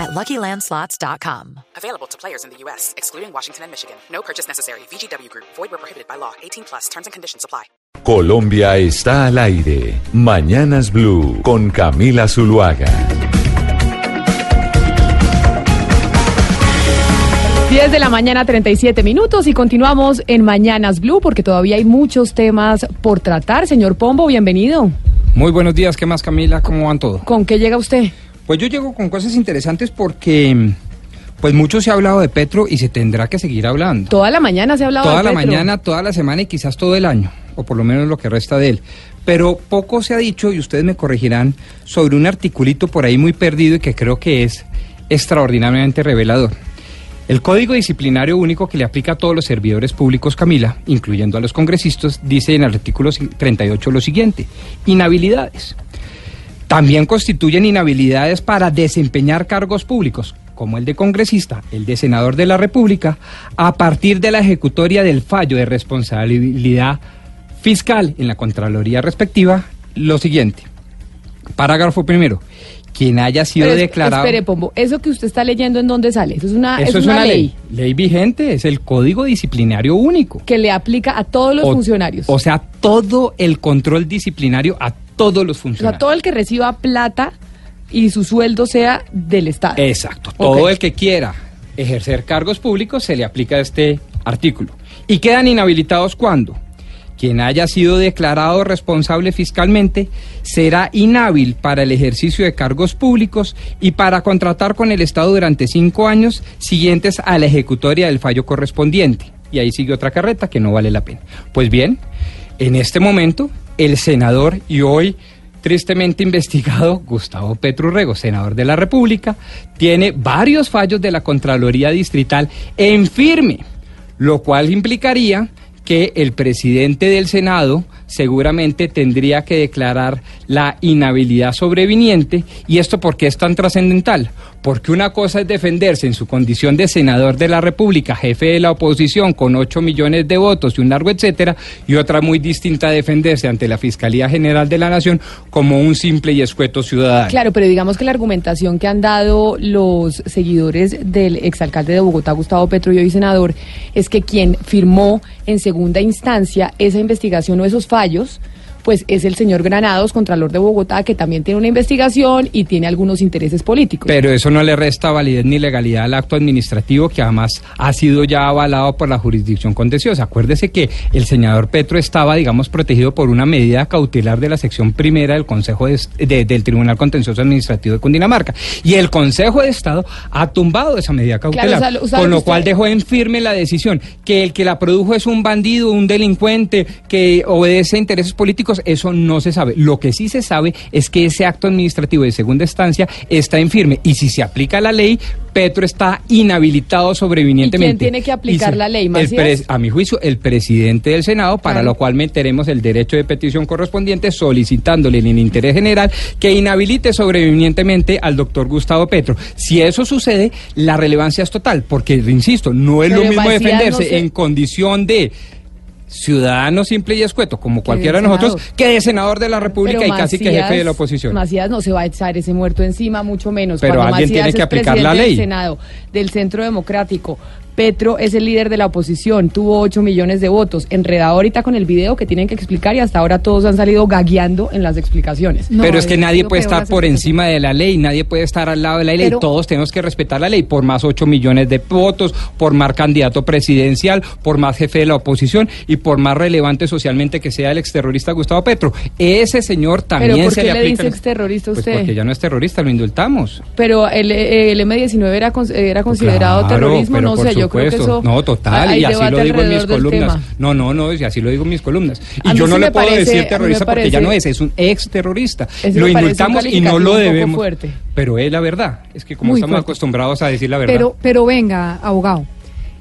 at LuckyLandSlots.com. Available to players in the U.S., excluding Washington and Michigan. No purchase necessary. VGW Group. Void where prohibited by law. 18 plus. Terms and conditions apply. Colombia está al aire. Mañanas Blue con Camila Zuluaga. 10 de la mañana, 37 minutos y continuamos en Mañanas Blue porque todavía hay muchos temas por tratar. Señor Pombo, bienvenido. Muy buenos días, ¿qué más Camila? ¿Cómo van todo? ¿Con qué llega usted? Pues yo llego con cosas interesantes porque pues mucho se ha hablado de Petro y se tendrá que seguir hablando. Toda la mañana se ha hablado Toda de la Petro. mañana, toda la semana y quizás todo el año, o por lo menos lo que resta de él. Pero poco se ha dicho, y ustedes me corregirán, sobre un articulito por ahí muy perdido y que creo que es extraordinariamente revelador. El Código Disciplinario Único que le aplica a todos los servidores públicos, Camila, incluyendo a los congresistas, dice en el artículo 38 lo siguiente, inhabilidades. También constituyen inhabilidades para desempeñar cargos públicos, como el de congresista, el de senador de la República, a partir de la ejecutoria del fallo de responsabilidad fiscal en la Contraloría respectiva, lo siguiente. Parágrafo primero. Quien haya sido es- declarado... Espere, Pombo, eso que usted está leyendo, ¿en dónde sale? Eso es una, Eso es una ley, Ley vigente, es el Código Disciplinario Único. que le aplica a todos los O- funcionarios. O sea, todo el control disciplinario a todos los O sea, funcionarios. todo el que reciba plata y su sueldo sea del Estado. Exacto. Todo el que quiera ejercer cargos públicos se le aplica este artículo. ¿Y quedan inhabilitados cuando? Quien haya sido declarado responsable fiscalmente será inhábil para el ejercicio de cargos públicos y para contratar con el Estado durante cinco años siguientes a la ejecutoria del fallo correspondiente. Y ahí sigue otra carreta que no vale la pena. Pues bien, en este momento, el senador y hoy tristemente investigado Gustavo Petro Rego, senador de la República, tiene varios fallos de la Contraloría Distrital en firme, lo cual implicaría que el presidente del Senado seguramente tendría que declarar la inhabilidad sobreviniente. ¿Y esto por qué es tan trascendental? Porque una cosa es defenderse en su condición de senador de la República, jefe de la oposición, con 8 millones de votos y un largo etcétera, y otra muy distinta defenderse ante la Fiscalía General de la Nación como un simple y escueto ciudadano. Claro, pero digamos que la argumentación que han dado los seguidores del exalcalde de Bogotá, Gustavo Petro, y hoy senador, es que quien firmó en segunda instancia esa investigación o esos fallos, caballos pues es el señor Granados, Contralor de Bogotá, que también tiene una investigación y tiene algunos intereses políticos. Pero eso no le resta validez ni legalidad al acto administrativo que además ha sido ya avalado por la jurisdicción contenciosa. Acuérdese que el senador Petro estaba, digamos, protegido por una medida cautelar de la sección primera del Consejo de- de- del Tribunal Contencioso Administrativo de Cundinamarca. Y el Consejo de Estado ha tumbado esa medida cautelar, o sea, con lo cual dejó en firme la decisión que el que la produjo es un bandido, un delincuente que obedece a intereses políticos, eso no se sabe. Lo que sí se sabe es que ese acto administrativo de segunda instancia está en firme y si se aplica la ley, Petro está inhabilitado sobrevinientemente. ¿Y quién tiene que aplicar se- la ley, pres- A mi juicio, el presidente del Senado, para Claro. lo cual meteremos el derecho de petición correspondiente solicitándole en el interés general que inhabilite sobrevinientemente al doctor Gustavo Petro. Si eso sucede, la relevancia es total, porque, insisto, no es Pero lo mismo no defenderse se- en condición de ciudadano simple y escueto, como cualquiera de nosotros, senador. que de senador de la República Pero y casi que jefe de la oposición. Macías no se va a echar ese muerto encima, mucho menos. Pero Cuando alguien Macías tiene que es aplicar la presidente ley. Del Senado, del Centro Democrático. Petro es el líder de la oposición, tuvo 8 millones de votos. Enredado ahorita con el video que tienen que explicar y hasta ahora todos han salido gagueando en las explicaciones. pero es que nadie puede estar por encima de la ley, nadie puede estar al lado de la ley, Pero- todos tenemos que respetar la ley, por más 8 millones de votos, por más candidato presidencial, por más jefe de la oposición y por más relevante socialmente que sea el exterrorista Gustavo Petro. Ese señor también ¿por se qué le le aplica... dice exterrorista a Pues usted? porque ya no es terrorista, lo indultamos. Pero el, eh, el M19 era, con- era considerado Claro, terrorismo, pero no sé, yo supuesto. No, total, y así lo digo en mis columnas. tema. No, no, no, y así lo digo en mis columnas. Y yo no le puedo parece- decir terrorista porque ya no es, es un exterrorista. Ese Lo indultamos y no lo debemos. Pero es la verdad. Es que como Muy estamos fuerte. acostumbrados a decir la verdad. Pero, pero venga, abogado.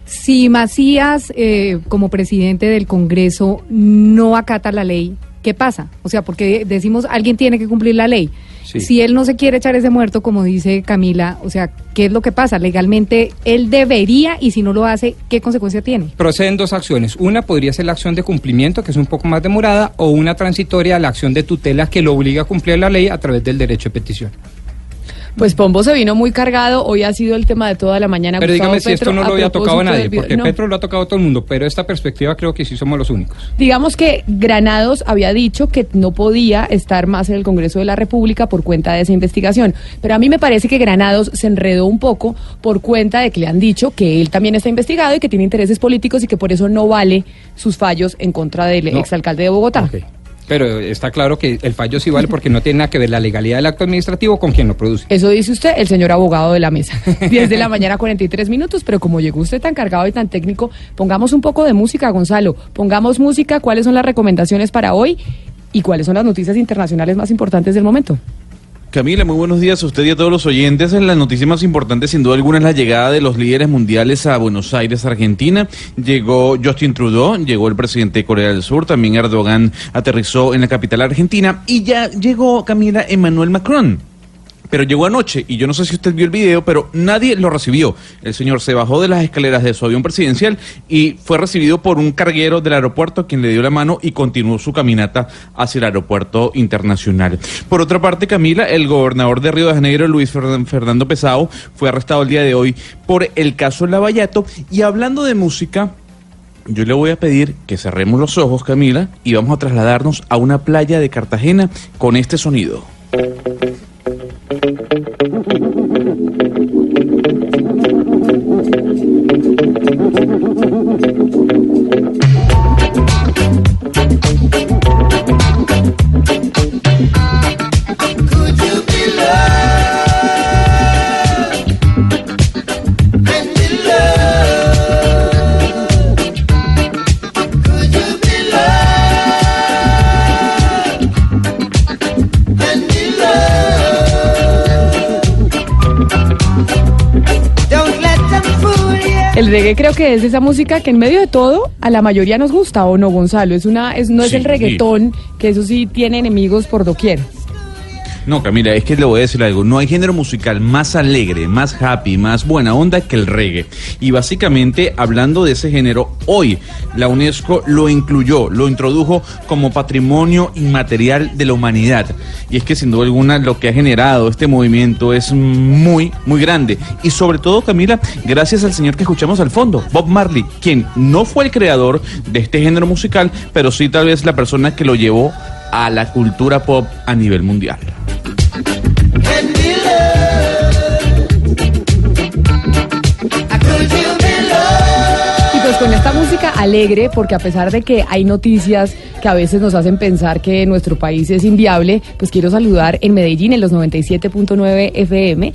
Si Macías, eh, como presidente del Congreso, no acata la ley, ¿qué pasa? O sea, porque decimos alguien tiene que cumplir la ley. Sí. Si él no se quiere echar ese muerto, como dice Camila, o sea, ¿qué es lo que pasa? Legalmente él debería y si no lo hace, ¿qué consecuencia tiene? Proceden dos acciones. Una podría ser la acción de cumplimiento, que es un poco más demorada, o una transitoria, la acción de tutela que lo obliga a cumplir la ley a través del derecho de petición. Pues Pombo se vino muy cargado, hoy ha sido el tema de toda la mañana. Pero Gustavo dígame si esto no lo había tocado a nadie, porque No. Petro lo ha tocado a todo el mundo, pero esta perspectiva creo que sí somos los únicos. Digamos que Granados había dicho que no podía estar más en el Congreso de la República por cuenta de esa investigación. Pero a mí me parece que Granados se enredó un poco por cuenta de que le han dicho que él también está investigado y que tiene intereses políticos y que por eso no vale sus fallos en contra del No. exalcalde de Bogotá. Ok. Pero está claro que el fallo sí vale porque no tiene nada que ver la legalidad del acto administrativo con quien lo produce. Eso dice usted, el señor abogado de la mesa. 10 de la mañana, 43 minutos, pero como llegó usted tan cargado y tan técnico, pongamos un poco de música, Gonzalo. Pongamos música, cuáles son las recomendaciones para hoy y cuáles son las noticias internacionales más importantes del momento. Camila, muy buenos días a usted y a todos los oyentes. La noticia más importante, sin duda alguna, es la llegada de los líderes mundiales a Buenos Aires, Argentina. Llegó Justin Trudeau, llegó el presidente de Corea del Sur, también Erdogan aterrizó en la capital argentina y ya llegó, Camila, Emmanuel Macron. Pero llegó anoche y yo no sé si usted vio el video, pero nadie lo recibió. El señor se bajó de las escaleras de su avión presidencial y fue recibido por un carguero del aeropuerto quien le dio la mano y continuó su caminata hacia el aeropuerto internacional. Por otra parte, Camila, el gobernador de Río de Janeiro, Luis Fernan- Fernando Pesao, fue arrestado el día de hoy por el caso Lavallato. Y hablando de música, yo le voy a pedir que cerremos los ojos, Camila, y vamos a trasladarnos a una playa de Cartagena con este sonido. El reggae creo que es esa música que en medio de todo a la mayoría nos gusta, ¿o no, Gonzalo? Es una, es, no es el reggaetón, que eso sí tiene enemigos por doquier. No, Camila, es que le voy a decir algo. No hay género musical más alegre, más happy, más buena onda que el reggae. Y básicamente, hablando de ese género, hoy la UNESCO lo incluyó, lo introdujo como patrimonio inmaterial de la humanidad. Y es que sin duda alguna lo que ha generado este movimiento es muy, muy grande. Y sobre todo, Camila, gracias al señor que escuchamos al fondo, Bob Marley, quien no fue el creador de este género musical, pero sí tal vez la persona que lo llevó a la cultura pop a nivel mundial. Y pues con esta música alegre, porque a pesar de que hay noticias que a veces nos hacen pensar que nuestro país es inviable, pues quiero saludar en Medellín, en los 97.9 FM,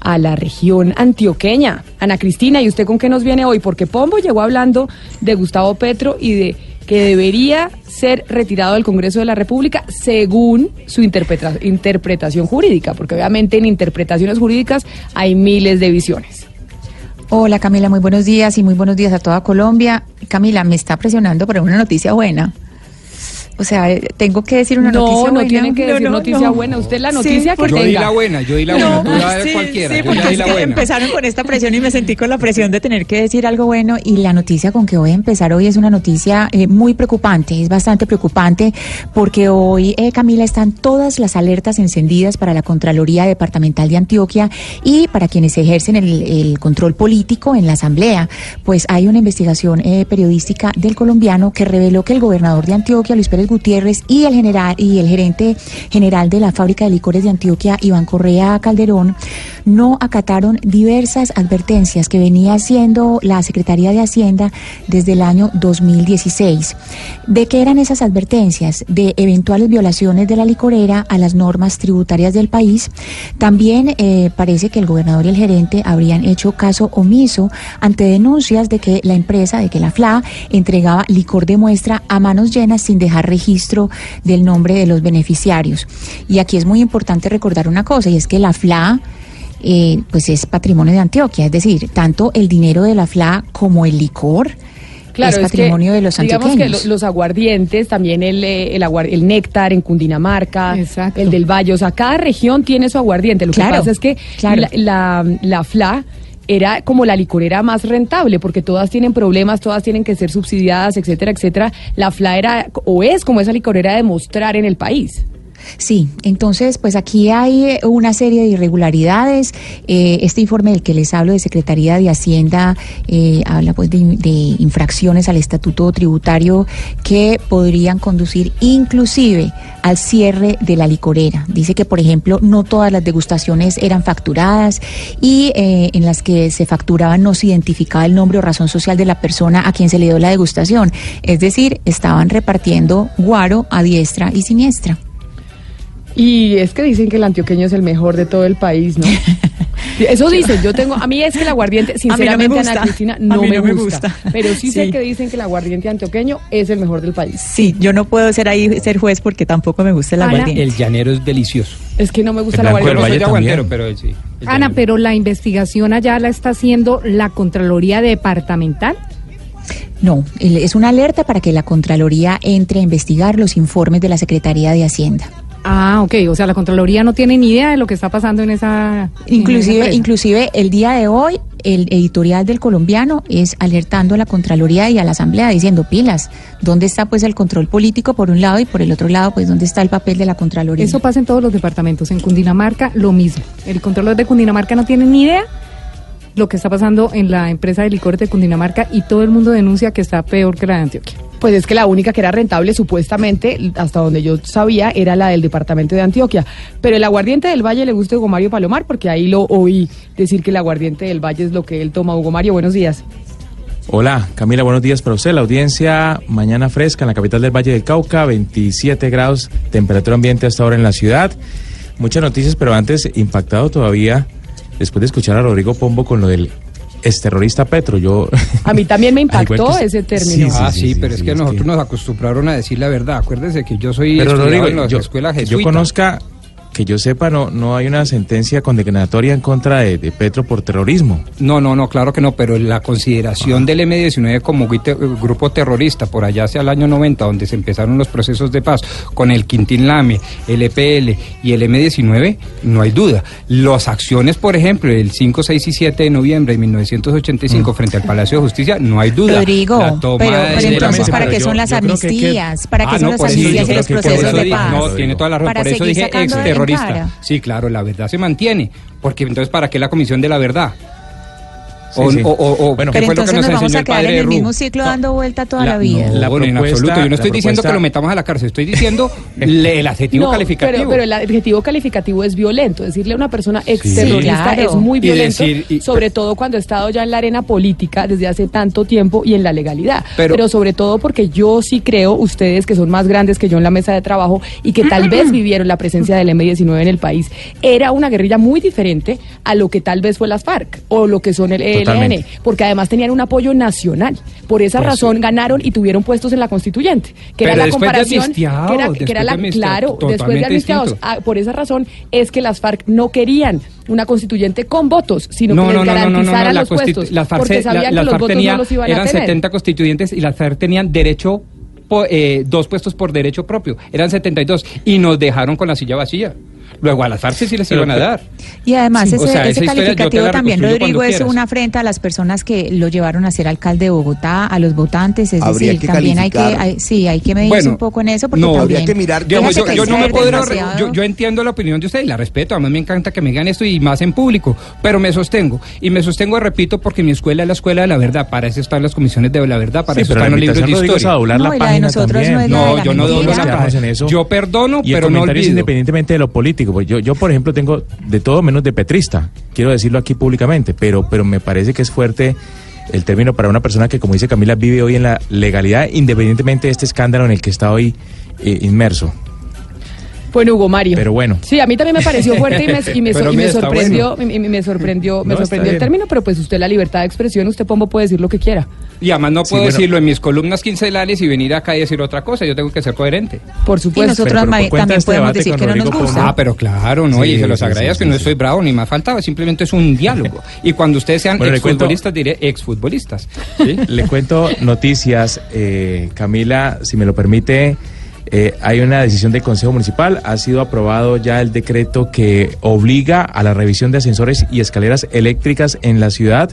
a la región antioqueña. Ana Cristina, ¿y usted con qué nos viene hoy? Porque Pombo llegó hablando de Gustavo Petro y de que debería ser retirado del Congreso de la República según su interpreta- interpretación jurídica, porque obviamente en interpretaciones jurídicas hay miles de visiones. Hola Camila, muy buenos días y muy buenos días a toda Colombia. Camila, me está presionando para una noticia buena. O sea, eh, tengo que decir una no, noticia no buena. tiene que decir noticia buena. Usted la noticia que Yo di tenga. la buena, yo di la buena, no, iba a dar cualquiera, sí, yo porque ya di es la que buena. empezaron con esta presión y me sentí con la presión de tener que decir algo bueno y la noticia con que voy a empezar hoy es una noticia eh, muy preocupante, es bastante preocupante porque hoy, eh, Camila, están todas las alertas encendidas para la Contraloría Departamental de Antioquia y para quienes ejercen el, el control político en la Asamblea. Pues hay una investigación eh, periodística del colombiano que reveló que el gobernador de Antioquia, Luis Pérez Gutiérrez, y el general y el gerente general de la fábrica de licores de Antioquia, Iván Correa Calderón, no acataron diversas advertencias que venía haciendo la Secretaría de Hacienda desde el año 2016. ¿De qué eran esas advertencias? De eventuales violaciones de la licorera a las normas tributarias del país. También eh, parece que el gobernador y el gerente habrían hecho caso omiso ante denuncias de que la empresa, de que la FLA, entregaba licor de muestra a manos llenas sin dejar registro del nombre de los beneficiarios. Y aquí es muy importante recordar una cosa, y es que la FLA eh, pues es patrimonio de Antioquia, es decir, tanto el dinero de la FLA como el licor. Claro, es es que, patrimonio de los digamos que antioqueños. lo- los aguardientes, también el, eh, el, aguar- el néctar en Cundinamarca, Exacto. el del Valle, o sea, cada región tiene su aguardiente. Lo Claro, que pasa es que claro. la, la, la FLA era como la licorera más rentable, porque todas tienen problemas, todas tienen que ser subsidiadas, etcétera, etcétera. La FLA era o es como esa licorera de mostrar en el país. Sí, entonces, pues aquí hay eh, una serie de irregularidades. Eh, este informe del que les hablo de Secretaría de Hacienda eh, habla pues de, infracciones al estatuto tributario que podrían conducir inclusive al cierre de la licorera. Dice que, por ejemplo, no todas las degustaciones eran facturadas y eh, en las que se facturaban no se identificaba el nombre o razón social de la persona a quien se le dio la degustación. Es decir, estaban repartiendo guaro a diestra y siniestra. Y es que dicen que el antioqueño es el mejor de todo el país, ¿no? Eso dicen, yo tengo, a mí es que el aguardiente, sinceramente, gusta. Ana Cristina, A no, mí me, no me gusta, gusta. Pero sí, sé que dicen que el aguardiente antioqueño es el mejor del país. Sí, yo no puedo ser ahí ser juez porque tampoco me gusta el Ana, aguardiente. El llanero es delicioso. Es que no me gusta El el no aguardiente. Pero sí. el Ana, llanero. pero la investigación allá la está haciendo la Contraloría Departamental. No, es una alerta para que la Contraloría entre a investigar los informes de la Secretaría de Hacienda. Ah, ok, o sea, la Contraloría no tiene ni idea de lo que está pasando en esa... en esa Inclusive, inclusive el día de hoy, el editorial del colombiano es alertando a la Contraloría y a la Asamblea diciendo pilas, ¿dónde está pues el control político por un lado y por el otro lado pues dónde está el papel de la Contraloría? Eso pasa en todos los departamentos. En Cundinamarca, lo mismo. El controlador de Cundinamarca no tiene ni idea lo que está pasando en la empresa de licores de Cundinamarca y todo el mundo denuncia que está peor que la de Antioquia. Pues es que la única que era rentable, supuestamente, hasta donde yo sabía, era la del departamento de Antioquia. Pero el aguardiente del Valle le gusta a Hugo Mario Palomar, porque ahí lo oí decir que el aguardiente del Valle es lo que él toma. Hugo Mario, buenos días. Hola, Camila, buenos días para usted. La audiencia mañana fresca en la capital del Valle del Cauca, 27 grados, temperatura ambiente hasta ahora en la ciudad. Muchas noticias, pero antes, impactado todavía, después de escuchar a Rodrigo Pombo con lo del exterrorista Petro, yo... A mí también me impactó que- ese término. ah, sí, sí, sí, pero sí, es que es nosotros que- nos acostumbraron a decir la verdad. Acuérdese que yo soy Pero estudiado Rodrigo, en la yo, escuela que jesuita. yo conozca, que yo sepa, no, no hay una sentencia condenatoria en contra de, de Petro por terrorismo. No, no, no, claro que no, pero la consideración del M-19 como grupo terrorista por allá hacia el año 90, donde se empezaron los procesos de paz con el Quintín Lame, el EPL y el M-19, no hay duda. Las acciones, por ejemplo, el 5, 6 y 7 de noviembre de 1985 frente al Palacio de Justicia, no hay duda. Rodrigo, La toma pero, de entonces ¿para qué son las amnistías? ¿Para qué Ah, son no, las amnistías y los procesos eso de paz? No, tiene toda la razón. Por eso dije terrorista. cara. Sí, claro, la verdad se mantiene. Porque entonces, ¿para qué la comisión de la verdad? Sí, O, sí. o- o- o- Bueno, ¿qué Pero fue lo que entonces nos vamos enseñó a el quedar padre en el mismo ciclo dando vuelta toda La- la vida. No, La en propuesta- absoluto. Yo no estoy diciendo que lo metamos a la cárcel, estoy diciendo le- el adjetivo No, calificativo. Pero, pero el adjetivo calificativo es violento. Decirle a una persona exterrorista claro. es muy Y violento, decir- y- sobre todo cuando ha estado ya en la arena política desde hace tanto tiempo y en la legalidad. Pero- Pero, sobre todo porque yo sí creo, ustedes que son más grandes que yo en la mesa de trabajo y que tal vez vivieron la presencia del M-19 en el país, era una guerrilla muy diferente a lo que tal vez fue las FARC o lo que son el Totalmente. porque además tenían un apoyo nacional. Por esa Pues razón ganaron y tuvieron puestos en la constituyente, que Pero era la de comparación, que era, que después era de la, amnistiados, claro, después de amnistiados. Ah, por esa razón es que las FARC no querían una constituyente con votos, sino no, que les no, no, no, no, no, garantizaran la los puestos, las FARC, porque sabían la- que los FARC votos tenía- no los iban eran a tener. 70 constituyentes y las FARC tenían derecho, po- eh, dos puestos por derecho propio, eran 72 y nos dejaron con la silla vacía. Luego a las FARC sí les Pero iban a dar. Y además Sí, ese, o sea, calificativo también, Rodrigo, es quieras. una afrenta a las personas que lo llevaron a ser alcalde de Bogotá, a los votantes, es Habría decir, que también hay que, hay- sí, hay que medirse Bueno, un poco en eso porque no, también... habría que mirar yo, Fíjate yo que no me ser podré, demasiado- yo, yo entiendo la opinión de usted y la respeto, además me encanta que me digan esto y más en público, pero me sostengo, y me sostengo, repito, porque mi escuela es la escuela de la verdad, para eso están las comisiones de la verdad, para Sí, eso están los libros de a historia. doblar No, la la de página nosotros también. no es la de No, la yo no doblo la página. eso. Yo perdono, pero no olvido. independientemente de lo político. Pues yo, yo, por ejemplo, tengo de todo menos de petrista. Quiero decirlo aquí públicamente, pero, pero me parece que es fuerte el término para una persona que, como dice Camila, vive hoy en la legalidad, independientemente de este escándalo en el que está hoy eh, inmerso. Bueno, Hugo Mario. Pero bueno. Sí, a mí también me pareció fuerte y me, y me, y me sorprendió, y me, sorprendió, me No, sorprendió el bien. término, pero pues usted la libertad de expresión, usted Pombo puede decir lo que quiera. Y además no Sí, puedo bueno. decirlo en mis columnas quincenales y venir acá y decir otra cosa. Yo tengo que ser coherente. Por Y supuesto. nosotros Pero- pero ma- por cuenta también este podemos debate decir que no nos Rodrigo gusta. Ah, pero claro, ¿no? Sí, y se los agradezco, sí, que sí, no sí. soy bravo ni más faltaba, simplemente es un diálogo. Y cuando ustedes sean Bueno, exfutbolistas, diré exfutbolistas. ¿sí? Le cuento noticias, eh, Camila, si me lo permite. eh, hay una decisión del Consejo Municipal, ha sido aprobado ya el decreto que obliga a la revisión de ascensores y escaleras eléctricas en la ciudad.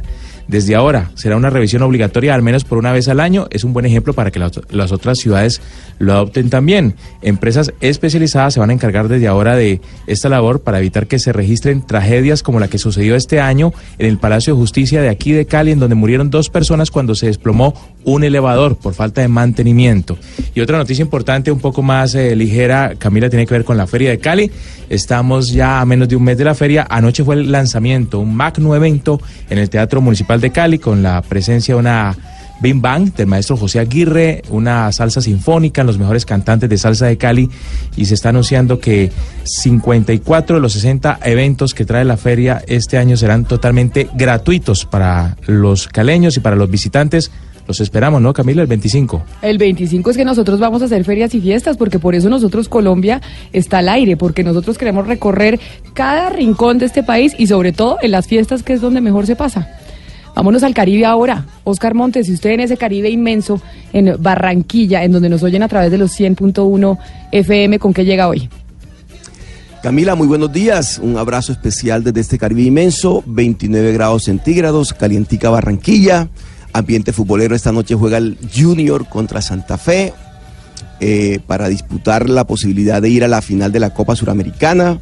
Desde ahora será una revisión obligatoria al menos por una vez al año. Es un buen ejemplo para que las, otras ciudades lo adopten también. Empresas especializadas se van a encargar desde ahora de esta labor para evitar que se registren tragedias como la que sucedió este año en el Palacio de Justicia de aquí de Cali, en donde murieron dos personas cuando se desplomó un elevador por falta de mantenimiento. Y otra noticia importante, un poco más eh, ligera, Camila, tiene que ver con la Feria de Cali. Estamos ya a menos de un mes de la feria. Anoche fue el lanzamiento, un magno evento en el Teatro Municipal de Cali con la presencia de una Bing Bang del maestro José Aguirre, una salsa sinfónica, los mejores cantantes de salsa de Cali y se está anunciando que 54 de los 60 eventos que trae la feria este año serán totalmente gratuitos para los caleños y para los visitantes. Los esperamos, ¿no, Camila? El 25. El 25 es que nosotros vamos a hacer ferias y fiestas, porque por eso nosotros Colombia está al aire, porque nosotros queremos recorrer cada rincón de este país y sobre todo en las fiestas que es donde mejor se pasa. Vámonos al Caribe ahora. Oscar Montes, si usted en ese Caribe inmenso, en Barranquilla, en donde nos oyen a través de los 100.1 FM, ¿con qué llega hoy? Camila, muy buenos días. Un abrazo especial desde este Caribe inmenso. 29 grados centígrados, calientica Barranquilla. Ambiente futbolero. Esta noche juega el Junior contra Santa Fe eh, para disputar la posibilidad de ir a la final de la Copa Suramericana.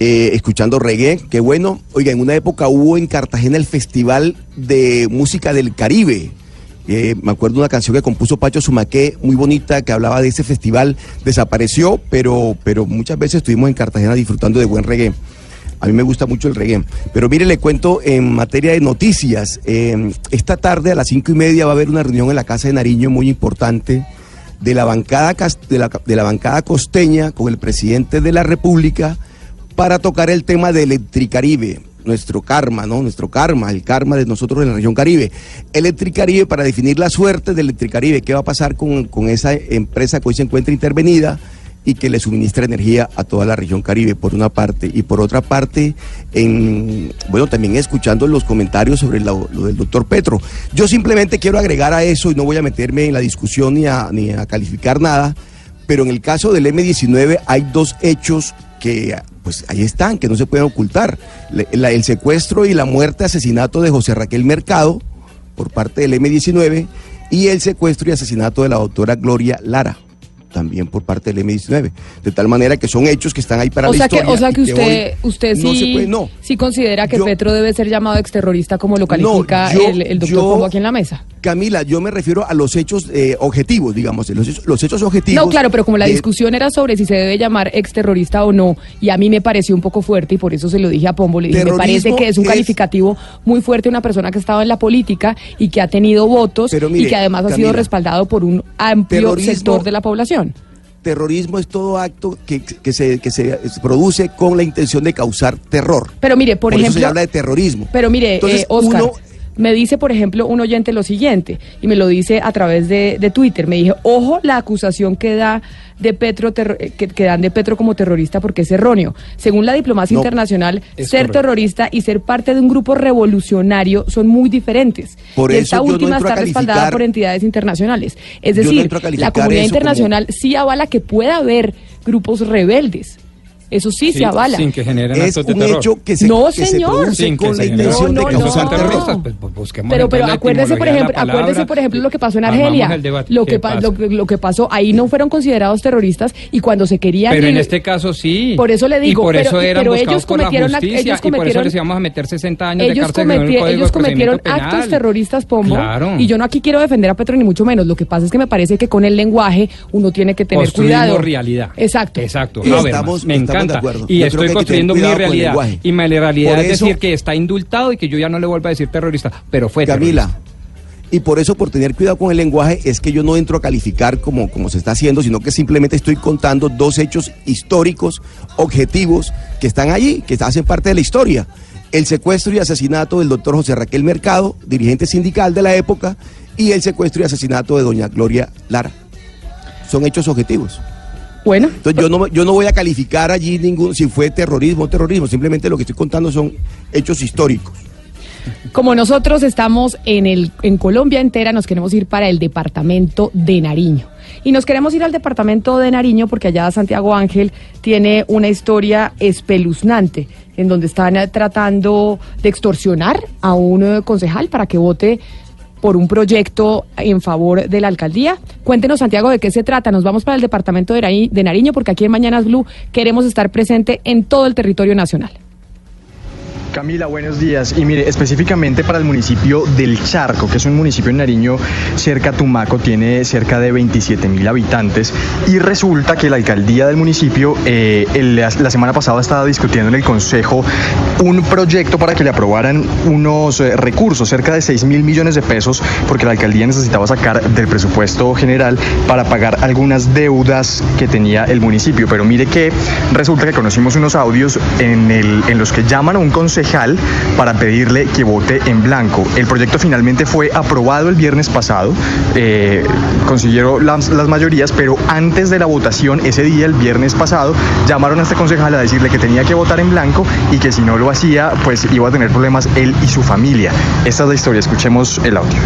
Eh, escuchando reggae, qué bueno. Oiga, en una época hubo en Cartagena el Festival de Música del Caribe. Eh, me acuerdo una canción que compuso Pacho Sumaqué, muy bonita, que hablaba de ese festival. Desapareció, pero, pero muchas veces estuvimos en Cartagena disfrutando de buen reggae. A mí me gusta mucho el reggae. Pero mire, le cuento en materia de noticias. eh, esta tarde a las cinco y media va a haber una reunión en la Casa de Nariño muy importante de la bancada, de la bancada costeña con el presidente de la República para tocar el tema de Electricaribe, nuestro karma, ¿no? Nuestro karma, el karma de nosotros en la región Caribe. Electricaribe para definir la suerte de Electricaribe, qué va a pasar con, con esa empresa que hoy se encuentra intervenida y que le suministra energía a toda la región Caribe, por una parte. Y por otra parte, en, bueno, también escuchando los comentarios sobre lo, del doctor Petro. Yo simplemente quiero agregar a eso y no voy a meterme en la discusión ni a, ni a calificar nada, pero en el caso del M19 hay dos hechos que pues ahí están, que no se pueden ocultar. El secuestro y la muerte, asesinato de José Raquel Mercado por parte del M19 y el secuestro y asesinato de la doctora Gloria Lara también por parte del M19. De tal manera que son hechos que están ahí para o la sea que, historia. o sea que usted, hoy usted no sí, puede- no. sí considera que Yo- Petro debe ser llamado exterrorista como lo califica yo- el, el doctor yo- Pombo aquí en la mesa. Camila, yo me refiero a los hechos eh, objetivos, digamos, los hechos, los hechos objetivos. No, claro, pero como la de- discusión era sobre si se debe llamar exterrorista o no, y a mí me pareció un poco fuerte y por eso se lo dije a Pombo, le dije, me parece que es un es- calificativo muy fuerte una persona que ha estado en la política y que ha tenido votos y que además ha sido respaldado por un amplio sector de la población. Terrorismo es todo acto que, que se, que se produce con la intención de causar terror. Pero mire, por, Por eso ejemplo, se habla de terrorismo. Pero mire, Entonces, eh, Oscar, uno- me dice, por ejemplo, un oyente lo siguiente, y me lo dice a través de, de Twitter. Me dije, ojo la acusación que da de Petro eh, que, que dan de Petro como terrorista porque es erróneo. Según la diplomacia No, internacional, ser correcto. terrorista y ser parte de un grupo revolucionario son muy diferentes. Por y eso esta no última está respaldada por entidades internacionales. Es no decir, la comunidad como- internacional sí avala que pueda haber grupos rebeldes. Eso sí, Sí, se avala. Sin que generen es actos de un terror. hecho que se, No, que se señor. produce Sin que con la se generen intención No, de no, que no no, sean causar terror. pues, pues, Pero, pero la acuérdese, por de ejemplo, la acuérdese, por ejemplo, lo que pasó en Argelia. debate. Lo ¿Qué que, pa- lo, que- lo que pasó, ahí no fueron considerados terroristas y cuando se querían Pero en este caso sí. Por eso le digo, Y por pero- eso eran pero ellos por la cometieron act- justicia ellos y por eso les íbamos a meter 60 años de ellos, cárcel según el cometi- Código ellos de cometieron actos terroristas, Pombo. Claro. Y yo no aquí quiero defender a Petro ni mucho menos. Lo que pasa es que me parece que con el lenguaje uno tiene que tener cuidado. realidad. Exacto. Exacto. Estamos- me de encanta. Y Yo estoy construyendo mi realidad. Y mi realidad Por es eso- decir que está indultado y que yo ya no le vuelvo a decir terrorista. Pero fue Camila, terrorista. Y por eso, por tener cuidado con el lenguaje, es que yo no entro a calificar como, como se está haciendo, sino que simplemente estoy contando dos hechos históricos, objetivos, que están allí, que hacen parte de la historia. El secuestro y asesinato del doctor José Raquel Mercado, dirigente sindical de la época, y el secuestro y asesinato de doña Gloria Lara. Son hechos objetivos. Bueno. Entonces yo no, yo no voy a calificar allí ningún, si fue terrorismo o terrorismo, simplemente lo que estoy contando son hechos históricos. Como nosotros estamos en, el, en Colombia entera, nos queremos ir para el departamento de Nariño. Y nos queremos ir al departamento de Nariño porque allá Santiago Ángel tiene una historia espeluznante en donde están tratando de extorsionar a un eh, concejal para que vote por un proyecto en favor de la alcaldía. Cuéntenos, Santiago, de qué se trata. Nos vamos para el departamento de Nari- de Nariño porque aquí en Mañanas Blue queremos estar presente en todo el territorio nacional. Camila, buenos días. Y mire, específicamente para el municipio del Charco, que es un municipio en Nariño cerca a Tumaco, tiene cerca de 27 mil habitantes. Y resulta que la alcaldía del municipio eh, la, semana pasada estaba discutiendo en el consejo un proyecto para que le aprobaran unos eh, recursos, cerca de 6 mil millones de pesos, porque la alcaldía necesitaba sacar del presupuesto general para pagar algunas deudas que tenía el municipio. Pero mire que resulta que conocimos unos audios en, en los que llaman a un concejal para pedirle que vote en blanco. El proyecto finalmente fue aprobado el viernes pasado, eh, consiguieron las, las mayorías, pero antes de la votación, ese día, el viernes pasado, llamaron a este concejal a decirle que tenía que votar en blanco y que si no lo hacía, pues iba a tener problemas él y su familia. Esta es la historia, escuchemos el audio.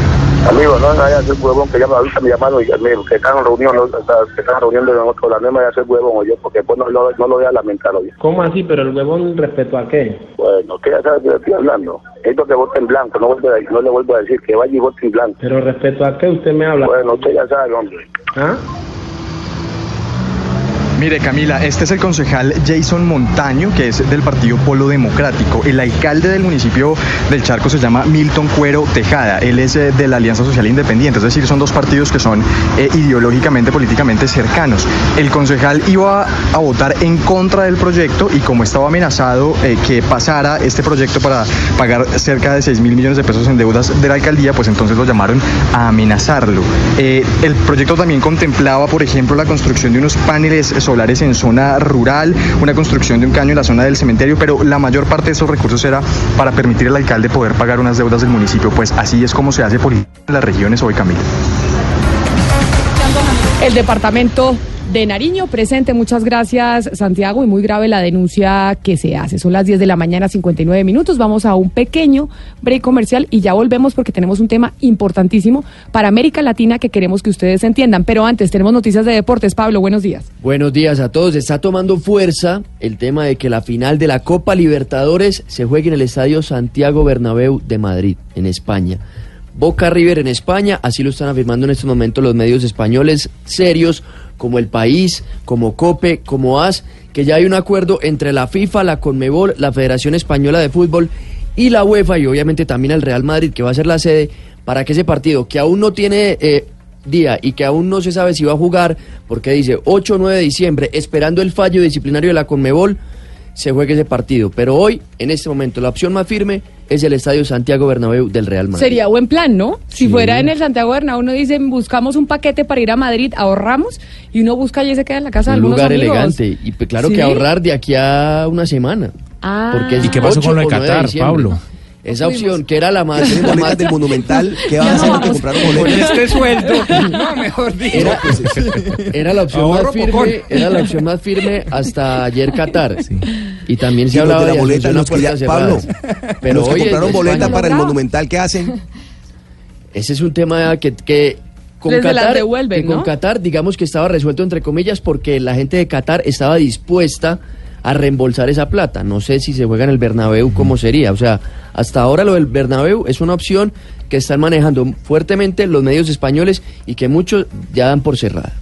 Amigo, no vaya a ser huevón que llama ahorita mi llamado y amigo, que están en reunión, no, o sea, que están en reunión de nosotros, la misma de hacer huevón o yo, porque después no, lo- no lo voy a lamentar hoy. ¿Cómo así? Pero el huevón respecto a qué? Bueno, que ya sabes que estoy hablando. Esto que vote en blanco, no, vuelvo a- no le vuelvo a decir que vaya y vote en blanco. Pero respecto a qué usted me habla. Bueno, usted ya sabe, hombre. ¿Ah? Mire Camila, este es el concejal Jason Montaño, que es del Partido Polo Democrático. El alcalde del municipio del Charco se llama Milton Cuero Tejada. Él es eh, de la Alianza Social Independiente, es decir, son dos partidos que son eh, ideológicamente, políticamente cercanos. El concejal iba a votar en contra del proyecto y como estaba amenazado eh, que pasara este proyecto para pagar cerca de 6 mil millones de pesos en deudas de la alcaldía, pues entonces lo llamaron a amenazarlo. El proyecto también contemplaba, por ejemplo, la construcción de unos paneles solares en zona rural, una construcción de un caño en la zona del cementerio, pero la mayor parte de esos recursos era para permitir al alcalde poder pagar unas deudas del municipio. Pues así es como se hace política en las regiones hoy, Camila. El departamento de Nariño presente. Muchas gracias, Santiago. Y muy grave la denuncia que se hace. Son las 10 de la mañana, 59 minutos. Vamos a un pequeño break comercial y ya volvemos porque tenemos un tema importantísimo para América Latina que queremos que ustedes entiendan. Pero antes, tenemos noticias de deportes. Pablo, buenos días. Buenos días a todos. Está tomando fuerza el tema de que la final de la Copa Libertadores se juegue en el Estadio Santiago Bernabéu de Madrid, en España. Boca River en España, así lo están afirmando en estos momentos los medios españoles serios como El País, como COPE, como AS, que ya hay un acuerdo entre la FIFA, la CONMEBOL, la Federación Española de Fútbol y la UEFA y obviamente también el Real Madrid, que va a ser la sede para que ese partido, que aún no tiene eh, día y que aún no se sabe si va a jugar, porque dice 8 o 9 de diciembre, esperando el fallo disciplinario de la Conmebol, se juegue ese partido. Pero hoy, en este momento, la opción más firme es el Estadio Santiago Bernabéu del Real Madrid. Sería buen plan, ¿no? Si fuera en el Santiago Bernabéu, uno dice, buscamos un paquete para ir a Madrid, ahorramos, y uno busca y se queda en la casa de un algunos lugar amigos. elegante. Y pues, claro ¿Sí? que ahorrar de aquí a una semana. Ah. Porque ¿Y qué pasó 8 con lo de o 9 Qatar. Pablo? Esa opción, que era la más... La más- del Monumental, ¿qué van a hacer? ¿Que compraron Con boletas? este sueldo, no, mejor dicho. Era, era la opción Ahorro más firme, pocón. era la opción más firme hasta ayer Qatar. Y también se hablaba de la de boleta, Asunción a los que ya, puertas Pablo. Pero los que hoy compraron España- boleta para el. Monumental, ¿qué hacen? Ese es un tema que, que con Qatar, devuelven, que con ¿no? Qatar, digamos que estaba resuelto entre comillas porque la gente de Qatar estaba dispuesta a reembolsar esa plata. No sé si se juega en el Bernabéu cómo sería. O sea, hasta ahora lo del Bernabéu es una opción que están manejando fuertemente los medios españoles y que muchos ya dan por cerrada.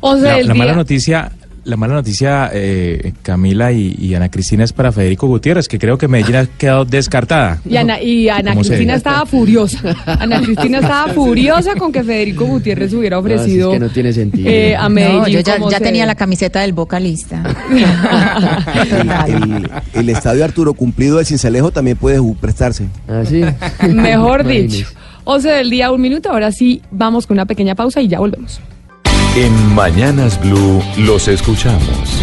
11 La, del la mala noticia, la mala noticia, eh, Camila y, y Ana Cristina es para Federico Gutiérrez, que creo que Medellín ha quedado descartada. Y Ana, y Ana ¿Cómo se Cristina estaba furiosa. Ana Cristina estaba furiosa con que Federico Gutiérrez hubiera No, ofrecido es que no tiene sentido. eh, a Medellín. No, yo ya, como ya sede. tenía la camiseta del Boca lista. El, el- el estadio Arturo Cumplido del Cincelejo también puede prestarse. Así. Mejor Imagínese. dicho. 11 del día, un minuto. Ahora sí, vamos con una pequeña pausa y ya volvemos. En Mañanas Blue los escuchamos.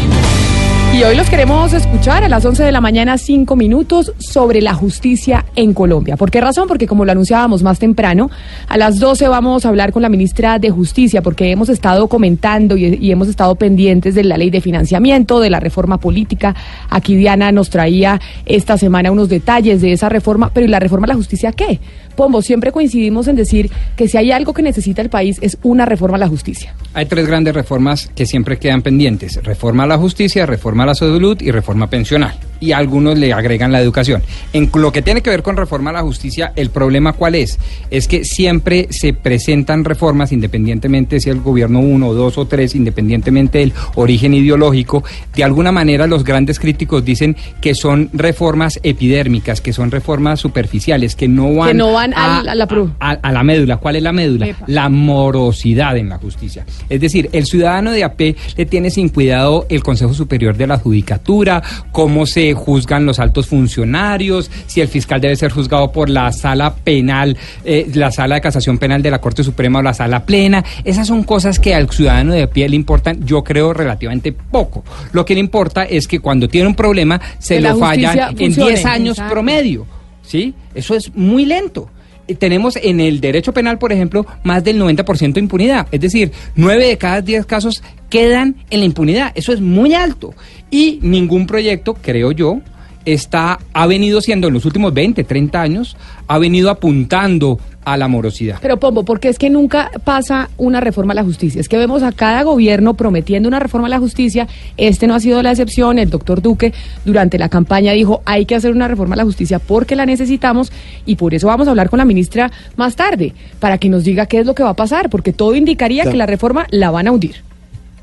Y hoy los queremos escuchar a las 11 de la mañana, 5 minutos, sobre la justicia en Colombia. ¿Por qué razón? Porque como lo anunciábamos más temprano, a las 12 vamos a hablar con la ministra de Justicia, porque hemos estado comentando y, y hemos estado pendientes de la ley de financiamiento, de la reforma política. Aquí Diana nos traía esta semana unos detalles de esa reforma, pero ¿y la reforma a la justicia qué? Pombo, siempre coincidimos en decir que si hay algo que necesita el país es una reforma a la justicia. Hay tres grandes reformas que siempre quedan pendientes. Reforma a la justicia, reforma a la salud y reforma pensional. Y algunos le agregan la educación. En lo que tiene que ver con reforma a la justicia, el problema cuál es? Es que siempre se presentan reformas, independientemente si el gobierno uno, dos o tres, independientemente del origen ideológico, de alguna manera los grandes críticos dicen que son reformas epidérmicas, que son reformas superficiales, que no van, Que no van al- a la pru- a, a la médula. ¿Cuál es la médula? Epa. La morosidad en la justicia. Es decir, el ciudadano de AP le tiene sin cuidado el Consejo Superior de la Judicatura, cómo se juzgan los altos funcionarios, si el fiscal debe ser juzgado por la sala penal, eh, la sala de casación penal de la Corte Suprema o la sala plena. Esas son cosas que al ciudadano de AP le importan, yo creo, relativamente poco. Lo que le importa es que cuando tiene un problema se Que la lo fallan en funcione. 10 años Exacto. promedio. ¿Sí? Eso es muy lento. Tenemos en el derecho penal, por ejemplo, más del 90% de impunidad. Es decir, 9 de cada 10 casos quedan en la impunidad. Eso es muy alto. Y ningún proyecto, creo yo, está, ha venido siendo en los últimos 20, 30 años, ha venido apuntando a la morosidad. Pero Pombo, porque es que nunca pasa una reforma a la justicia. Es que vemos a cada gobierno prometiendo una reforma a la justicia. Este no ha sido la excepción. El doctor Duque durante la campaña dijo hay que hacer una reforma a la justicia porque la necesitamos y por eso vamos a hablar con la ministra más tarde para que nos diga qué es lo que va a pasar, porque todo indicaría Claro. que la reforma la van a hundir.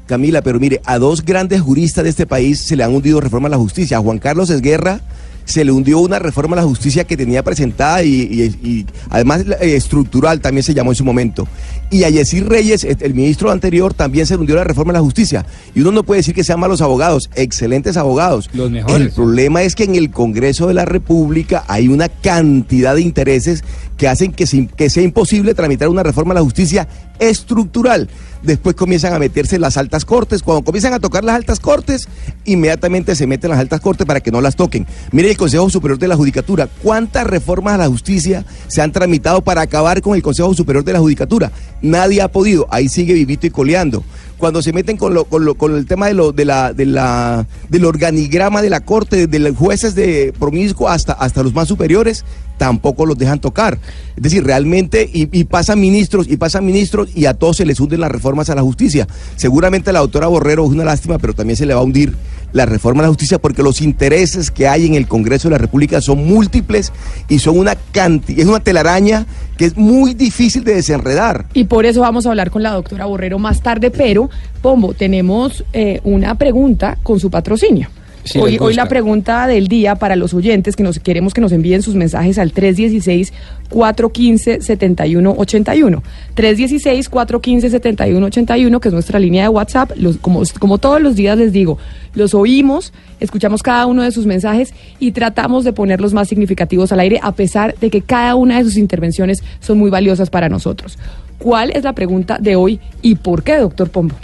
Camila, pero mire, a dos grandes juristas de este país se le han hundido reformas a la justicia. A Juan Carlos Esguerra se le hundió una reforma a la justicia que tenía presentada y, y- y además eh, estructural también se llamó en su momento. Y a Yesir Reyes, el ministro anterior, también se le hundió la reforma a la justicia. Y uno no puede decir que sean malos abogados, excelentes abogados. Los mejores. El problema es que en el Congreso de la República hay una cantidad de intereses que hacen que, se- que sea imposible tramitar una reforma a la justicia estructural. Después comienzan a meterse las altas cortes. Cuando comienzan a tocar las altas cortes, inmediatamente se meten las altas cortes para que no las toquen. Mire el Consejo Superior de la Judicatura. ¿Cuántas reformas a la justicia se han tramitado para acabar con el Consejo Superior de la Judicatura? Nadie ha podido. Ahí sigue vivito y coleando. Cuando se meten con, lo, con, lo- con el tema de lo, de la, de la, del organigrama de la corte, de los jueces de promiscuo hasta, hasta los más superiores, tampoco los dejan tocar. Es decir, realmente, y, y pasan ministros, y pasan ministros, y a todos se les hunden las reformas a la justicia. Seguramente la doctora Borrero es una lástima, pero también se le va a hundir la reforma a la justicia porque los intereses que hay en el Congreso de la República son múltiples y son una cantidad, es una telaraña que es muy difícil de desenredar. Y por eso vamos a hablar con la doctora Borrero más tarde, pero, Pombo, tenemos eh, una pregunta con su patrocinio. Si hoy, hoy la pregunta del día para los oyentes que nos queremos que nos envíen sus mensajes al 316-415-7181. 316-415-7181, que es nuestra línea de WhatsApp. Los, como, como todos los días les digo, los oímos, escuchamos cada uno de sus mensajes y tratamos de ponerlos más significativos al aire, a pesar de que cada una de sus intervenciones son muy valiosas para nosotros. ¿Cuál es la pregunta de hoy y por qué, doctor Pombo?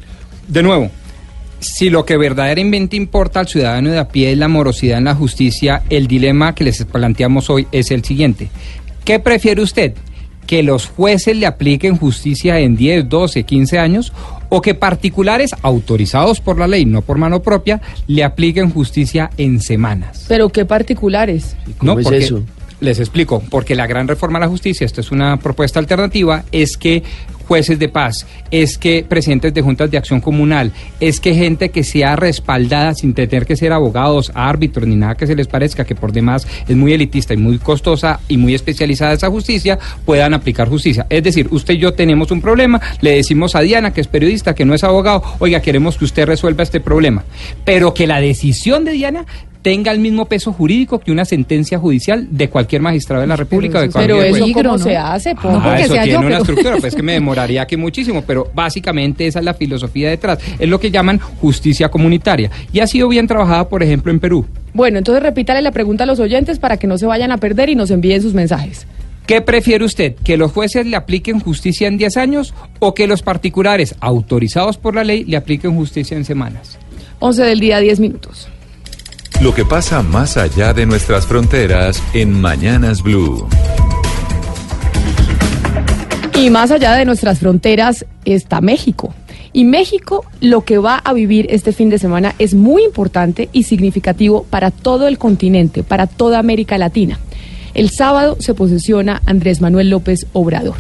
De nuevo, si lo que verdaderamente importa al ciudadano de a pie es la morosidad en la justicia, el dilema que les planteamos hoy es el siguiente. ¿Qué prefiere usted? ¿Que los jueces le apliquen justicia en 10, 12, 15 años? ¿O que particulares autorizados por la ley, no por mano propia, le apliquen justicia en semanas? Pero qué particulares. No, es porque- eso? Les explico, porque la gran reforma a la justicia, esta es una propuesta alternativa, es que jueces de paz, es que presidentes de juntas de acción comunal, es que gente que sea respaldada sin tener que ser abogados, árbitros ni nada que se les parezca, que por demás es muy elitista y muy costosa y muy especializada esa justicia, puedan aplicar justicia. Es decir, usted y yo tenemos un problema, le decimos a Diana, que es periodista, que no es abogado, oiga, queremos que usted resuelva este problema, pero que la decisión de Diana tenga el mismo peso jurídico que una sentencia judicial de cualquier magistrado de la República. o de Pero eso cómo ¿no? se hace, Pombo. No, Ah, porque eso sea tiene yo, una pero- estructura, pues que me demoraría aquí muchísimo, pero básicamente esa es la filosofía detrás. Es lo que llaman justicia comunitaria. Y ha sido bien trabajada, por ejemplo, en Perú. Bueno, entonces repítale la pregunta a los oyentes para que no se vayan a perder y nos envíen sus mensajes. ¿Qué prefiere usted? ¿Que los jueces le apliquen justicia en 10 años o que los particulares autorizados por la ley le apliquen justicia en semanas? 11 del día, 10 minutos. Lo que pasa más allá de nuestras fronteras en Mañanas Blue. Y más allá de nuestras fronteras está México. Y México lo que va a vivir este fin de semana es muy importante y significativo para todo el continente, para toda América Latina. El sábado se posesiona Andrés Manuel López Obrador.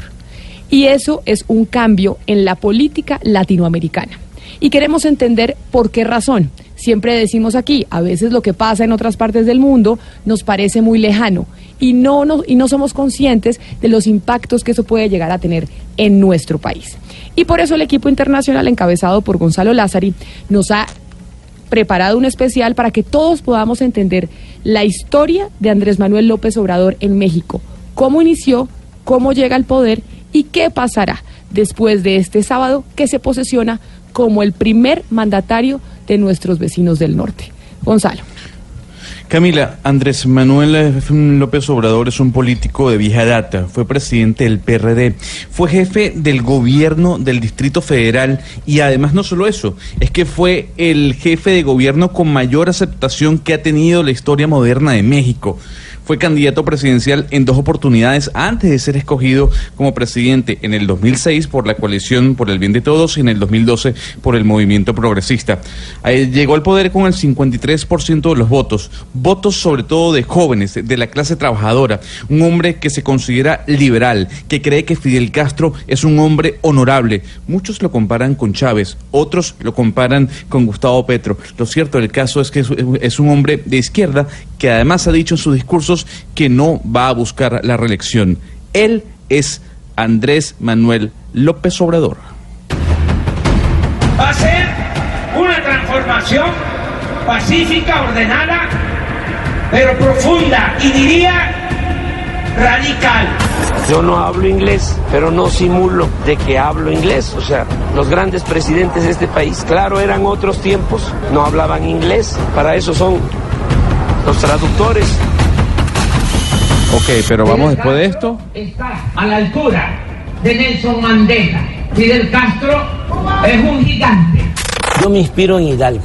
Y eso es un cambio en la política latinoamericana. Y queremos entender por qué razón. Siempre decimos aquí, a veces lo que pasa en otras partes del mundo nos parece muy lejano y no, no, y no somos conscientes de los impactos que eso puede llegar a tener en nuestro país. Y por eso el equipo internacional encabezado por Gonzalo Lázari nos ha preparado un especial para que todos podamos entender la historia de Andrés Manuel López Obrador en México, cómo inició, cómo llega al poder y qué pasará después de este sábado que se posesiona como el primer mandatario de nuestros vecinos del norte. Gonzalo. Camila, Andrés Manuel López Obrador es un político de vieja data, fue presidente del PRD, fue jefe del gobierno del Distrito Federal y además no solo eso, es que fue el jefe de gobierno con mayor aceptación que ha tenido la historia moderna de México. Fue candidato presidencial en dos oportunidades antes de ser escogido como presidente en el 2006 por la coalición por el bien de todos y en el 2012 por el movimiento progresista. llegó al poder con el 53% de los votos, votos sobre todo de jóvenes, de la clase trabajadora, un hombre que se considera liberal, que cree que Fidel Castro es un hombre honorable. Muchos lo comparan con Chávez, otros lo comparan con Gustavo Petro. Lo cierto del caso es que es un hombre de izquierda que además ha dicho en sus discursos que no va a buscar la reelección. Él es Andrés Manuel López Obrador. Va a ser una transformación pacífica, ordenada, pero profunda y diría radical. Yo no hablo inglés, pero no simulo de que hablo inglés. O sea, los grandes presidentes de este país, claro, eran otros tiempos, no hablaban inglés. Para eso son los traductores. Ok, pero vamos después de esto. Está a la altura de Nelson Mandela. Fidel Castro es un gigante. Yo me inspiro en Hidalgo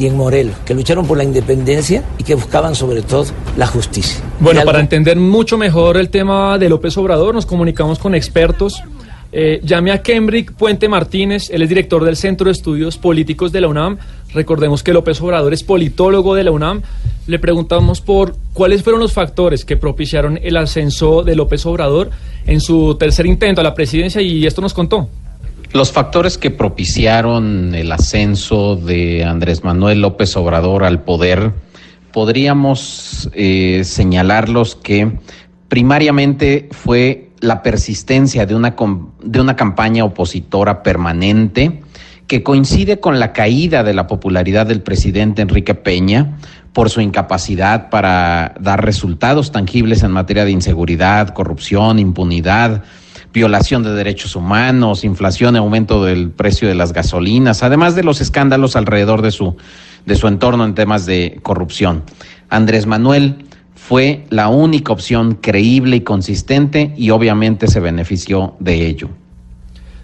y en Morelos, que lucharon por la independencia y que buscaban sobre todo la justicia. Bueno, para entender mucho mejor el tema de López Obrador, nos comunicamos con expertos. Eh, llame a Kenbrick Puente Martínez, él es director del Centro de Estudios Políticos de la UNAM. Recordemos que López Obrador es politólogo de la UNAM. Le preguntamos por cuáles fueron los factores que propiciaron el ascenso de López Obrador en su tercer intento a la presidencia y esto nos contó. Los factores que propiciaron el ascenso de Andrés Manuel López Obrador al poder, podríamos eh, señalarlos que primariamente fue la persistencia de una, de una campaña opositora permanente, que coincide con la caída de la popularidad del presidente Enrique Peña por su incapacidad para dar resultados tangibles en materia de inseguridad, corrupción, impunidad, violación de derechos humanos, inflación, aumento del precio de las gasolinas, además de los escándalos alrededor de su, de su entorno en temas de corrupción. Andrés Manuel fue la única opción creíble y consistente y obviamente se benefició de ello.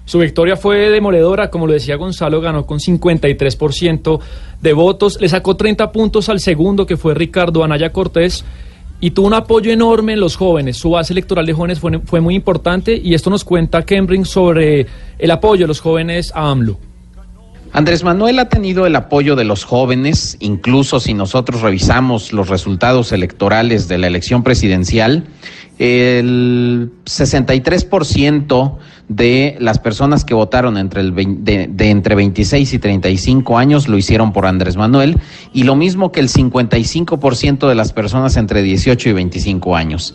Su victoria fue demoledora, como lo decía Gonzalo, ganó con 53% de votos, le sacó 30 puntos al segundo, que fue Ricardo Anaya Cortés, y tuvo un apoyo enorme en los jóvenes. Su base electoral de jóvenes fue, muy importante y esto nos cuenta Kembring sobre el apoyo de los jóvenes a AMLO. Andrés Manuel ha tenido el apoyo de los jóvenes, incluso si nosotros revisamos los resultados electorales de la elección presidencial, el 63% de las personas que votaron entre el de, de, entre 26 y 35 años lo hicieron por Andrés Manuel y lo mismo que el 55% de las personas entre 18 y 25 años.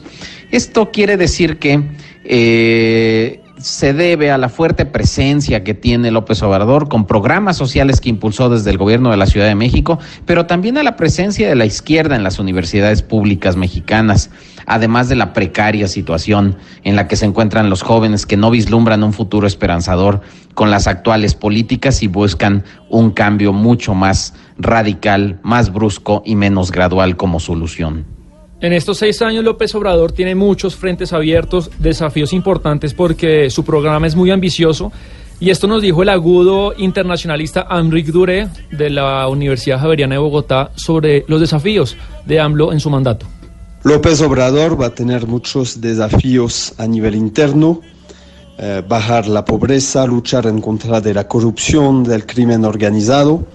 Esto quiere decir que eh, se debe a la fuerte presencia que tiene López Obrador con programas sociales que impulsó desde el gobierno de la Ciudad de México, pero también a la presencia de la izquierda en las universidades públicas mexicanas, además de la precaria situación en la que se encuentran los jóvenes que no vislumbran un futuro esperanzador con las actuales políticas y buscan un cambio mucho más radical, más brusco y menos gradual como solución. En estos seis años López Obrador tiene muchos frentes abiertos, desafíos importantes porque su programa es muy ambicioso y esto nos dijo el agudo internacionalista Amric Duré de la Universidad Javeriana de Bogotá sobre los desafíos de AMLO en su mandato. López Obrador va a tener muchos desafíos a nivel interno, eh, bajar la pobreza, luchar en contra de la corrupción, del crimen organizado.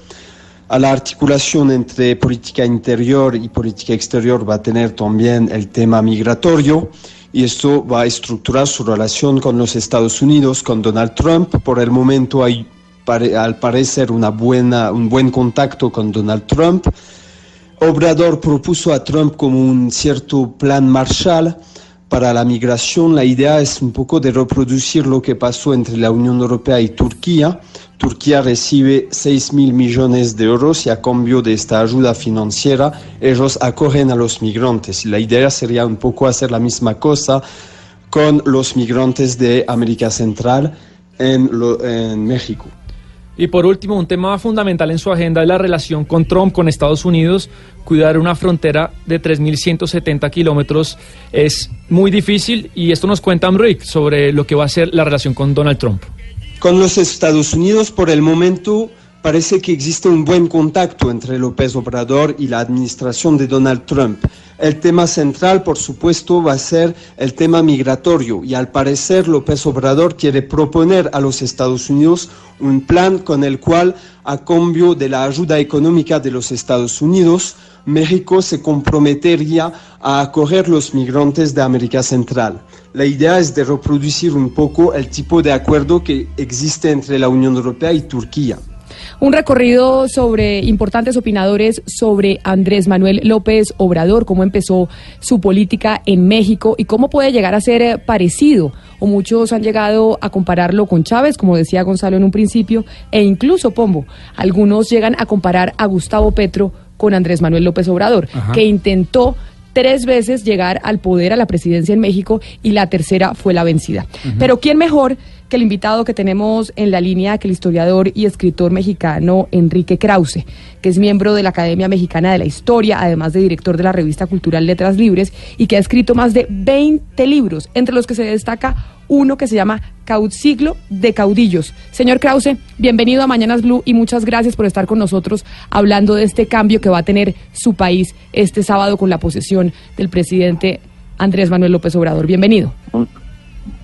A la articulación entre política interior y política exterior va a tener también el tema migratorio y esto va a estructurar su relación con los Estados Unidos, con Donald Trump. Por el momento hay al parecer una buena, un buen contacto con Donald Trump. Obrador propuso a Trump como un cierto plan Marshall para la migración. La idea es un poco de reproducir lo que pasó entre la Unión Europea y Turquía. Turquía recibe 6 mil millones de euros y a cambio de esta ayuda financiera ellos acogen a los migrantes. La idea sería un poco hacer la misma cosa con los migrantes de América Central en, México. Y por último, un tema fundamental en su agenda es la relación con Trump, con Estados Unidos. Cuidar una frontera de 3.170 kilómetros es muy difícil y esto nos cuenta Amric sobre lo que va a ser la relación con Donald Trump. Con los Estados Unidos, por el momento, parece que existe un buen contacto entre López Obrador y la administración de Donald Trump. El tema central, por supuesto, va a ser el tema migratorio y al parecer López Obrador quiere proponer a los Estados Unidos un plan con el cual, a cambio de la ayuda económica de los Estados Unidos, México se comprometería a acoger los migrantes de América Central. La idea es de reproducir un poco el tipo de acuerdo que existe entre la Unión Europea y Turquía. Un recorrido sobre importantes opinadores sobre Andrés Manuel López Obrador, cómo empezó su política en México y cómo puede llegar a ser eh, parecido. O muchos han llegado a compararlo con Chávez, como decía Gonzalo en un principio, e incluso Pombo. Algunos llegan a comparar a Gustavo Petro con Andrés Manuel López Obrador, que intentó tres veces llegar al poder, a la presidencia en México, y la tercera fue la vencida. Pero ¿quién mejor que el invitado que tenemos en la línea, que el historiador y escritor mexicano Enrique Krause, que es miembro de la Academia Mexicana de la Historia, además de director de la revista cultural Letras Libres, y que ha escrito más de 20 libros, entre los que se destaca uno que se llama Siglo de Caudillos. Señor Krause, bienvenido a Mañanas Blue y muchas gracias por estar con nosotros hablando de este cambio que va a tener su país este sábado con la posesión del presidente Andrés Manuel López Obrador. Bienvenido.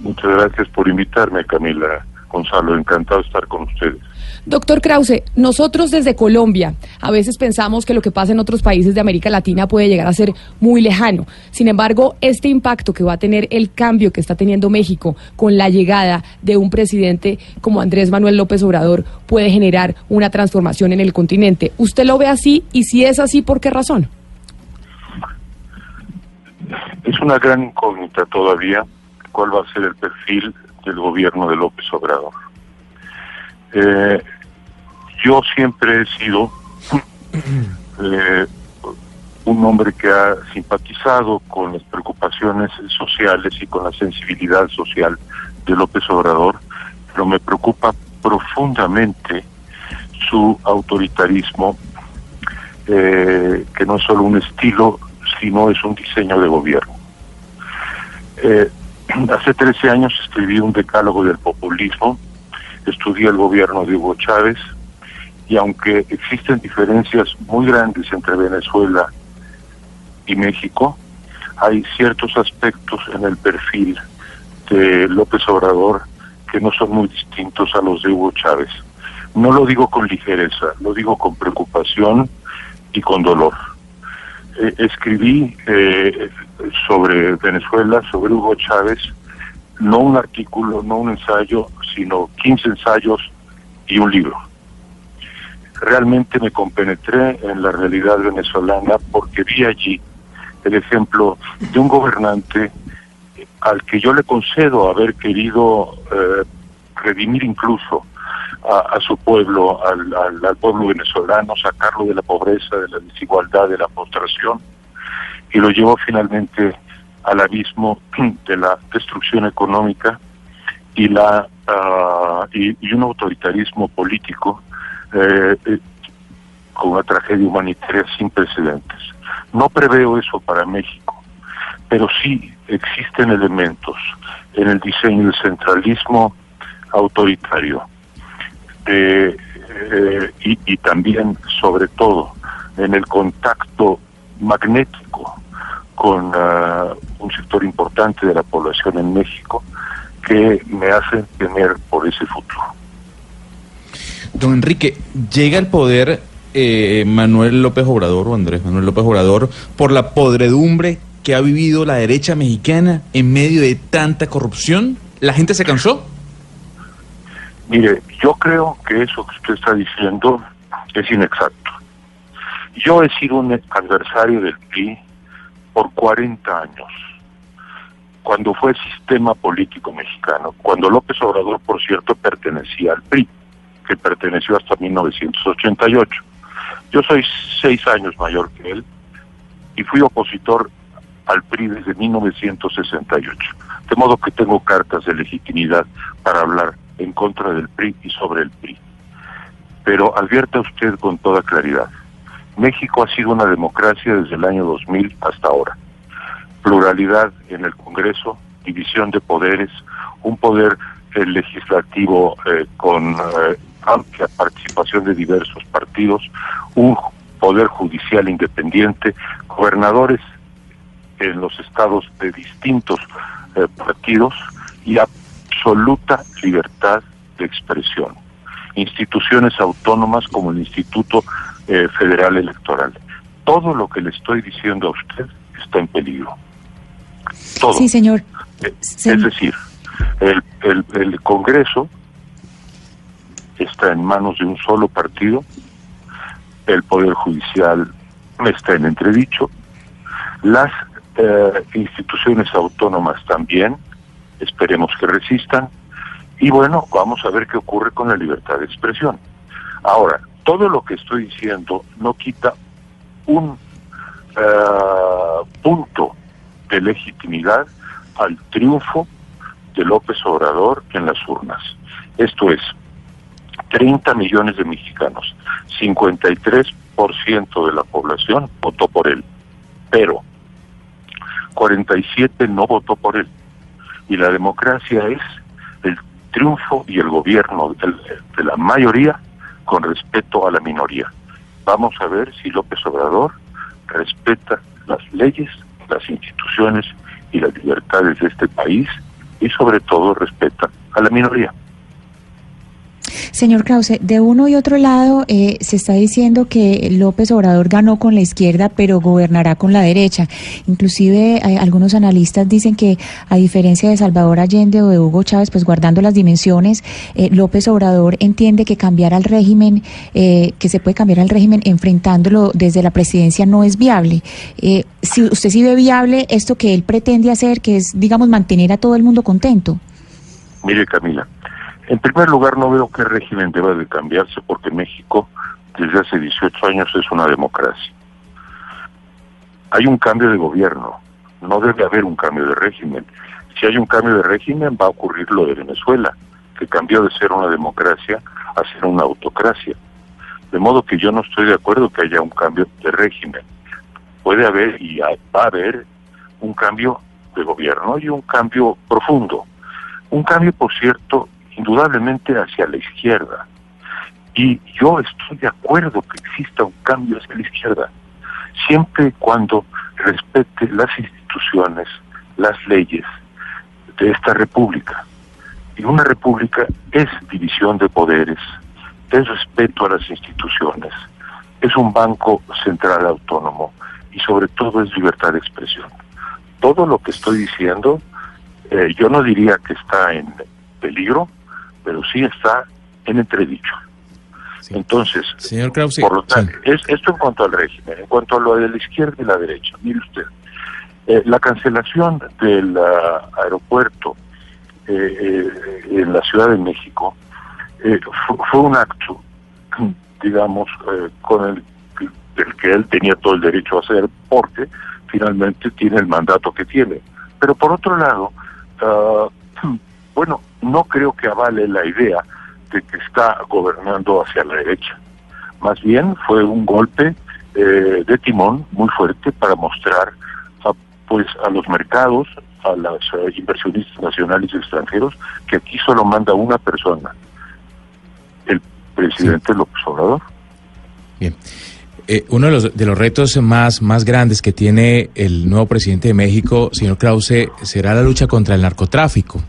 Muchas gracias por invitarme, Camila. Gonzalo, encantado de estar con ustedes. Doctor Krause, nosotros desde Colombia a veces pensamos que lo que pasa en otros países de América Latina puede llegar a ser muy lejano. Sin embargo, este impacto que va a tener el cambio que está teniendo México con la llegada de un presidente como Andrés Manuel López Obrador puede generar una transformación en el continente. ¿Usted lo ve así? Y si es así, ¿por qué razón? Es una gran incógnita todavía cuál va a ser el perfil del gobierno de López Obrador. Eh, yo siempre he sido eh, un hombre que ha simpatizado con las preocupaciones sociales y con la sensibilidad social de López Obrador, pero me preocupa profundamente su autoritarismo, eh, que no es solo un estilo, sino es un diseño de gobierno. Hace 13 años escribí un decálogo del populismo, estudié el gobierno de Hugo Chávez y aunque existen diferencias muy grandes entre Venezuela y México, hay ciertos aspectos en el perfil de López Obrador que no son muy distintos a los de Hugo Chávez. No lo digo con ligereza, lo digo con preocupación y con dolor. Eh, escribí eh, sobre Venezuela, sobre Hugo Chávez, no un artículo, no un ensayo, sino 15 ensayos y un libro. Realmente me compenetré en la realidad venezolana porque vi allí el ejemplo de un gobernante al que yo le concedo haber querido eh, redimir incluso a, su pueblo, al, al, pueblo venezolano, sacarlo de la pobreza, de la desigualdad, de la postración, y lo llevó finalmente al abismo de la destrucción económica y la ah, y, un autoritarismo político eh, eh, con una tragedia humanitaria sin precedentes. No preveo eso para México. pero sí existen elementos en el diseño del centralismo autoritario eh, eh, y, también, sobre todo, en el contacto magnético con ah, un sector importante de la población en México que me hacen temer por ese futuro. Don Enrique, llega al poder eh, Manuel López Obrador o Andrés Manuel López Obrador por la podredumbre que ha vivido la derecha mexicana en medio de tanta corrupción. ¿La gente se cansó? Mire, yo creo que eso que usted está diciendo es inexacto. Yo he sido un adversario del PRI por 40 años, cuando fue sistema político mexicano, cuando López Obrador, por cierto, pertenecía al PRI, que perteneció hasta 1988. Yo soy seis años mayor que él y fui opositor al PRI desde 1968, de modo que tengo cartas de legitimidad para hablar en contra del PRI y sobre el PRI. Pero advierta usted con toda claridad, México ha sido una democracia desde el año 2000 hasta ahora. Pluralidad en el Congreso, división de poderes, un poder eh, legislativo eh, con eh, amplia participación de diversos partidos, un poder judicial independiente, gobernadores en los estados de distintos eh, partidos y absoluta libertad de expresión. Instituciones autónomas como el Instituto eh, Federal Electoral. Todo lo que le estoy diciendo a usted está en peligro. Todo. Sí, señor. Eh, Es decir, el, el, el Congreso está en manos de un solo partido, el Poder Judicial está en entredicho, las eh, instituciones autónomas también, esperemos que resistan, y bueno, vamos a ver qué ocurre con la libertad de expresión. Ahora, todo lo que estoy diciendo no quita un eh, punto de legitimidad al triunfo de López Obrador en las urnas. Esto es, 30 millones de mexicanos, 53% de la población votó por él, pero 47 no votó por él. Y la democracia es el triunfo y el gobierno de, la mayoría con respeto a la minoría. Vamos a ver si López Obrador respeta las leyes, las instituciones y las libertades de este país y sobre todo respeta a la minoría. Señor Krause, de uno y otro lado eh, se está diciendo que López Obrador ganó con la izquierda, pero gobernará con la derecha. Inclusive eh, algunos analistas dicen que a diferencia de Salvador Allende o de Hugo Chávez, pues guardando las dimensiones, eh, López Obrador entiende que cambiar al régimen, eh, que se puede cambiar al régimen enfrentándolo desde la presidencia no es viable. Si usted sí ve viable esto que él pretende hacer, que es, digamos, mantener a todo el mundo contento. Mire, Camila, en primer lugar no veo qué régimen deba de cambiarse porque México desde hace 18 años es una democracia. Hay un cambio de gobierno, no debe haber un cambio de régimen. Si hay un cambio de régimen va a ocurrir lo de Venezuela, que cambió de ser una democracia a ser una autocracia. De modo que yo no estoy de acuerdo que haya un cambio de régimen. Puede haber y va a haber un cambio de gobierno y un cambio profundo. Un cambio, por cierto, indudablemente hacia la izquierda. Y yo estoy de acuerdo que exista un cambio hacia la izquierda, siempre y cuando respete las instituciones, las leyes de esta república. Y una república es división de poderes, es respeto a las instituciones, es un banco central autónomo y sobre todo es libertad de expresión. Todo lo que estoy diciendo, eh, yo no diría que está en peligro, pero sí está en entredicho. Entonces, Señor Krause, por lo tanto, es, esto en cuanto al régimen, en cuanto a lo de la izquierda y la derecha, mire usted, eh, la cancelación del ah, aeropuerto eh, eh, en la Ciudad de México eh, fu- fue un acto, digamos, eh, con el, el que él tenía todo el derecho a hacer, porque finalmente tiene el mandato que tiene. Pero por otro lado, ah, bueno, no creo que avale la idea de que está gobernando hacia la derecha. Más bien fue un golpe eh, de timón muy fuerte para mostrar a pues a los mercados, a los inversionistas nacionales y extranjeros, que aquí solo manda una persona, el presidente López Obrador. Bien. Eh, uno de los, de los retos más, más grandes que tiene el nuevo presidente de México, señor Krause, será la lucha contra el narcotráfico,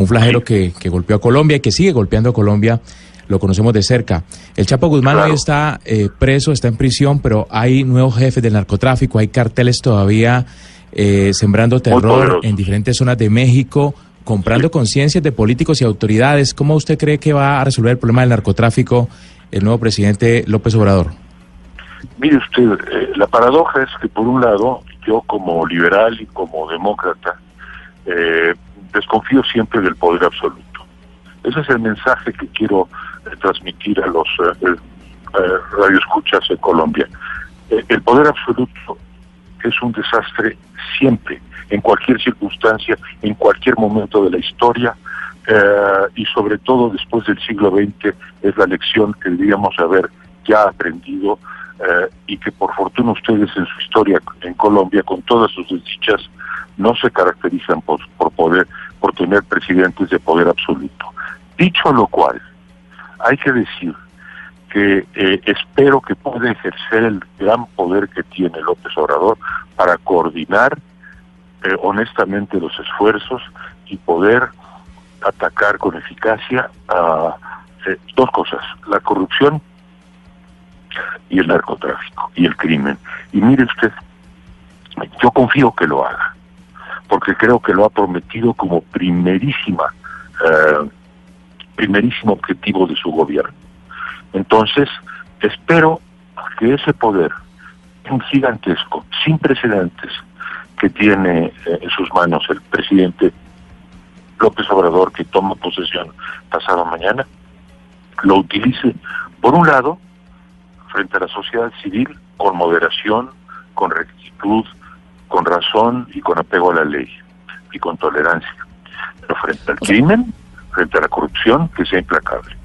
un flagelo que, que golpeó a Colombia y que sigue golpeando a Colombia, lo conocemos de cerca. El Chapo Guzmán hoy está eh, preso, está en prisión, pero hay nuevos jefes del narcotráfico, hay carteles todavía eh, sembrando terror en diferentes zonas de México, comprando conciencias de políticos y autoridades. ¿Cómo usted cree que va a resolver el problema del narcotráfico el nuevo presidente López Obrador? Mire usted, eh, la paradoja es que por un lado, yo como liberal y como demócrata, eh, desconfío siempre del poder absoluto. Ese es el mensaje que quiero eh, transmitir a los eh, radioescuchas en Colombia. el poder absoluto es un desastre siempre, en cualquier circunstancia, en cualquier momento de la historia, y sobre todo después del siglo XX es la lección que deberíamos haber ya aprendido eh, y que por fortuna ustedes en su historia en Colombia, con todas sus desdichas, no se caracterizan por, por poder, por tener presidentes de poder absoluto. Dicho lo cual, hay que decir que eh, espero que pueda ejercer el gran poder que tiene López Obrador para coordinar eh, honestamente los esfuerzos y poder atacar con eficacia a dos cosas, la corrupción y el narcotráfico y el crimen. Y mire usted, yo confío que lo haga, porque creo que lo ha prometido como primerísima, eh, primerísimo objetivo de su gobierno. Entonces, espero que ese poder gigantesco, sin precedentes, que tiene eh, en sus manos el presidente López Obrador, que toma posesión pasado mañana, lo utilice, por un lado, frente a la sociedad civil con moderación, con rectitud, con razón y con apego a la ley y con tolerancia. Pero frente al crimen, frente a la corrupción, que sea implacable.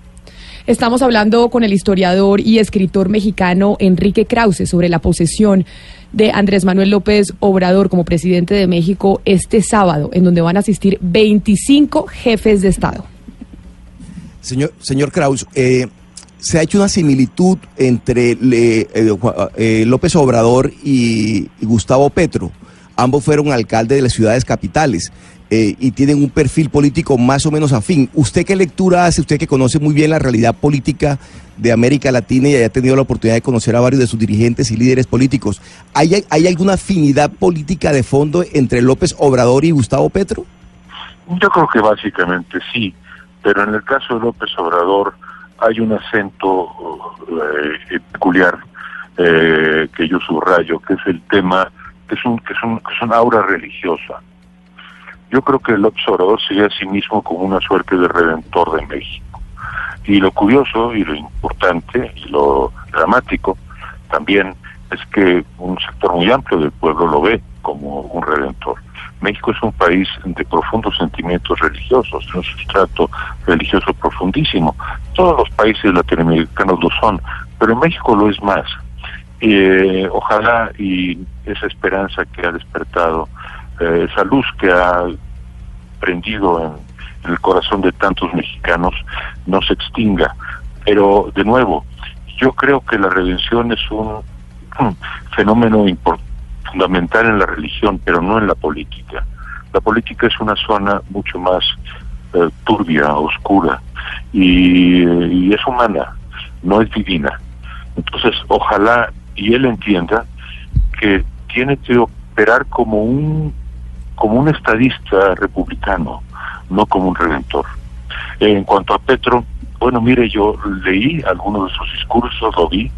Estamos hablando con el historiador y escritor mexicano Enrique Krause sobre la posesión de Andrés Manuel López Obrador como presidente de México este sábado, en donde van a asistir 25 jefes de Estado. Señor, señor Krause, eh, se ha hecho una similitud entre eh, eh, López Obrador y, Gustavo Petro. Ambos fueron alcaldes de las ciudades capitales eh, y tienen un perfil político más o menos afín. ¿Usted qué lectura hace? Usted que conoce muy bien la realidad política de América Latina y haya tenido la oportunidad de conocer a varios de sus dirigentes y líderes políticos. ¿Hay, hay alguna afinidad política de fondo entre López Obrador y Gustavo Petro? Yo creo que básicamente sí, pero en el caso de López Obrador hay un acento eh, peculiar eh, que yo subrayo, que es el tema, que es, un, que, es un, que es una aura religiosa. Yo creo que el observador sigue a sí mismo como una suerte de redentor de México. Y lo curioso y lo importante y lo dramático también es que un sector muy amplio del pueblo lo ve como un redentor. México es un país de profundos sentimientos religiosos, un sustrato religioso profundísimo. Todos los países latinoamericanos lo son, pero en México lo es más. Eh, ojalá y esa esperanza que ha despertado, eh, esa luz que ha prendido en, el corazón de tantos mexicanos, no se extinga. Pero, de nuevo, yo creo que la redención es un fenómeno importante fundamental en la religión, pero no en la política. La política es una zona mucho más eh, turbia, oscura, y, es humana, no es divina. Entonces, ojalá y él entienda que tiene que operar como un como un estadista republicano, no como un redentor. En cuanto a Petro, bueno, mire, yo leí algunos de sus discursos, lo vi,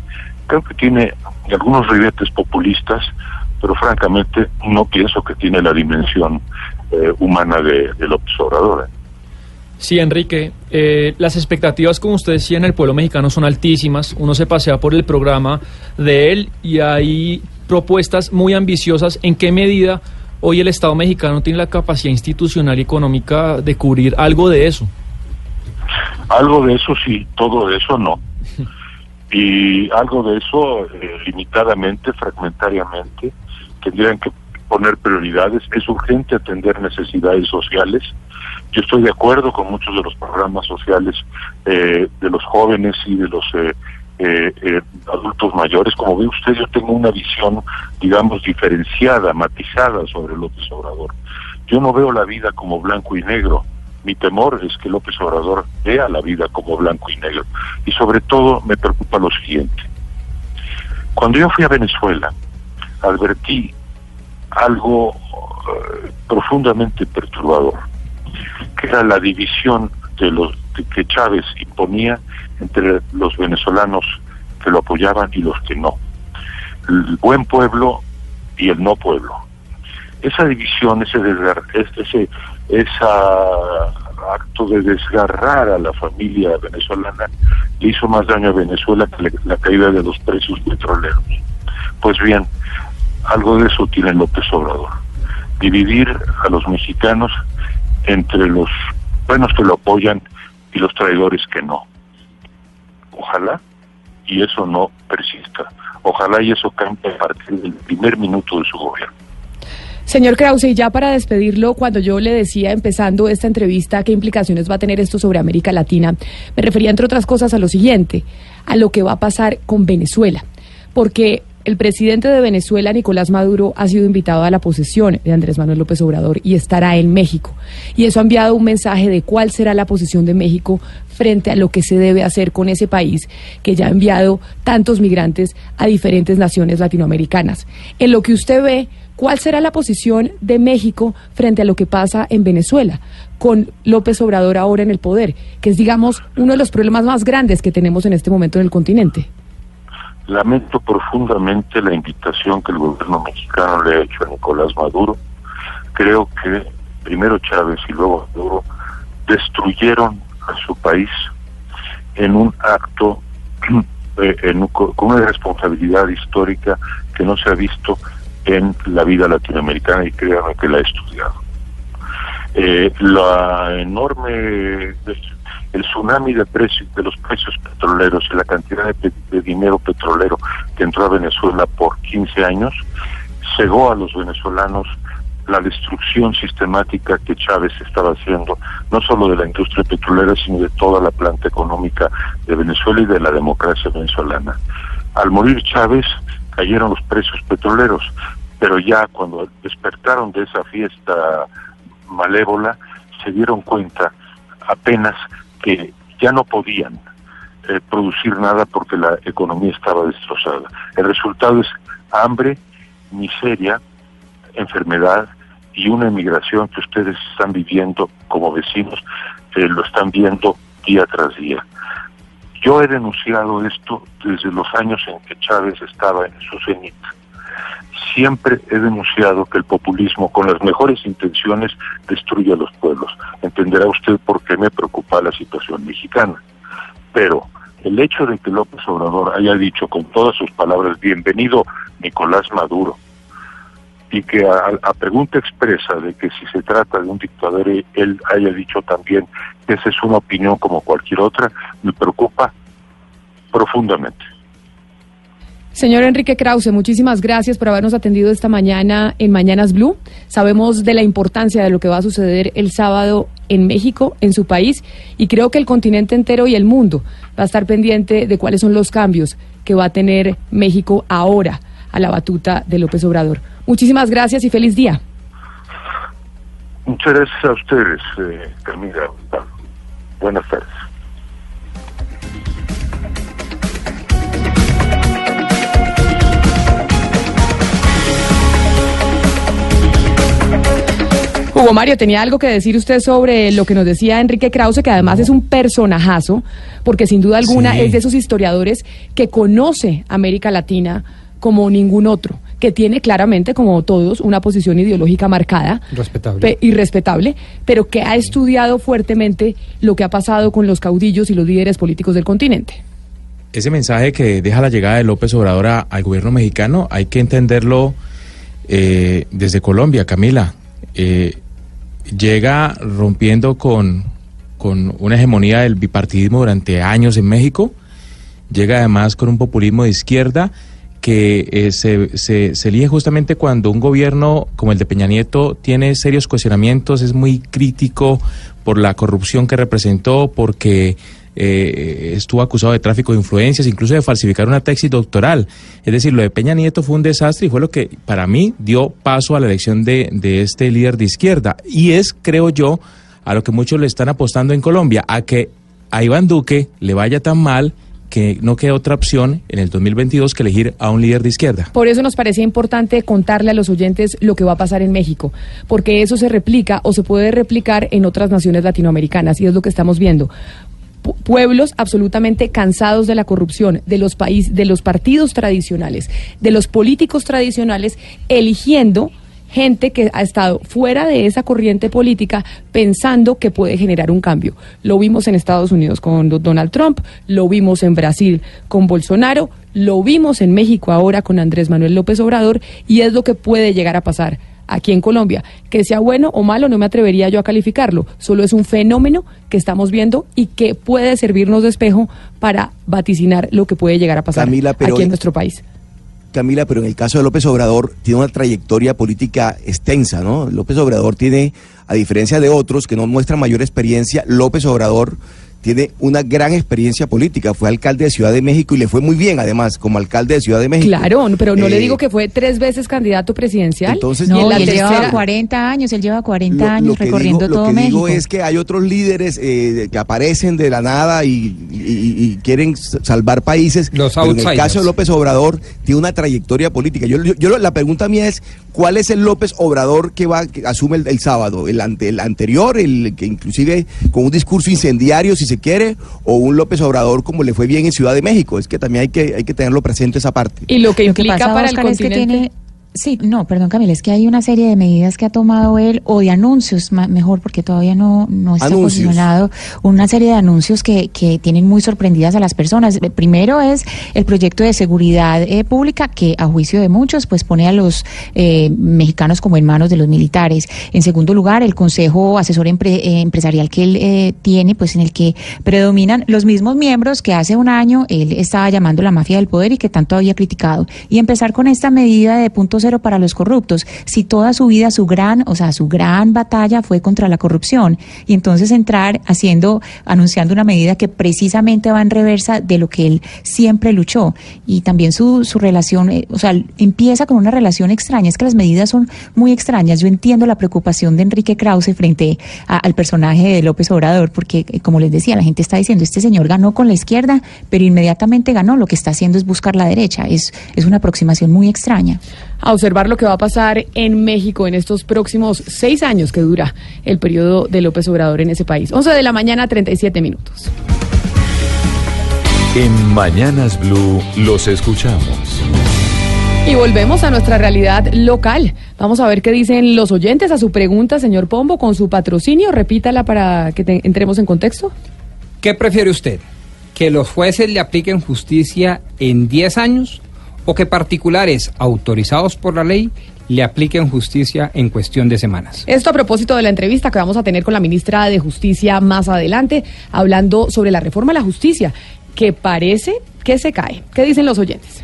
creo que tiene algunos ribetes populistas, pero francamente no pienso que tiene la dimensión eh, humana de, del observador. ¿eh? Sí, Enrique, eh, las expectativas, como usted decía, en el pueblo mexicano son altísimas. Uno se pasea por el programa de él y hay propuestas muy ambiciosas. ¿En qué medida hoy el Estado mexicano tiene la capacidad institucional y económica de cubrir algo de eso? Algo de eso sí, todo de eso no. y algo de eso limitadamente, fragmentariamente, tendrían que poner prioridades, es urgente atender necesidades sociales. Yo estoy de acuerdo con muchos de los programas sociales eh, de los jóvenes y de los eh, eh, eh, adultos mayores. Como ve usted, yo tengo una visión, digamos, diferenciada, matizada sobre López Obrador. Yo no veo la vida como blanco y negro. Mi temor es que López Obrador vea la vida como blanco y negro. Y sobre todo me preocupa lo siguiente. Cuando yo fui a Venezuela, advertí algo eh, profundamente perturbador, que era la división de los de que Chávez imponía entre los venezolanos que lo apoyaban y los que no. El buen pueblo y el no pueblo. Esa división, ese desgar, ese esa acto de desgarrar a la familia venezolana le hizo más daño a Venezuela que la, la caída de los precios petroleros. Pues bien, algo de eso tiene López Obrador. Dividir a los mexicanos entre los buenos que lo apoyan y los traidores que no. Ojalá y eso no persista. Ojalá y eso cambie a partir del primer minuto de su gobierno. Señor Krause, y ya para despedirlo, cuando yo le decía empezando esta entrevista qué implicaciones va a tener esto sobre América Latina, me refería entre otras cosas a lo siguiente, a lo que va a pasar con Venezuela. Porque el presidente de Venezuela, Nicolás Maduro, ha sido invitado a la posesión de Andrés Manuel López Obrador y estará en México. Y eso ha enviado un mensaje de cuál será la posición de México frente a lo que se debe hacer con ese país que ya ha enviado tantos migrantes a diferentes naciones latinoamericanas. En lo que usted ve, ¿cuál será la posición de México frente a lo que pasa en Venezuela? con López Obrador ahora en el poder, que es, digamos, uno de los problemas más grandes que tenemos en este momento en el continente. Lamento profundamente la invitación que el gobierno mexicano le ha hecho a Nicolás Maduro. Creo que primero Chávez y luego Maduro destruyeron a su país en un acto eh, en, con una responsabilidad histórica que no se ha visto en la vida latinoamericana y créanme que la he estudiado. Eh, la enorme el tsunami de precios de los precios petroleros y la cantidad de, de, dinero petrolero que entró a Venezuela por 15 años cegó a los venezolanos la destrucción sistemática que Chávez estaba haciendo, no solo de la industria petrolera, sino de toda la planta económica de Venezuela y de la democracia venezolana. Al morir Chávez, cayeron los precios petroleros, pero ya cuando despertaron de esa fiesta malévola, se dieron cuenta apenas que ya no podían eh, producir nada porque la economía estaba destrozada. El resultado es hambre, miseria, enfermedad y una emigración que ustedes están viviendo como vecinos, eh, lo están viendo día tras día. Yo he denunciado esto desde los años en que Chávez estaba en su cenit. Siempre he denunciado que el populismo, con las mejores intenciones, destruye a los pueblos. Entenderá usted por qué me preocupa la situación mexicana. Pero el hecho de que López Obrador haya dicho con todas sus palabras, bienvenido Nicolás Maduro, y que a, pregunta expresa de que si se trata de un dictador, él haya dicho también que esa es una opinión como cualquier otra, me preocupa profundamente. Señor Enrique Krause, muchísimas gracias por habernos atendido esta mañana en Mañanas Blue. Sabemos de la importancia de lo que va a suceder el sábado en México, en su país, y creo que el continente entero y el mundo va a estar pendiente de cuáles son los cambios que va a tener México ahora a la batuta de López Obrador. Muchísimas gracias y feliz día. Muchas gracias a ustedes, eh, Camila. Buenas tardes. Hugo Mario, tenía algo que decir usted sobre lo que nos decía Enrique Krause, que además es un personajazo, porque sin duda alguna sí. es de esos historiadores que conoce América Latina como ningún otro, que tiene claramente, como todos, una posición ideológica marcada respetable. y respetable, pero que ha estudiado fuertemente lo que ha pasado con los caudillos y los líderes políticos del continente. Ese mensaje que deja la llegada de López Obrador a, al gobierno mexicano hay que entenderlo eh, desde Colombia, Camila. Eh, llega rompiendo con, con una hegemonía del bipartidismo durante años en México, llega además con un populismo de izquierda que eh, se, se, se elige justamente cuando un gobierno como el de Peña Nieto tiene serios cuestionamientos, es muy crítico por la corrupción que representó, porque eh, estuvo acusado de tráfico de influencias, incluso de falsificar una tesis doctoral. Es decir, lo de Peña Nieto fue un desastre y fue lo que para mí dio paso a la elección de, de este líder de izquierda. Y es, creo yo, a lo que muchos le están apostando en Colombia, a que a Iván Duque le vaya tan mal que no queda otra opción en el 2022 que elegir a un líder de izquierda. Por eso nos parecía importante contarle a los oyentes lo que va a pasar en México, porque eso se replica o se puede replicar en otras naciones latinoamericanas y es lo que estamos viendo. Pu- Pueblos absolutamente cansados de la corrupción, de los países, de los partidos tradicionales, de los políticos tradicionales, eligiendo gente que ha estado fuera de esa corriente política pensando que puede generar un cambio. Lo vimos en Estados Unidos con Do- Donald Trump, lo vimos en Brasil con Bolsonaro, lo vimos en México ahora con Andrés Manuel López Obrador y es lo que puede llegar a pasar aquí en Colombia. Que sea bueno o malo no me atrevería yo a calificarlo, solo es un fenómeno que estamos viendo y que puede servirnos de espejo para vaticinar lo que puede llegar a pasar Camila, pero- aquí en nuestro país. Camila, pero en el caso de López Obrador tiene una trayectoria política extensa, ¿no? López Obrador tiene, a diferencia de otros que no muestran mayor experiencia, López Obrador tiene una gran experiencia política. Fue alcalde de Ciudad de México y le fue muy bien, además, como alcalde de Ciudad de México. Claro, pero no le Eh, digo que fue tres veces candidato presidencial. Entonces, y en No, la y él lleva tercera- 40 años, él lleva 40 Lo- años lo recorriendo digo, todo Lo que México. digo es que hay otros líderes eh, que aparecen de la nada y, y- y quieren salvar países. Los pero en el caso de López Obrador, tiene una trayectoria política. Yo, yo- yo- la pregunta mía es, ¿cuál es el López Obrador que va que asume el, el sábado? ¿El, ante- el anterior, el que inclusive con un discurso incendiario, si se quiere, o un López Obrador como le fue bien en Ciudad de México? Es que también hay que, hay que tenerlo presente esa parte. Y lo que Lo que implica pasa, para el Oscar, es que continente. tiene- Sí, no, perdón Camila, es que hay una serie de medidas que ha tomado él, o de anuncios, mejor porque todavía no, no está Anuncios. posicionado, una serie de anuncios que, que tienen muy sorprendidas a las personas. Eh, Primero es el proyecto de seguridad eh, pública que a juicio de muchos pues pone a los eh, mexicanos como en manos de los militares. En segundo lugar, el Consejo Asesor Empre- eh, Empresarial que él eh, tiene, pues en el que predominan los mismos miembros que hace un año él estaba llamando la mafia del poder y que tanto había criticado. Y empezar con esta medida de punto cero para los corruptos. Si toda su vida, su gran, o sea, su gran batalla fue contra la corrupción. Y entonces entrar haciendo, anunciando una medida que precisamente va en reversa de lo que él siempre luchó. Y también su, su relación, eh, o sea, empieza con una relación extraña. Es que las medidas son muy extrañas. Yo entiendo la preocupación de Enrique Krause frente a- al personaje de López Obrador, porque, eh, como les decía, la gente está diciendo, este señor ganó con la izquierda, pero inmediatamente ganó. Lo que está haciendo es buscar la derecha. Es, es una aproximación muy extraña. A observar lo que va a pasar en México en estos próximos seis años que dura el periodo de López Obrador en ese país. 11 de la mañana, 37 minutos. En Mañanas Blue los escuchamos. Y volvemos a nuestra realidad local. Vamos a ver qué dicen los oyentes a su pregunta, señor Pombo, con su patrocinio. Repítala para que te- entremos en contexto. ¿Qué prefiere usted? ¿Que los jueces le apliquen justicia en 10 años o que particulares autorizados por la ley le apliquen justicia en cuestión de semanas? Esto a propósito de la entrevista que vamos a tener con la ministra de Justicia más adelante, hablando sobre la reforma a la justicia, que parece que se cae. ¿Qué dicen los oyentes?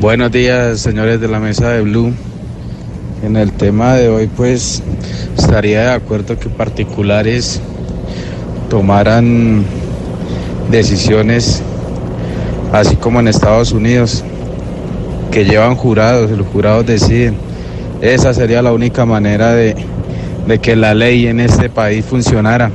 Buenos días, señores de la mesa de Blue. En el tema de hoy, pues estaría de acuerdo que particulares tomaran decisiones, así como en Estados Unidos, que llevan jurados, los jurados deciden. Esa sería la única manera de, de que la ley en este país funcionara.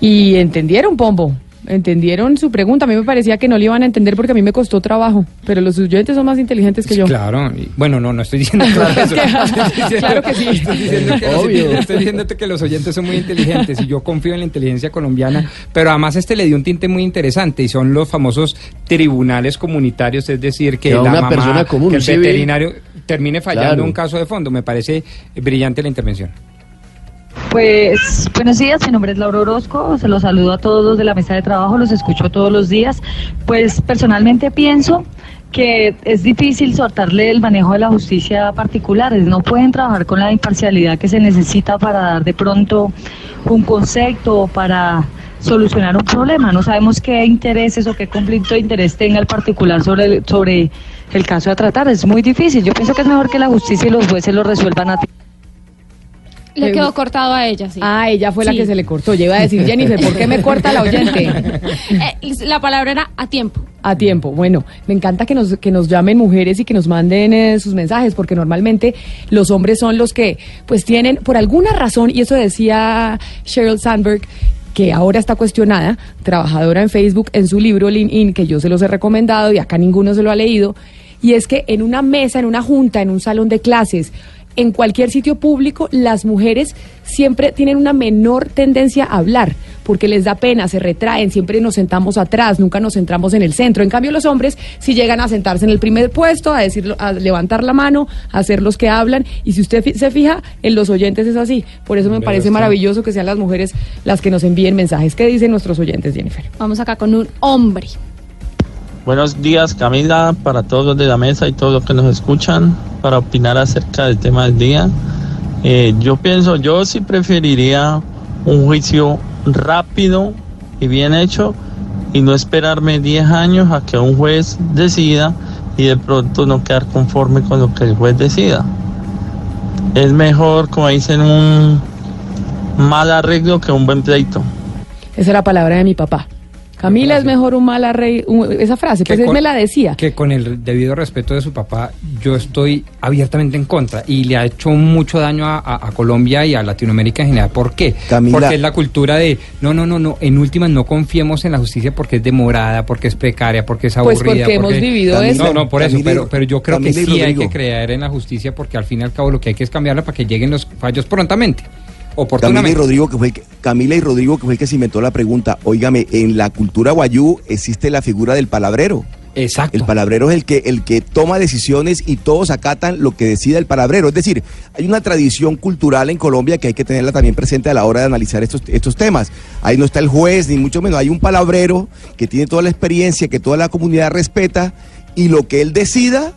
Y entendieron, Pombo. Entendieron su pregunta. A mí me parecía que no le iban a entender porque a mí me costó trabajo. Pero los oyentes son más inteligentes que yo. Claro, y- bueno, no, no estoy diciendo claro, eso. Estoy diciendo- Claro que sí. Estoy diciendo que, los, Obvio. estoy diciéndote que los oyentes son muy inteligentes y yo confío en la inteligencia colombiana, pero además este le dio un tinte muy interesante y son los famosos tribunales comunitarios, es decir, que Que la una mamá, persona común, que el veterinario termine fallando Claro. un caso de fondo. Me parece brillante la intervención. Pues buenos días, mi nombre es Laura Orozco, se los saludo a todos de la mesa de trabajo, los escucho todos los días. Pues personalmente pienso que es difícil soltarle el manejo de la justicia a particulares, no pueden trabajar con la imparcialidad que se necesita para dar de pronto un concepto para solucionar un problema. No sabemos qué intereses o qué conflicto de interés tenga el particular sobre el, sobre el caso a tratar. Es muy difícil. Yo pienso que es mejor que la justicia y los jueces lo resuelvan a tiempo. Le quedó cortado a ella, sí. Ah, ella fue la que se le cortó. Yo iba a decir, Jennifer, ¿por qué me corta la oyente? Eh, la palabra era a tiempo. A tiempo. Bueno, me encanta que nos, que nos llamen mujeres y que nos manden eh, sus mensajes, porque normalmente los hombres son los que, pues, tienen, por alguna razón, y eso decía Sheryl Sandberg, que ahora está cuestionada, trabajadora en Facebook, en su libro LinkedIn, que yo se los he recomendado y acá ninguno se lo ha leído, y es que en una mesa, en una junta, en un salón de clases, en cualquier sitio público, las mujeres siempre tienen una menor tendencia a hablar, porque les da pena, se retraen, siempre nos sentamos atrás, nunca nos centramos en el centro. En cambio, los hombres si llegan a sentarse en el primer puesto, a decirlo, a levantar la mano, a ser los que hablan, y si usted se fija, en los oyentes es así. Por eso me parece maravilloso que sean las mujeres las que nos envíen mensajes. ¿Qué dicen nuestros oyentes, Jennifer? Vamos acá con un hombre. Buenos días Camila, para todos los de la mesa y todos los que nos escuchan, para opinar acerca del tema del día. Eh, yo pienso, yo sí preferiría un juicio rápido y bien hecho y no esperarme 10 años a que un juez decida y de pronto no quedar conforme con lo que el juez decida. Es mejor, como dicen, un mal arreglo que un buen pleito. Esa es la palabra de mi papá. Camila es mejor un mal un- esa frase, pues él con- me la decía. Que con el debido respeto de su papá, yo estoy abiertamente en contra y le ha hecho mucho daño a, a- a Colombia y a Latinoamérica en general. ¿Por qué? Camila- Porque es la cultura de, no, no, no, no, en últimas no confiemos en la justicia porque es demorada, porque es precaria, porque es Pues aburrida. porque hemos vivido Camila- eso. No, no, por eso, Camila pero, pero yo creo Camila que sí hay que creer en la justicia porque al fin y al cabo lo que hay que es cambiarla para que lleguen los fallos prontamente, Camila y. Rodrigo, que fue el que, Camila y Rodrigo, que fue el que se inventó la pregunta. Óigame, en la cultura guayú existe la figura del palabrero. Exacto. El palabrero es el que, el que toma decisiones y todos acatan lo que decida el palabrero. Es decir, hay una tradición cultural en Colombia que hay que tenerla también presente a la hora de analizar estos, estos temas. Ahí no está el juez, ni mucho menos. Hay un palabrero que tiene toda la experiencia, que toda la comunidad respeta, y lo que él decida,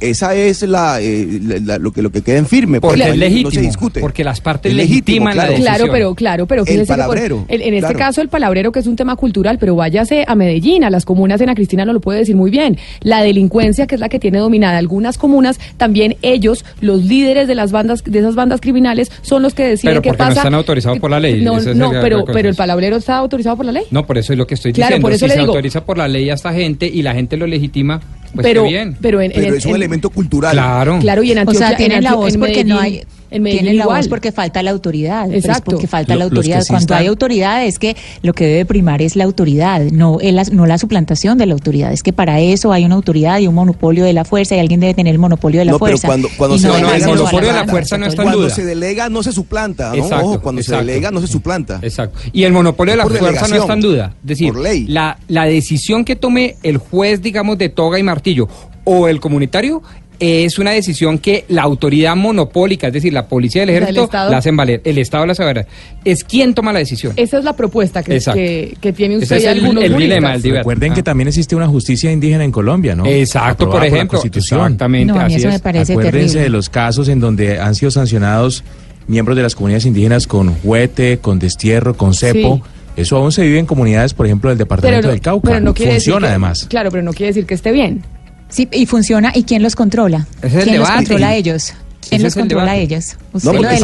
esa es la, eh, la- la- lo, que, lo que queda en firme. Porque es legítimo, No se discute. porque las partes la claro. decisión. Claro, pero claro, pero El por- palabrero, en, en este claro. caso el palabrero que es un tema cultural, pero váyase a Medellín, a las comunas, en Cristina no lo puede decir muy bien. La delincuencia que es la que tiene dominada algunas comunas, también ellos, los líderes de las bandas, de esas bandas criminales, son los que deciden Pero qué porque no pasa. están autorizados por la ley. No, esa no, la- pero, la pero el palabrero está autorizado por la ley. No, por eso es lo que estoy Claro, diciendo. por eso si le se digo- autoriza por la ley a esta gente y la gente lo legitima, pues pero, bien. pero, en, en- Pero es un en- elemento cultural. Claro. Claro, y en O Antioquia, sea, tienen en la voz en porque no hay. En Medellín Tienen la igual. voz porque falta la autoridad. pero es Exacto. porque falta Lo- la autoridad. sí Cuando están- hay autoridad es que lo que debe primar es la autoridad, no, el- no la suplantación de la autoridad. Es que para eso hay una autoridad y un monopolio de la fuerza y alguien debe tener el monopolio de la No, pero fuerza. cuando, cuando Y se no delega, dejárselo el monopolio de la fuerza no está en cuando duda. se delega no se suplanta, ¿no? Exacto, Ojo, cuando exacto. se delega no se suplanta. Exacto. Y el monopolio de la Por fuerza no está en duda. Es decir, por ley. La, la decisión que tome el juez, digamos, de toga y martillo o el comunitario es una decisión que la autoridad monopólica, es decir, la policía del O sea, el ejército, Estado- la hacen valer. El Estado la hace valer. Es quien toma la decisión. Esa es la propuesta que, que, que tiene Ese usted es y el- algunos el juristas. dilema, el. Recuerden Ah. que también existe una justicia indígena en Colombia, ¿no? Exacto, por Aprobada la ejemplo. Constitución. Exactamente, No, a mí así eso me es. parece Acuérdense terrible. de los casos en donde han sido sancionados miembros de las comunidades indígenas con juete, con destierro, con cepo. Sí. Eso aún se vive en comunidades, por ejemplo, del departamento no- del Cauca. pero no quiere decir Funciona que- además. Claro, pero no quiere decir que esté bien. Sí, y funciona. ¿Y quién los controla? Es el ¿Quién los controla a ellos? ¿Quién los controla a ellos? No, Usted lo porque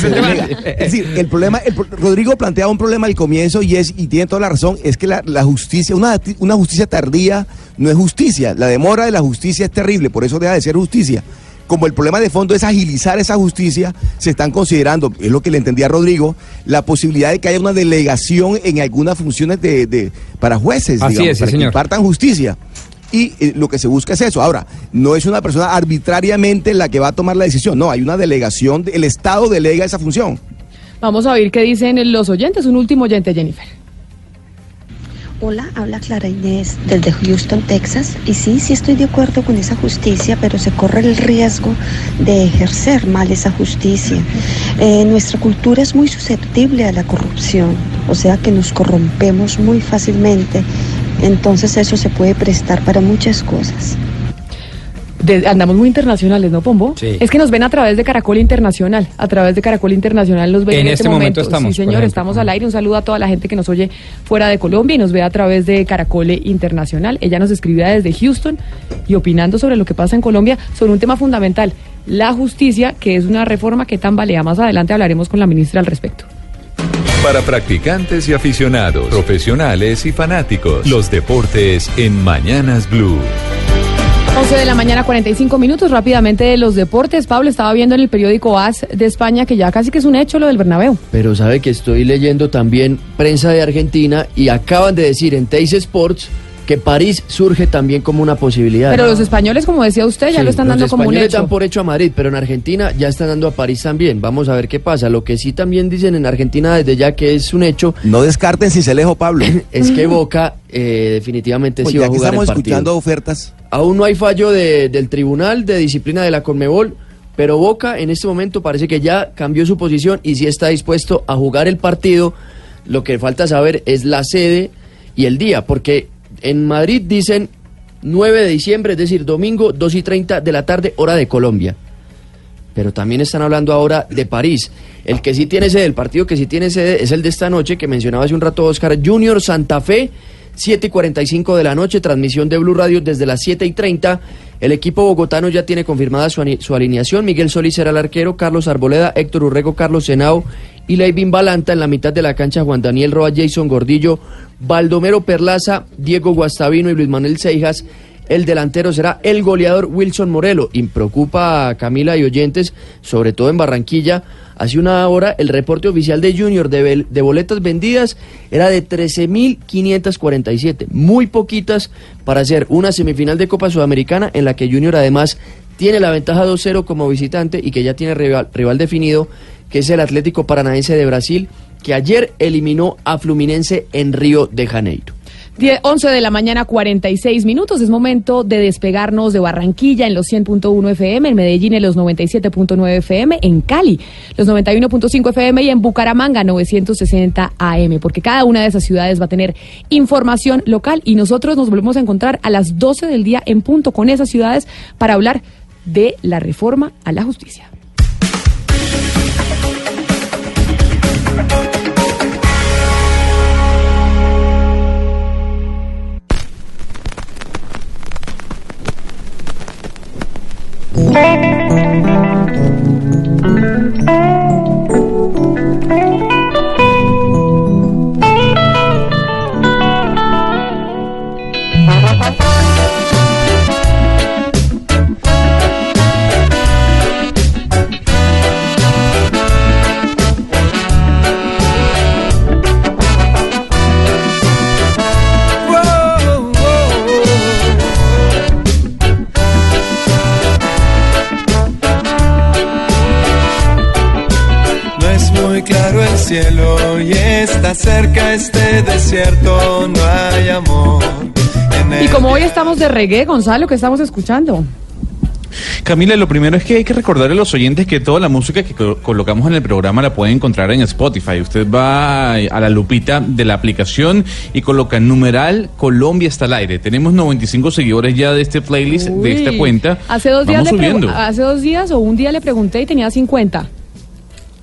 se delega. Es decir, el problema, el Rodrigo planteaba un problema al comienzo y es, y tiene toda la razón, es que la, la justicia, una, una justicia tardía no es justicia. La demora de la justicia es terrible, por eso deja de ser justicia. Como el problema de fondo es agilizar esa justicia, se están considerando, es lo que le entendía a Rodrigo, la posibilidad de que haya una delegación en algunas funciones de, de- para jueces, Así digamos, es, sí, para que señor. impartan justicia. Y eh, lo que se busca es eso. Ahora, no es una persona arbitrariamente la que va a tomar la decisión, no, hay una delegación, el Estado delega esa función. Vamos a oír qué dicen los oyentes. Un último oyente, Jennifer. Hola, habla Clara Inés desde Houston, Texas. Y sí, sí estoy de acuerdo con esa justicia, pero se corre el riesgo de ejercer mal esa justicia. Eh, nuestra cultura es muy susceptible a la corrupción, o sea que nos corrompemos muy fácilmente. Entonces eso se puede prestar para muchas cosas. De- andamos muy internacionales, ¿no, Pombo? Sí. Es que nos ven a través de Caracol Internacional. A través de Caracol Internacional nos ven En en, este momento estamos, Sí, señor, estamos al aire. Un saludo a toda la gente que nos oye fuera de Colombia y nos ve a través de Caracol Internacional. Ella nos escribía desde Houston y opinando sobre lo que pasa en Colombia sobre un tema fundamental, la justicia, que es una reforma que tambalea. Más adelante hablaremos con la ministra al respecto. Para practicantes y aficionados, profesionales y fanáticos, los deportes en Mañanas Blue. 11 de la mañana, 45 minutos. Rápidamente de los deportes. Pablo estaba viendo en el periódico AS de España que ya casi que es un hecho lo del Bernabéu. Pero sabe que estoy leyendo también prensa de Argentina y acaban de decir en Teis Sports que París surge también como una posibilidad. Pero los españoles, como decía usted, ya Sí, lo están los dando como un españoles hecho. dan por hecho a Madrid, pero en Argentina ya están dando a París también. Vamos a ver qué pasa. Lo que sí también dicen en Argentina desde ya que es un hecho. No descarten si se lejos, Pablo. es que Boca eh, definitivamente Pues sí va a jugar estamos el partido. escuchando ofertas. Aún no hay fallo de- del Tribunal de Disciplina de la Conmebol, pero Boca en este momento parece que ya cambió su posición y sí está dispuesto a jugar el partido. Lo que falta saber es la sede y el día, porque en Madrid dicen 9 de diciembre, es decir, domingo 2 y 30 de la tarde, hora de Colombia. Pero también están hablando ahora de París. El que sí tiene sede, el partido que sí tiene sede es el de esta noche, que mencionaba hace un rato Oscar Junior Santa Fe, 7 y 45 de la noche, transmisión de Blue Radio desde las 7 y 30. El equipo bogotano ya tiene confirmada su, su alineación. Miguel Solís será el arquero, Carlos Arboleda, Héctor Urrego, Carlos Senao Leivin Balanta. En la mitad de la cancha, Juan Daniel Roa, Jason Gordillo, Baldomero Perlaza, Diego Guastavino y Luis Manuel Seijas. El delantero será el goleador Wilson Morelo. Y preocupa a Camila y oyentes, sobre todo en Barranquilla. Hace una hora el reporte oficial de Junior de, de boletas vendidas era de 13.547. Muy poquitas para hacer una semifinal de Copa Sudamericana en la que Junior además tiene la ventaja 2-0 como visitante y que ya tiene rival, rival definido, que es el Atlético Paranaense de Brasil, que ayer eliminó a Fluminense en Río de Janeiro. 10, 11 de la mañana, 46 minutos. Es momento de despegarnos de Barranquilla en los 100.1 FM, en Medellín en los 97.9 FM, en Cali los 91.5 FM y en Bucaramanga 960 AM, porque cada una de esas ciudades va a tener información local y nosotros nos volvemos a encontrar a las 12 del día en punto con esas ciudades para hablar de la reforma a la justicia. Cielo y está cerca este desierto, no hay amor. En Y como hoy estamos de reggae, Gonzalo, ¿qué estamos escuchando? Camila, lo primero es que hay que recordarle a los oyentes que toda la música que co- colocamos en el programa la pueden encontrar en Spotify. Usted va a la lupita de la aplicación y coloca numeral Colombia está al aire. Tenemos 95 seguidores ya de este playlist, de esta cuenta. Hace dos, días le hace dos días o un día le pregunté y tenía 50.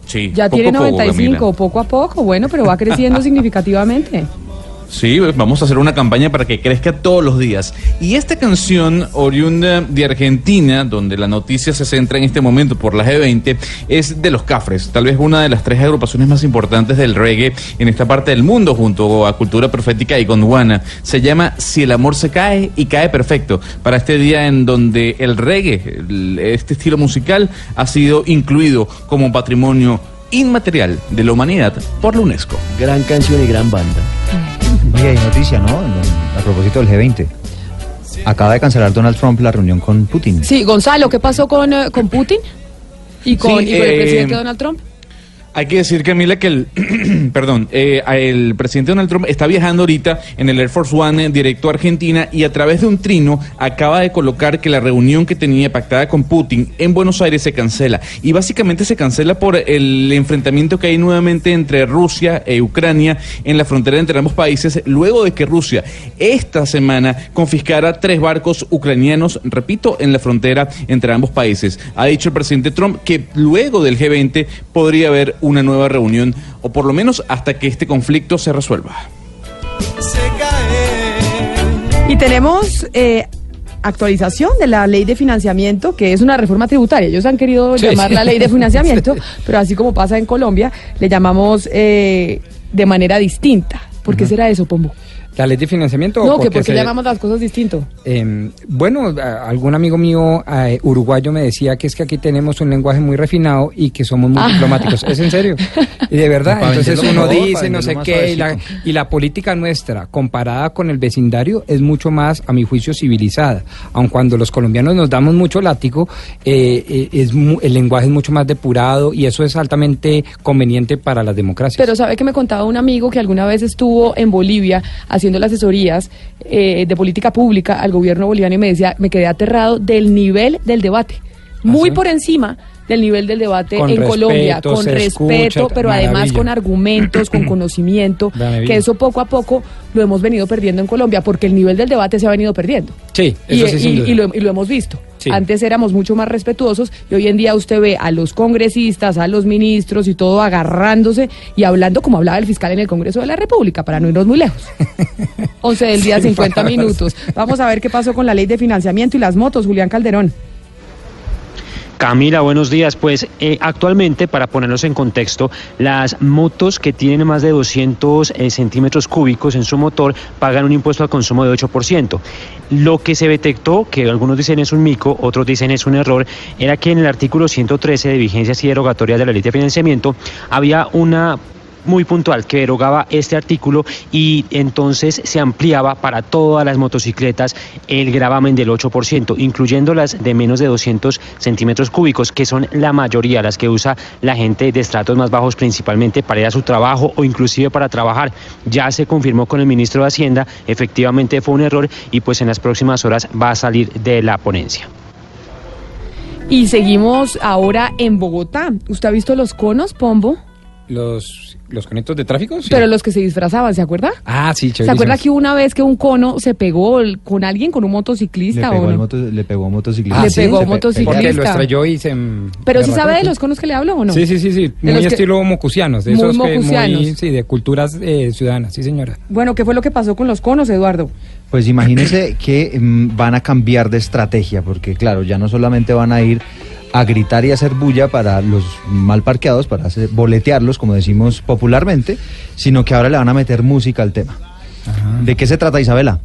Sí, Ya poco tiene a poco, 95, Camila. poco a poco, bueno, pero va creciendo significativamente. Sí, vamos a hacer una campaña para que crezca todos los días. Y esta canción, oriunda de Argentina, donde la noticia se centra en este momento por la G20, es de Los Cafres, tal vez una de las tres agrupaciones más importantes del reggae en esta parte del mundo, junto a Cultura Profética y Gondwana. Se llama Si el amor se cae y cae perfecto, para este día en donde el reggae, este estilo musical, ha sido incluido como patrimonio inmaterial de la humanidad por la UNESCO. Gran canción y gran banda. Oye, hay noticia, ¿no? A propósito del G20. Acaba de cancelar Donald Trump la reunión con Putin. Sí, Gonzalo, ¿qué pasó con, eh, con Putin? ¿Y con, Sí, y con el eh, presidente Donald Trump? Hay que decir, Camila, que el, perdón, eh, el presidente Donald Trump está viajando ahorita en el Air Force One eh, directo a Argentina y a través de un trino acaba de colocar que la reunión que tenía pactada con Putin en Buenos Aires se cancela. Y básicamente se cancela por el enfrentamiento que hay nuevamente entre Rusia e Ucrania en la frontera entre ambos países, luego de que Rusia esta semana confiscara tres barcos ucranianos, repito, en la frontera entre ambos países. Ha dicho el presidente Trump que luego del G20 podría haber una nueva reunión, o por lo menos hasta que este conflicto se resuelva. Y tenemos eh, actualización de la ley de financiamiento, que es una reforma tributaria. Ellos han querido Sí, llamar sí. la ley de financiamiento, pero así como pasa en Colombia, le llamamos eh, de manera distinta. ¿Por qué será eso, Pombo? ¿La ley de financiamiento? o No, que porque se- llamamos las cosas distinto. Eh, bueno, algún amigo mío eh, uruguayo me decía que es que aquí tenemos un lenguaje muy refinado y que somos muy Ah. diplomáticos. ¿Es en serio? Y de verdad, Para entonces uno mejor, dice no sé qué y la, suavecito. y la política nuestra comparada con el vecindario es mucho más, a mi juicio, civilizada. Aun cuando los colombianos nos damos mucho látigo, eh, eh, es mu- el lenguaje es mucho más depurado y eso es altamente conveniente para las democracias. Pero sabe que me contaba un amigo que alguna vez estuvo en Bolivia haciendo las asesorías eh, de política pública al gobierno boliviano y me decía, me quedé aterrado del nivel del debate. Muy por encima del nivel del debate Con en Colombia, con respeto, escucha, pero además con argumentos, con conocimiento, Maravilla. que eso poco a poco lo hemos venido perdiendo en Colombia, porque el nivel del debate se ha venido perdiendo. Sí, Y, eso sí, sin y- duda. y lo, y lo hemos visto. Sí. Antes éramos mucho más respetuosos y hoy en día usted ve a los congresistas, a los ministros y todo agarrándose y hablando como hablaba el fiscal en el Congreso de la República, para no irnos muy lejos. 11 del día, Sin 50 palabras. minutos. Vamos a ver qué pasó con la ley de financiamiento y las motos, Julián Calderón. Camila, buenos días. Pues eh, actualmente, para ponernos en contexto, las motos que tienen más de 200 eh, centímetros cúbicos en su motor pagan un impuesto al consumo de 8%. Lo que se detectó, que algunos dicen es un mico, otros dicen es un error, era que en el artículo 113 de vigencias y derogatorias de la ley de financiamiento había una muy puntual que derogaba este artículo y entonces se ampliaba para todas las motocicletas el gravamen del 8%, incluyendo las de menos de 200 centímetros cúbicos, que son la mayoría, las que usa la gente de estratos más bajos principalmente para ir a su trabajo o inclusive para trabajar. Ya se confirmó con el ministro de Hacienda, efectivamente fue un error y pues en las próximas horas va a salir de la ponencia. Y seguimos ahora en Bogotá. ¿Usted ha visto los conos, Pombo? Los, los conectos de tráfico. sí. Pero los que se disfrazaban, ¿se acuerda? Ah, sí, ¿Se chéverísimos. acuerda que una vez que un cono se pegó el- con alguien, con un Le motociclista pegó, o no? moto- le pegó a un motociclista. Le pegó a un Se motociclista. Porque lo estrelló y se... Pero se sí sabe de los conos que le hablo o no? Sí, sí, sí, sí. De Muy que- estilo mocusianos, de Muy esos que mocusianos. muy, sí, de culturas eh, ciudadanas, sí señora. Bueno, ¿qué fue lo que pasó con los conos, Eduardo? Pues imagínense que mm, van a cambiar de estrategia, porque claro, ya no solamente van a ir a gritar y hacer bulla para los mal parqueados, para hacer- boletearlos, como decimos popularmente, sino que ahora le van a meter música al tema. ¿De qué se trata, Isabela?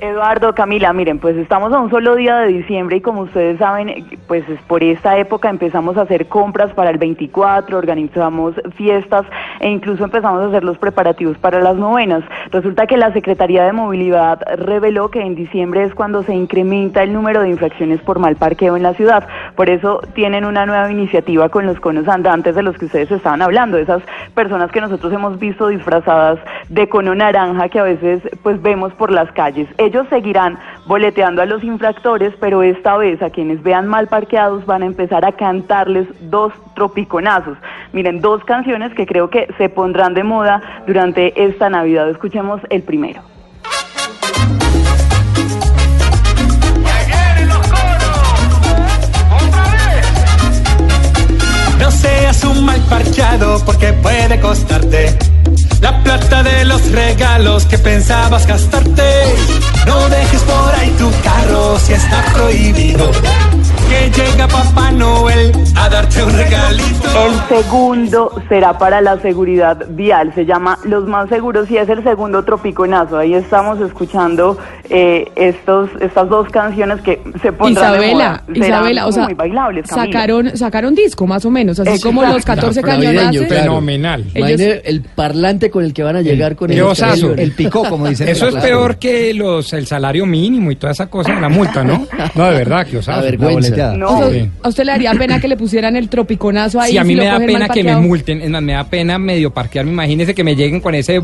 Eduardo, Camila, miren, pues estamos a un solo día de diciembre y como ustedes saben, eh, pues es por esta época empezamos a hacer compras para el 24, organizamos fiestas e incluso empezamos a hacer los preparativos para las novenas. Resulta que la Secretaría de Movilidad reveló que en diciembre es cuando se incrementa el número de infracciones por mal parqueo en la ciudad. Por eso tienen una nueva iniciativa con los conos andantes de los que ustedes estaban hablando, esas personas que nosotros hemos visto disfrazadas de cono naranja que a veces pues vemos por las calles. Ellos seguirán boleteando a los infractores, pero esta vez a quienes vean mal parqueados van a empezar a cantarles dos tropiconazos. Miren, dos canciones que creo que se pondrán de moda durante esta Navidad. Escuchemos el primero. No seas un mal parqueado porque puede costarte la plata de los regalos que pensabas gastarte. No dejes por ahí tu carro si está prohibido. Que llega Papá Noel a darte un regalito. El segundo será para la seguridad vial, se llama Los Más Seguros y es el segundo tropiconazo. Ahí estamos escuchando eh, estos, estas dos canciones que se pondrán de Isabela, moda. Serán Isabela, o como sea, muy bailables, sacaron, sacaron disco más o menos, así como los 14 cañonazos. Fenomenal. Imagine el parlante con el que van a llegar con Qué el osazo. Eso es Claro. peor que los el salario mínimo y toda esa cosa de la multa, ¿no? No, de verdad, qué osazo. La vergüenza. Parqueada. O sea, ¿A usted le daría pena que le pusieran el tropiconazo ahí? Sí, a mí si me da pena que me multen, es más, me da pena medio parquearme. Imagínese que me lleguen con ese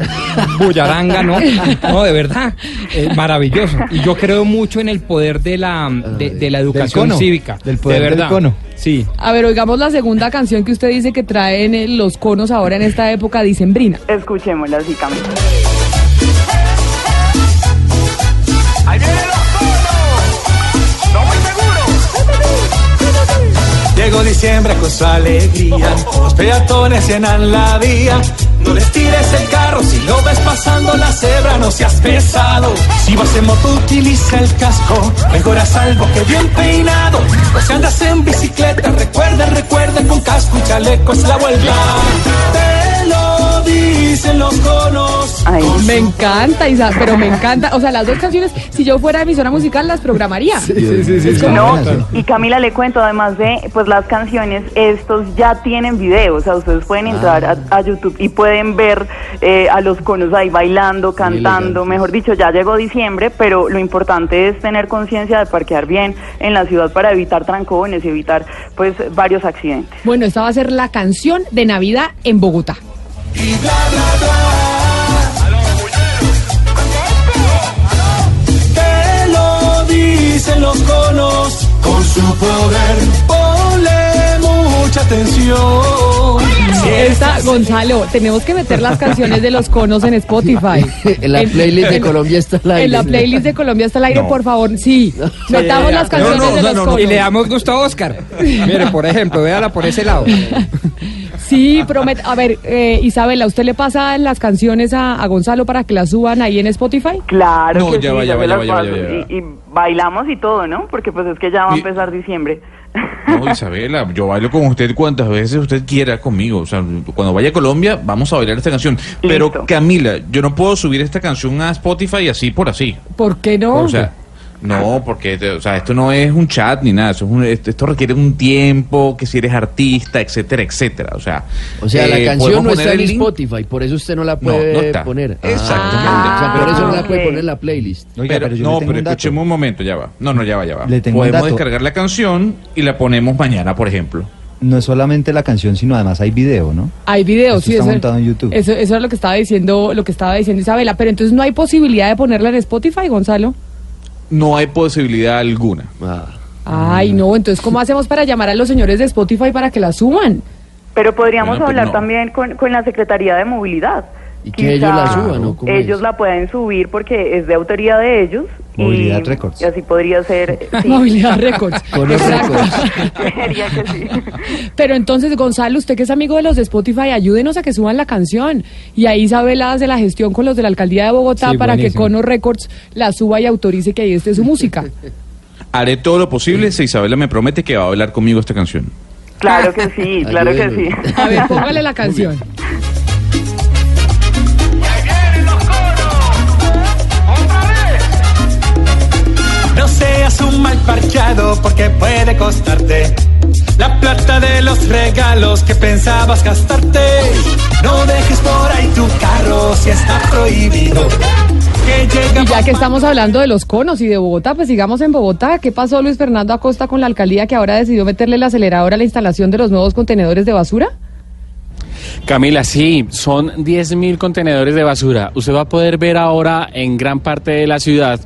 bullaranga, ¿no? No, de verdad, eh, maravilloso. Y yo creo mucho en el poder de la, de, de la educación cono, cívica. del poder de del verdad. cono. Sí. A ver, oigamos la segunda canción que usted dice que traen eh, los conos ahora en esta época dicembrina. Escuchémosla así, Camila. Llegó diciembre con su alegría, los peatones llenan la vía. No les tires el carro, si lo ves pasando la cebra, no seas pesado. Si vas en moto, utiliza el casco, mejor a salvo que bien peinado. Pues si andas en bicicleta, recuerda, recuerda, con casco y chaleco es la vuelta. Dicen los conos. Me encanta, Isa, pero me encanta. O sea, las dos canciones, si yo fuera emisora musical, las programaría. Es como- No, y Camila le cuento, además de pues las canciones, estos ya tienen videos, o sea, ustedes pueden entrar a, a YouTube y pueden ver eh, a los conos ahí bailando, cantando, mejor dicho, ya llegó diciembre, pero lo importante es tener conciencia de parquear bien en la ciudad para evitar trancones y evitar pues varios accidentes. Bueno, esta va a ser la canción de Navidad en Bogotá. Te lo dicen los conos con su poder. Ponle mucha atención. Esta, Gonzalo, tenemos que meter las canciones de los conos en Spotify. En la playlist de Colombia está al aire. En la playlist de Colombia está al aire, No. por favor, sí. Metamos las canciones de los conos. Y le damos gusto a Oscar. Mire, por ejemplo, véala por ese lado. Sí, prometo. A ver, eh, Isabela, ¿usted le pasa las canciones a, a Gonzalo para que las suban ahí en Spotify? Claro No, que ya sí, va, ya va, ya va, ya va, paso. ya va. Y, y bailamos y todo, ¿no? Porque pues es que ya va a Y- empezar diciembre. No, Isabela, yo bailo con usted cuantas veces usted quiera conmigo. O sea, cuando vaya a Colombia, vamos a bailar esta canción. Pero Camila, yo no puedo subir esta canción a Spotify así por así. ¿Por qué no? O sea, no, porque o sea, esto no es un chat ni nada. Eso es un- esto, requiere un tiempo, que si eres artista, etcétera, etcétera. O sea, O sea, la eh, canción no está en. Spotify, por eso usted no la puede no está. poner. Exactamente. Ah, o sea, por eso no la puede poner en la playlist. Oiga, pero, pero yo no, pero un escuchemos un momento, ya va. No, no, ya va, ya va. Le tengo un Podemos dato. descargar la canción y la ponemos mañana, por ejemplo. No es solamente la canción, sino además hay video, ¿no? Hay videos, Esto sí. está eso- montado en YouTube. Eso, eso es lo que estaba diciendo, lo que estaba diciendo Isabela. Pero entonces no hay posibilidad de ponerla en Spotify, Gonzalo. No hay posibilidad alguna. Ay, no. Entonces, ¿cómo hacemos para llamar a los señores de Spotify para que la suban? Pero podríamos Bueno, pues hablar no. también con, con la Secretaría de Movilidad. Y que ellos la suban, ¿no? ¿Cómo Ellos es? la pueden subir porque es de autoridad de ellos. Movilidad y, Records. Y así podría ser. sí. Movilidad Records. Con los récords. Creería que sí. Pero entonces, Gonzalo, usted que es amigo de los de Spotify, ayúdenos a que suban la canción. Y ahí Isabela hace la gestión con los de la alcaldía de Bogotá Sí, para buenísimo. que Cono Records la suba y autorice que ahí esté su música. Haré todo lo posible si Isabela me promete que va a bailar conmigo esta canción. Claro que sí, claro que sí. A ver, póngale la canción. Seas un mal parqueado porque puede costarte la plata de los regalos que pensabas gastarte. No dejes por ahí tu carro si está prohibido. Que Y ya que estamos hablando de los conos y de Bogotá, pues sigamos en Bogotá. ¿Qué pasó Luis Fernando Acosta con la alcaldía que ahora decidió meterle el acelerador a la instalación de los nuevos contenedores de basura? Camila, sí, son 10.000 contenedores de basura. Usted va a poder ver ahora en gran parte de la ciudad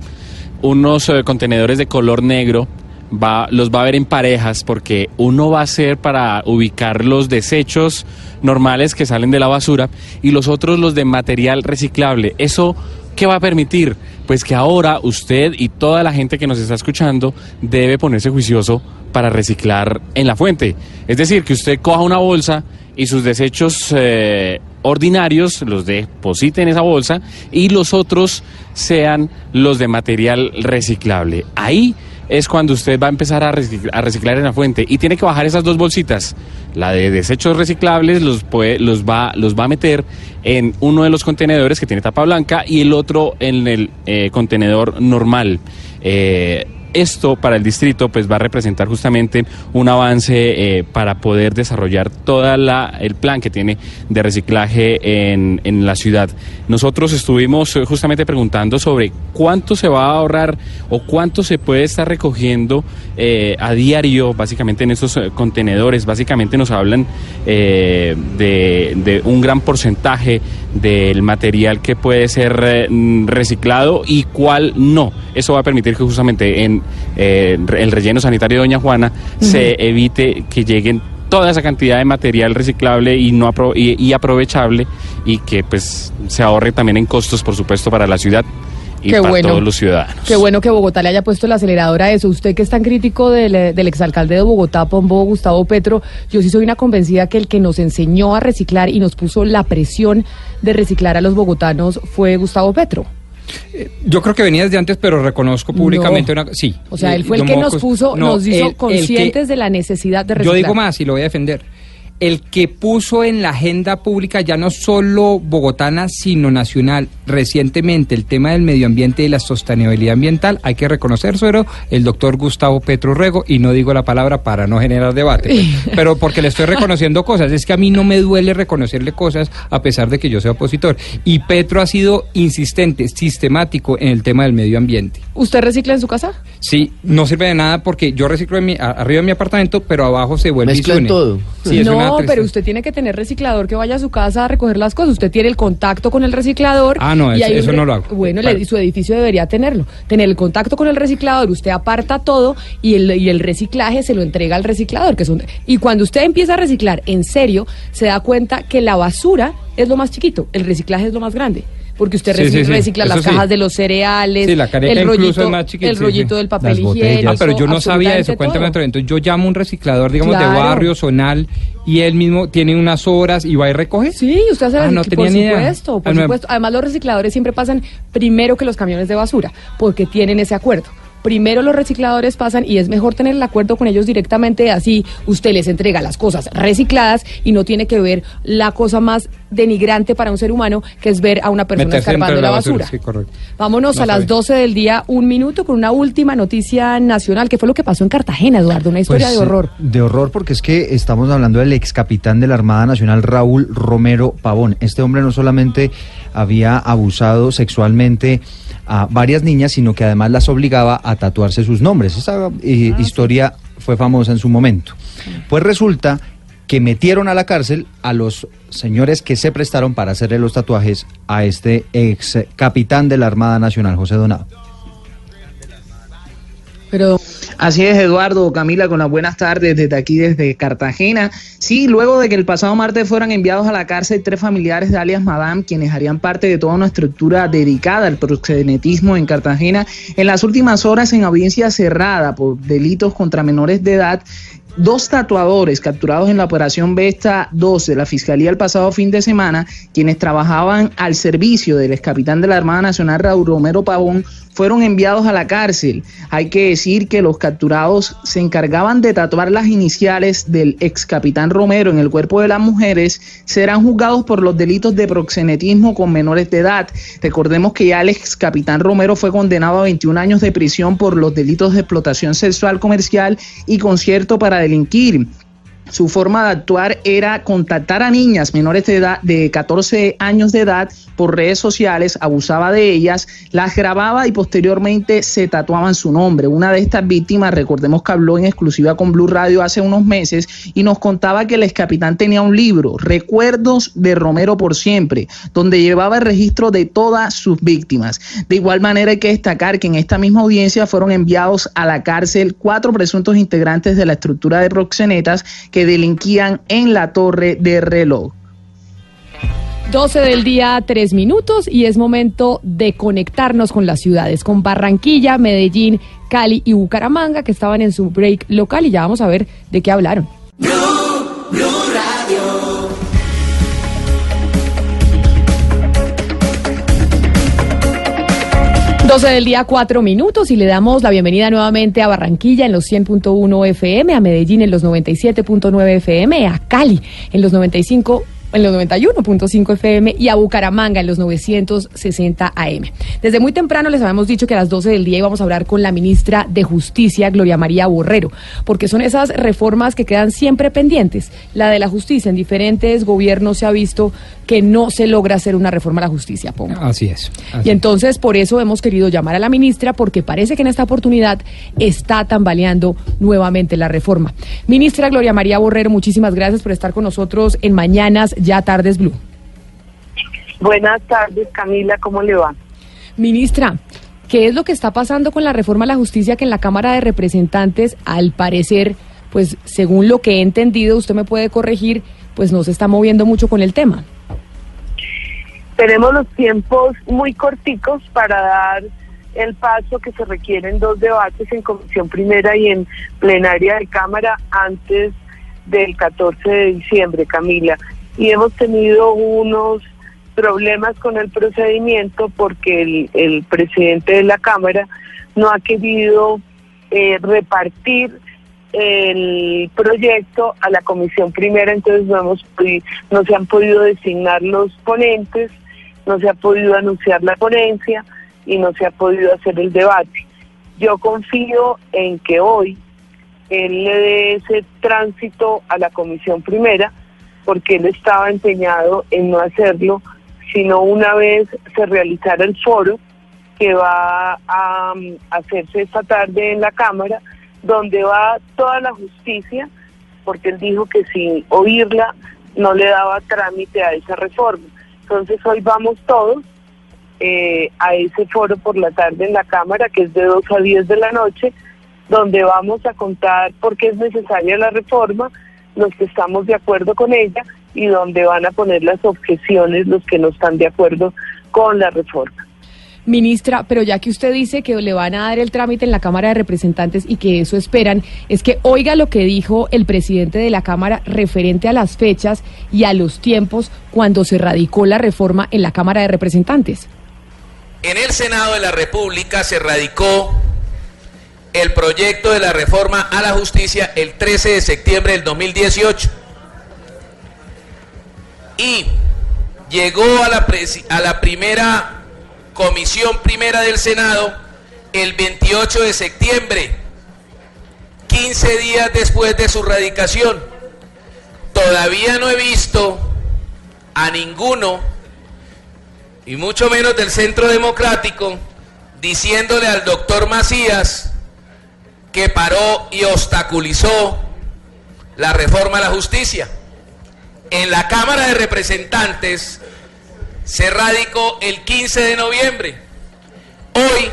unos eh, contenedores de color negro. Va, los va a ver en parejas porque uno va a ser para ubicar los desechos normales que salen de la basura y los otros los de material reciclable. Eso ¿Qué va a permitir? Pues que ahora usted y toda la gente que nos está escuchando debe ponerse juicioso para reciclar en la fuente. Es decir, que usted coja una bolsa y sus desechos eh, ordinarios los deposite en esa bolsa y los otros sean los de material reciclable. Ahí es cuando usted va a empezar a reciclar, a reciclar en la fuente y tiene que bajar esas dos bolsitas. La de desechos reciclables los, puede, los, va, los va a meter en uno de los contenedores que tiene tapa blanca y el otro en el eh, contenedor normal. Eh, esto para el distrito pues va a representar justamente un avance eh, para poder desarrollar toda la el plan que tiene de reciclaje en, en la ciudad. Nosotros estuvimos eh, justamente preguntando sobre cuánto se va a ahorrar o cuánto se puede estar recogiendo eh, a diario básicamente en estos contenedores. Básicamente nos hablan eh, de, de un gran porcentaje del material que puede ser reciclado y cuál no. Eso va a permitir que justamente en eh, el relleno sanitario de Doña Juana se evite que lleguen toda esa cantidad de material reciclable y no apro- y, y aprovechable y que pues se ahorre también en costos por supuesto para la ciudad y Qué para bueno. todos los ciudadanos. Qué bueno que Bogotá le haya puesto el acelerador a eso. Usted que es tan crítico del, del exalcalde de Bogotá, Pombo Gustavo Petro, yo sí soy una convencida que el que nos enseñó a reciclar y nos puso la presión de reciclar a los bogotanos fue Gustavo Petro. Yo creo que venía desde antes, pero reconozco públicamente No. una... Sí. O sea, él fue el que nos puso, no, nos el- hizo el que- conscientes de la necesidad de Yo reciclar. digo más y lo voy a defender. El que puso en la agenda pública ya no solo bogotana, sino nacional, recientemente el tema del medio ambiente y la sostenibilidad ambiental, hay que reconocérselo, el doctor Gustavo Petro Rego, y no digo la palabra para no generar debate, pero porque le estoy reconociendo cosas. Es que a mí no me duele reconocerle cosas a pesar de que yo sea opositor. Y Petro ha sido insistente, sistemático en el tema del medio ambiente. ¿Usted recicla en su casa? Sí, no sirve de nada porque yo reciclo en mi, arriba de mi apartamento, pero abajo se vuelve todo. Sí, es una no, pero usted tiene que tener reciclador que vaya a su casa a recoger las cosas. Usted tiene el contacto con el reciclador. Ah, no, y eso- re- no lo hago. Bueno, Claro. le- su edificio debería tenerlo. Tener el contacto con el reciclador, usted aparta todo y el, y el reciclaje se lo entrega al reciclador. Que son, y cuando usted empieza a reciclar en serio, se da cuenta que la basura es lo más chiquito, el reciclaje es lo más grande. Porque usted Sí, reci- sí, sí, recicla las cajas de los cereales, la el rollito, es más chiquita, el sí, rollito sí. del papel higiénico. Ah, pero yo no sabía eso, cuéntame otro. Entonces yo llamo a un reciclador, digamos, de barrio, zonal, y él mismo tiene unas horas y va y recoge. Sí, usted hace Ah, no por tenía ni idea. supuesto, por Ah, supuesto. Además, los recicladores siempre pasan primero que los camiones de basura, porque tienen ese acuerdo. Primero los recicladores pasan y es mejor tener el acuerdo con ellos directamente, así usted les entrega las cosas recicladas y no tiene que ver la cosa más denigrante para un ser humano, que es ver a una persona Meterse escarbando la basura. Sí, correcto. Vámonos No a las sabe. 12 del día, un minuto, con una última noticia nacional, que fue lo que pasó en Cartagena, Eduardo, una historia Pues, de horror. eh, De horror porque es que estamos hablando del ex capitán de la Armada Nacional Raúl Romero Pavón. Este hombre no solamente había abusado sexualmente a varias niñas, sino que además las obligaba a tatuarse sus nombres. Esa eh, historia fue famosa en su momento. Pues resulta que metieron a la cárcel a los señores que se prestaron para hacerle los tatuajes a este ex capitán de la Armada Nacional, José Donado. Pero Así es, Eduardo, Camila, con las buenas tardes desde aquí, desde Cartagena. Sí, luego de que el pasado martes fueran enviados a la cárcel tres familiares de alias Madame, quienes harían parte de toda una estructura dedicada al proxenetismo en Cartagena, en las últimas horas en audiencia cerrada por delitos contra menores de edad, Dos tatuadores capturados en la operación Vesta 2 de la Fiscalía el pasado fin de semana, quienes trabajaban al servicio del ex capitán de la Armada Nacional Raúl Romero Pavón, fueron enviados a la cárcel. Hay que decir que los capturados se encargaban de tatuar las iniciales del ex capitán Romero en el cuerpo de las mujeres, serán juzgados por los delitos de proxenetismo con menores de edad. Recordemos que ya el ex capitán Romero fue condenado a 21 años de prisión por los delitos de explotación sexual comercial y concierto para delinquir. Su forma de actuar era contactar a niñas menores de edad de 14 años de edad por redes sociales, abusaba de ellas, las grababa y posteriormente se tatuaban su nombre. Una de estas víctimas, recordemos que habló en exclusiva con Blue Radio hace unos meses y nos contaba que el ex capitán tenía un libro, Recuerdos de Romero por siempre, donde llevaba el registro de todas sus víctimas. De igual manera hay que destacar que en esta misma audiencia fueron enviados a la cárcel cuatro presuntos integrantes de la estructura de proxenetas que delinquían en la torre de reloj. 12 del día, 3 minutos y es momento de conectarnos con las ciudades, con Barranquilla, Medellín, Cali y Bucaramanga que estaban en su break local y ya vamos a ver de qué hablaron. Blue 12 del día, 4 minutos y le damos la bienvenida nuevamente a Barranquilla en los 100.1 FM, a Medellín en los 97.9 FM, a Cali en los 95 en los 91.5 FM y a Bucaramanga en los 960 AM. Desde muy temprano les habíamos dicho que a las 12 del día íbamos a hablar con la ministra de Justicia, Gloria María Borrero, porque son esas reformas que quedan siempre pendientes. La de la justicia en diferentes gobiernos se ha visto que no se logra hacer una reforma a la justicia, pongo. Así es. así Y entonces por eso hemos querido llamar a la ministra porque parece que en esta oportunidad está tambaleando nuevamente la reforma. Ministra Gloria María Borrero, muchísimas gracias por estar con nosotros en Mañanas Ya Tardes Blue. Buenas tardes, Camila, ¿cómo le va? Ministra, ¿qué es lo que está pasando con la reforma a la justicia que en la Cámara de Representantes, al parecer, pues según lo que he entendido, usted me puede corregir, pues no se está moviendo mucho con el tema? Tenemos los tiempos muy corticos para dar el paso que se requieren dos debates en comisión primera y en plenaria de Cámara antes del 14 de diciembre, Camila. Y hemos tenido unos problemas con el procedimiento porque el, presidente de la Cámara no ha querido eh, repartir el proyecto a la comisión primera, entonces no, hemos, no se han podido designar los ponentes, no se ha podido anunciar la ponencia y no se ha podido hacer el debate. Yo confío en que hoy él le dé ese tránsito a la comisión primera, porque él estaba empeñado en no hacerlo, sino una vez se realizara el foro que va a um, hacerse esta tarde en la Cámara, donde va toda la justicia, porque él dijo que sin oírla no le daba trámite a esa reforma. Entonces hoy vamos todos eh, a ese foro por la tarde en la Cámara, que es de 2 a 10 de la noche, donde vamos a contar por qué es necesaria la reforma, los que estamos de acuerdo con ella y donde van a poner las objeciones los que no están de acuerdo con la reforma. Ministra, pero ya que usted dice que le van a dar el trámite en la Cámara de Representantes y que eso esperan, es que oiga lo que dijo el presidente de la Cámara referente a las fechas y a los tiempos cuando se radicó la reforma en la Cámara de Representantes. En el Senado de la República se radicó el proyecto de la reforma a la justicia el 13 de septiembre del 2018 y llegó a la, a la primera comisión primera del Senado el 28 de septiembre, 15 días después de su radicación. Todavía no he visto a ninguno y mucho menos del Centro Democrático, diciéndole al doctor Macías que paró y obstaculizó la reforma a la justicia. En la Cámara de Representantes se radicó el 15 de noviembre. Hoy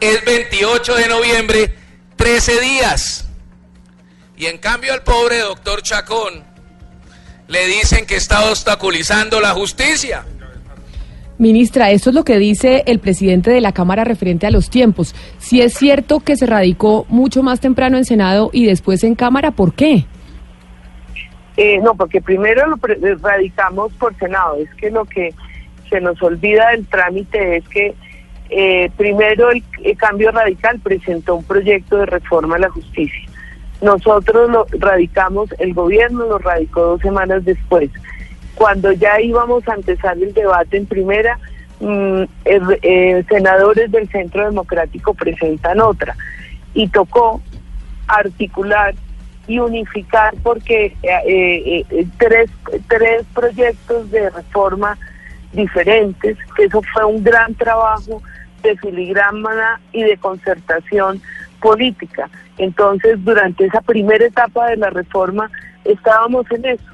es 28 de noviembre, 13 días. Y en cambio al pobre doctor Chacón le dicen que está obstaculizando la justicia. Ministra, esto es lo que dice el presidente de la Cámara referente a los tiempos. Si es cierto que se radicó mucho más temprano en Senado y después en Cámara, ¿por qué? Eh, no, porque primero lo eh, radicamos por Senado. Es que lo que se nos olvida del trámite es que eh, primero el, el cambio radical presentó un proyecto de reforma a la justicia. Nosotros lo radicamos, el gobierno lo radicó dos semanas después. Cuando ya íbamos a empezar el debate en primera, mm, senadores del Centro Democrático presentan otra. Y tocó articular y unificar porque eh, eh, eh, tres, tres proyectos de reforma diferentes, que eso fue un gran trabajo de filigrana y de concertación política. Entonces, durante esa primera etapa de la reforma estábamos en eso,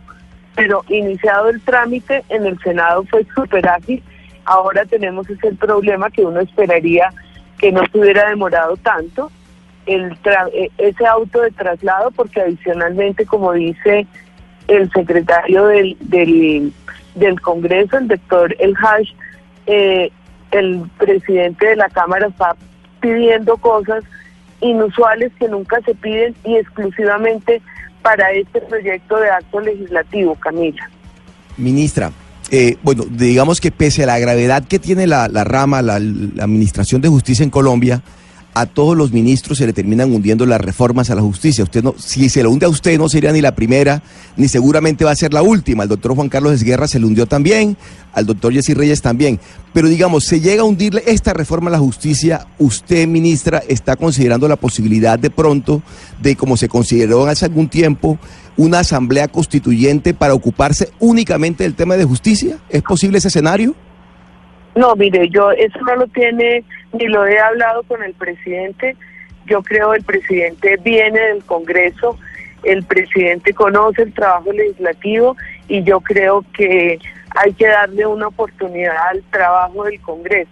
pero iniciado el trámite en el Senado fue súper ágil. Ahora tenemos ese problema que uno esperaría que no se hubiera demorado tanto, el tra- eh, ese auto de traslado, porque adicionalmente, como dice el secretario del, del, del Congreso, el doctor El Hash, eh, el presidente de la Cámara está pidiendo cosas inusuales que nunca se piden y exclusivamente para este proyecto de acto legislativo, Camila. Ministra, eh, bueno, digamos que pese a la gravedad que tiene la, la rama, la, la Administración de Justicia en Colombia, a todos los ministros se le terminan hundiendo las reformas a la justicia. Usted no, si se lo hunde a usted no sería ni la primera, ni seguramente va a ser la última. Al doctor Juan Carlos Esguerra se le hundió también, al doctor Jessy Reyes también. Pero digamos, se llega a hundirle esta reforma a la justicia, usted, ministra, está considerando la posibilidad de pronto de, como se consideró hace algún tiempo, una asamblea constituyente para ocuparse únicamente del tema de justicia? ¿Es posible ese escenario? No, mire, yo eso no lo tiene, ni lo he hablado con el presidente. Yo creo el presidente viene del Congreso, el presidente conoce el trabajo legislativo y yo creo que hay que darle una oportunidad al trabajo del Congreso.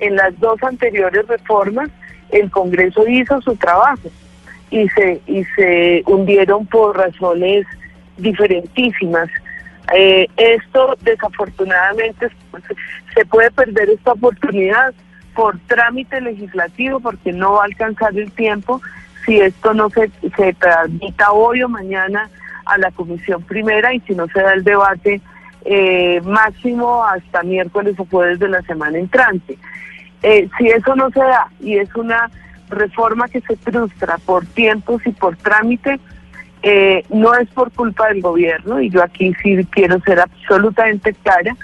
En las dos anteriores reformas, el Congreso hizo su trabajo y se, y se hundieron por razones diferentísimas. Eh, esto desafortunadamente se puede perder esta oportunidad por trámite legislativo porque no va a alcanzar el tiempo si esto no se, se tramita hoy o mañana a la comisión primera y si no se da el debate eh, máximo hasta miércoles o jueves de la semana entrante. Eh, si eso no se da y es una reforma que se frustra por tiempos y por trámite, eh, no es por culpa del gobierno, y yo aquí sí quiero ser absolutamente clara,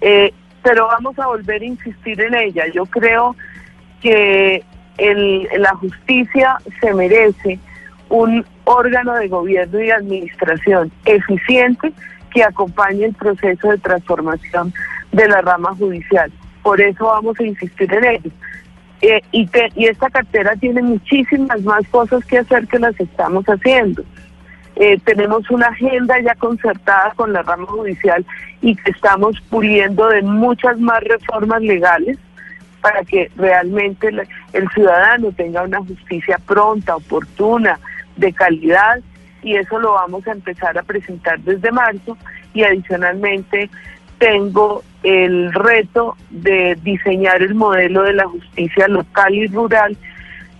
eh, pero vamos a volver a insistir en ella. Yo creo que el, la justicia se merece un órgano de gobierno y administración eficiente que acompañe el proceso de transformación de la rama judicial. Por eso vamos a insistir en ello. Eh, y, y esta cartera tiene muchísimas más cosas que hacer que las estamos haciendo. Eh, tenemos una agenda ya concertada con la rama judicial y que estamos puliendo de muchas más reformas legales para que realmente el, el ciudadano tenga una justicia pronta, oportuna, de calidad y eso lo vamos a empezar a presentar desde marzo. Y adicionalmente tengo el reto de diseñar el modelo de la justicia local y rural,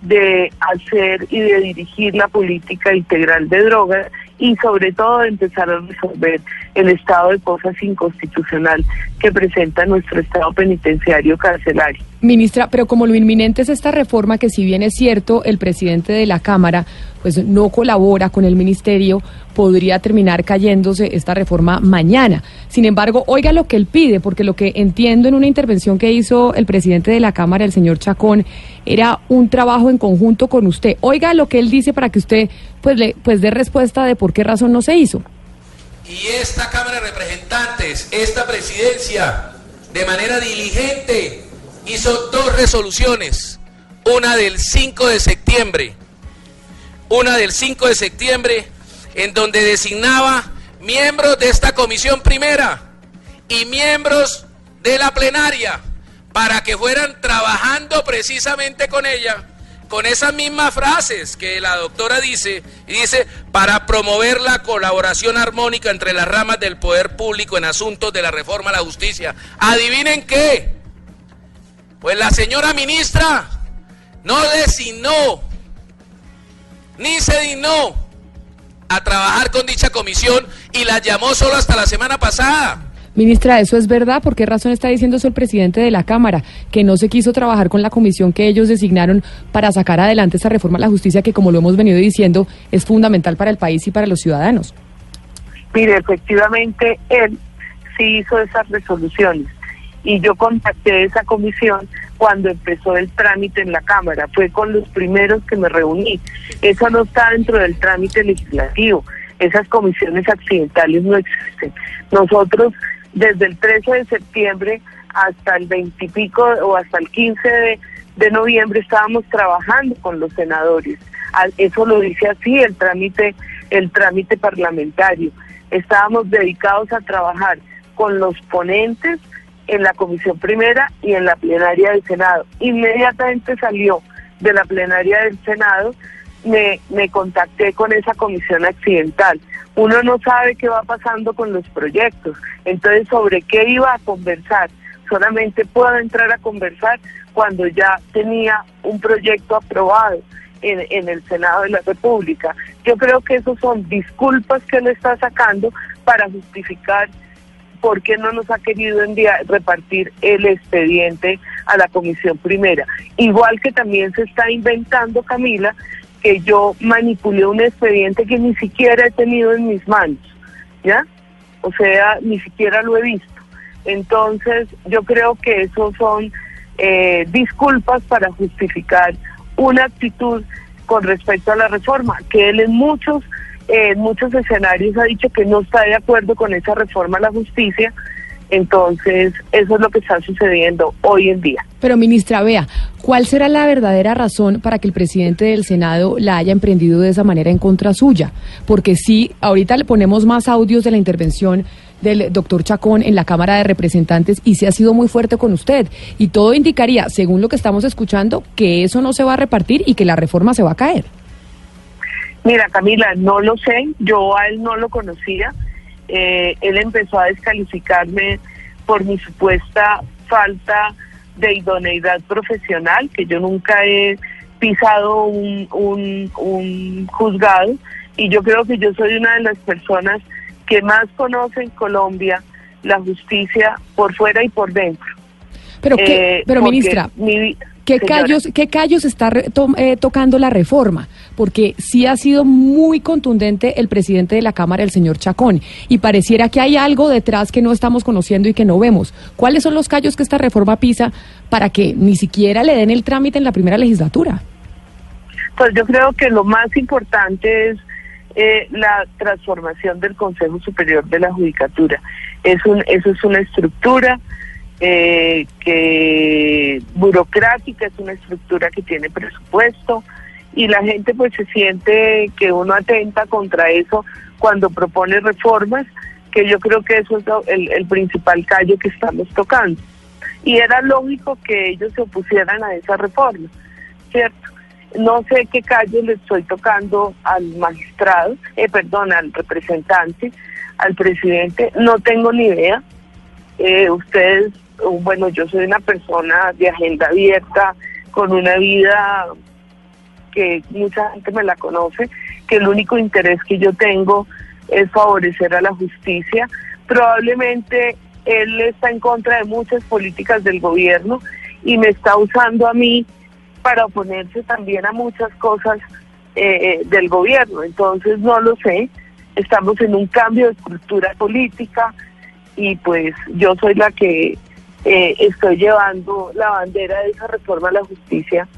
de hacer y de dirigir la política integral de drogas y sobre todo de empezar a resolver el estado de cosas inconstitucional que presenta nuestro estado penitenciario carcelario. Ministra, pero como lo inminente es esta reforma, que si bien es cierto, el presidente de la Cámara pues no colabora con el ministerio, podría terminar cayéndose esta reforma mañana. Sin embargo, oiga lo que él pide, porque lo que entiendo en una intervención que hizo el presidente de la Cámara, el señor Chacón, era un trabajo en conjunto con usted. Oiga lo que él dice para que usted pues le pues dé respuesta de por qué razón no se hizo. Y esta Cámara de Representantes, esta presidencia, de manera diligente, hizo dos resoluciones. Una del 5 de septiembre, una del 5 de septiembre, en donde designaba miembros de esta comisión primera y miembros de la plenaria para que fueran trabajando precisamente con ella con esas mismas frases que la doctora dice, y dice, para promover la colaboración armónica entre las ramas del poder público en asuntos de la reforma a la justicia. Adivinen qué, pues la señora ministra no designó, ni se dignó a trabajar con dicha comisión y la llamó solo hasta la semana pasada. Ministra, ¿eso es verdad? ¿Por qué razón está diciendo eso el presidente de la Cámara? Que no se quiso trabajar con la comisión que ellos designaron para sacar adelante esa reforma a la justicia que, como lo hemos venido diciendo, es fundamental para el país y para los ciudadanos. Mire, efectivamente, él sí hizo esas resoluciones y yo contacté esa comisión cuando empezó el trámite en la Cámara. Fue con los primeros que me reuní. Eso no está dentro del trámite legislativo. Esas comisiones accidentales no existen. Nosotros desde el 13 de septiembre hasta el 20 y pico o hasta el 15 de, de noviembre estábamos trabajando con los senadores. Eso lo dice así el trámite, el trámite parlamentario. Estábamos dedicados a trabajar con los ponentes en la comisión primera y en la plenaria del Senado. Inmediatamente salió de la plenaria del Senado, me, me contacté con esa comisión accidental uno no sabe qué va pasando con los proyectos. Entonces, ¿sobre qué iba a conversar? Solamente puedo entrar a conversar cuando ya tenía un proyecto aprobado en, en el Senado de la República. Yo creo que esos son disculpas que él está sacando para justificar por qué no nos ha querido enviar, repartir el expediente a la comisión primera. Igual que también se está inventando, Camila, que yo manipulé un expediente que ni siquiera he tenido en mis manos, ¿ya? O sea, ni siquiera lo he visto. Entonces, yo creo que eso son eh, disculpas para justificar una actitud con respecto a la reforma, que él en muchos, eh, en muchos escenarios ha dicho que no está de acuerdo con esa reforma a la justicia, entonces, eso es lo que está sucediendo hoy en día. Pero, ministra, vea, ¿cuál será la verdadera razón para que el presidente del Senado la haya emprendido de esa manera en contra suya? Porque sí, ahorita le ponemos más audios de la intervención del doctor Chacón en la Cámara de Representantes y se ha sido muy fuerte con usted. Y todo indicaría, según lo que estamos escuchando, que eso no se va a repartir y que la reforma se va a caer. Mira, Camila, no lo sé, yo a él no lo conocía eh, él empezó a descalificarme por mi supuesta falta de idoneidad profesional, que yo nunca he pisado un, un, juzgado y yo creo que yo soy una de las personas que más conoce en Colombia la justicia por fuera y por dentro. Pero, qué, eh, pero ministra, ¿Qué callos, ¿Qué callos está eh, tocando la reforma? Porque sí ha sido muy contundente el presidente de la Cámara, el señor Chacón, y pareciera que hay algo detrás que no estamos conociendo y que no vemos. ¿Cuáles son los callos que esta reforma pisa para que ni siquiera le den el trámite en la primera legislatura? Pues yo creo que lo más importante es eh, la transformación del Consejo Superior de la Judicatura. Es un, eso es una estructura eh, que burocrática, es una estructura que tiene presupuesto y la gente pues se siente que uno atenta contra eso cuando propone reformas, que yo creo que eso es el, el principal callo que estamos tocando. Y era lógico que ellos se opusieran a esa reforma, ¿cierto? No sé qué callo le estoy tocando al magistrado, eh, perdón, al representante, al presidente, no tengo ni idea. Eh, ustedes bueno, yo soy una persona de agenda abierta, con una vida que mucha gente me la conoce, que el único interés que yo tengo es favorecer a la justicia. Probablemente él está en contra de muchas políticas del gobierno y me está usando a mí para oponerse también a muchas cosas eh, del gobierno. Entonces no lo sé, estamos en un cambio de estructura política y pues yo soy la que eh, estoy llevando la bandera de esa reforma a la justicia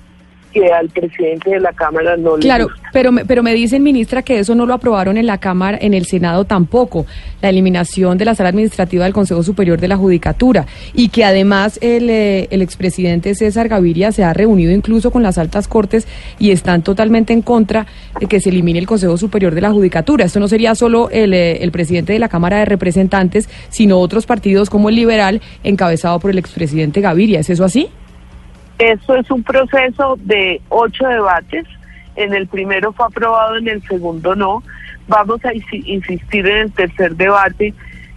que al presidente de la Cámara no le Claro, pero me, pero me dicen, ministra, que eso no lo aprobaron en la Cámara, en el Senado tampoco, la eliminación de la sala administrativa del Consejo Superior de la Judicatura, y que además el, eh, el expresidente César Gaviria se ha reunido incluso con las altas cortes y están totalmente en contra de que se elimine el Consejo Superior de la Judicatura. Esto no sería solo el, eh, el presidente de la Cámara de Representantes, sino otros partidos como el Liberal, encabezado por el expresidente Gaviria. ¿Es eso así? Esto es un proceso de ocho debates. En el primero fue aprobado, en el segundo no. Vamos a insistir en el tercer debate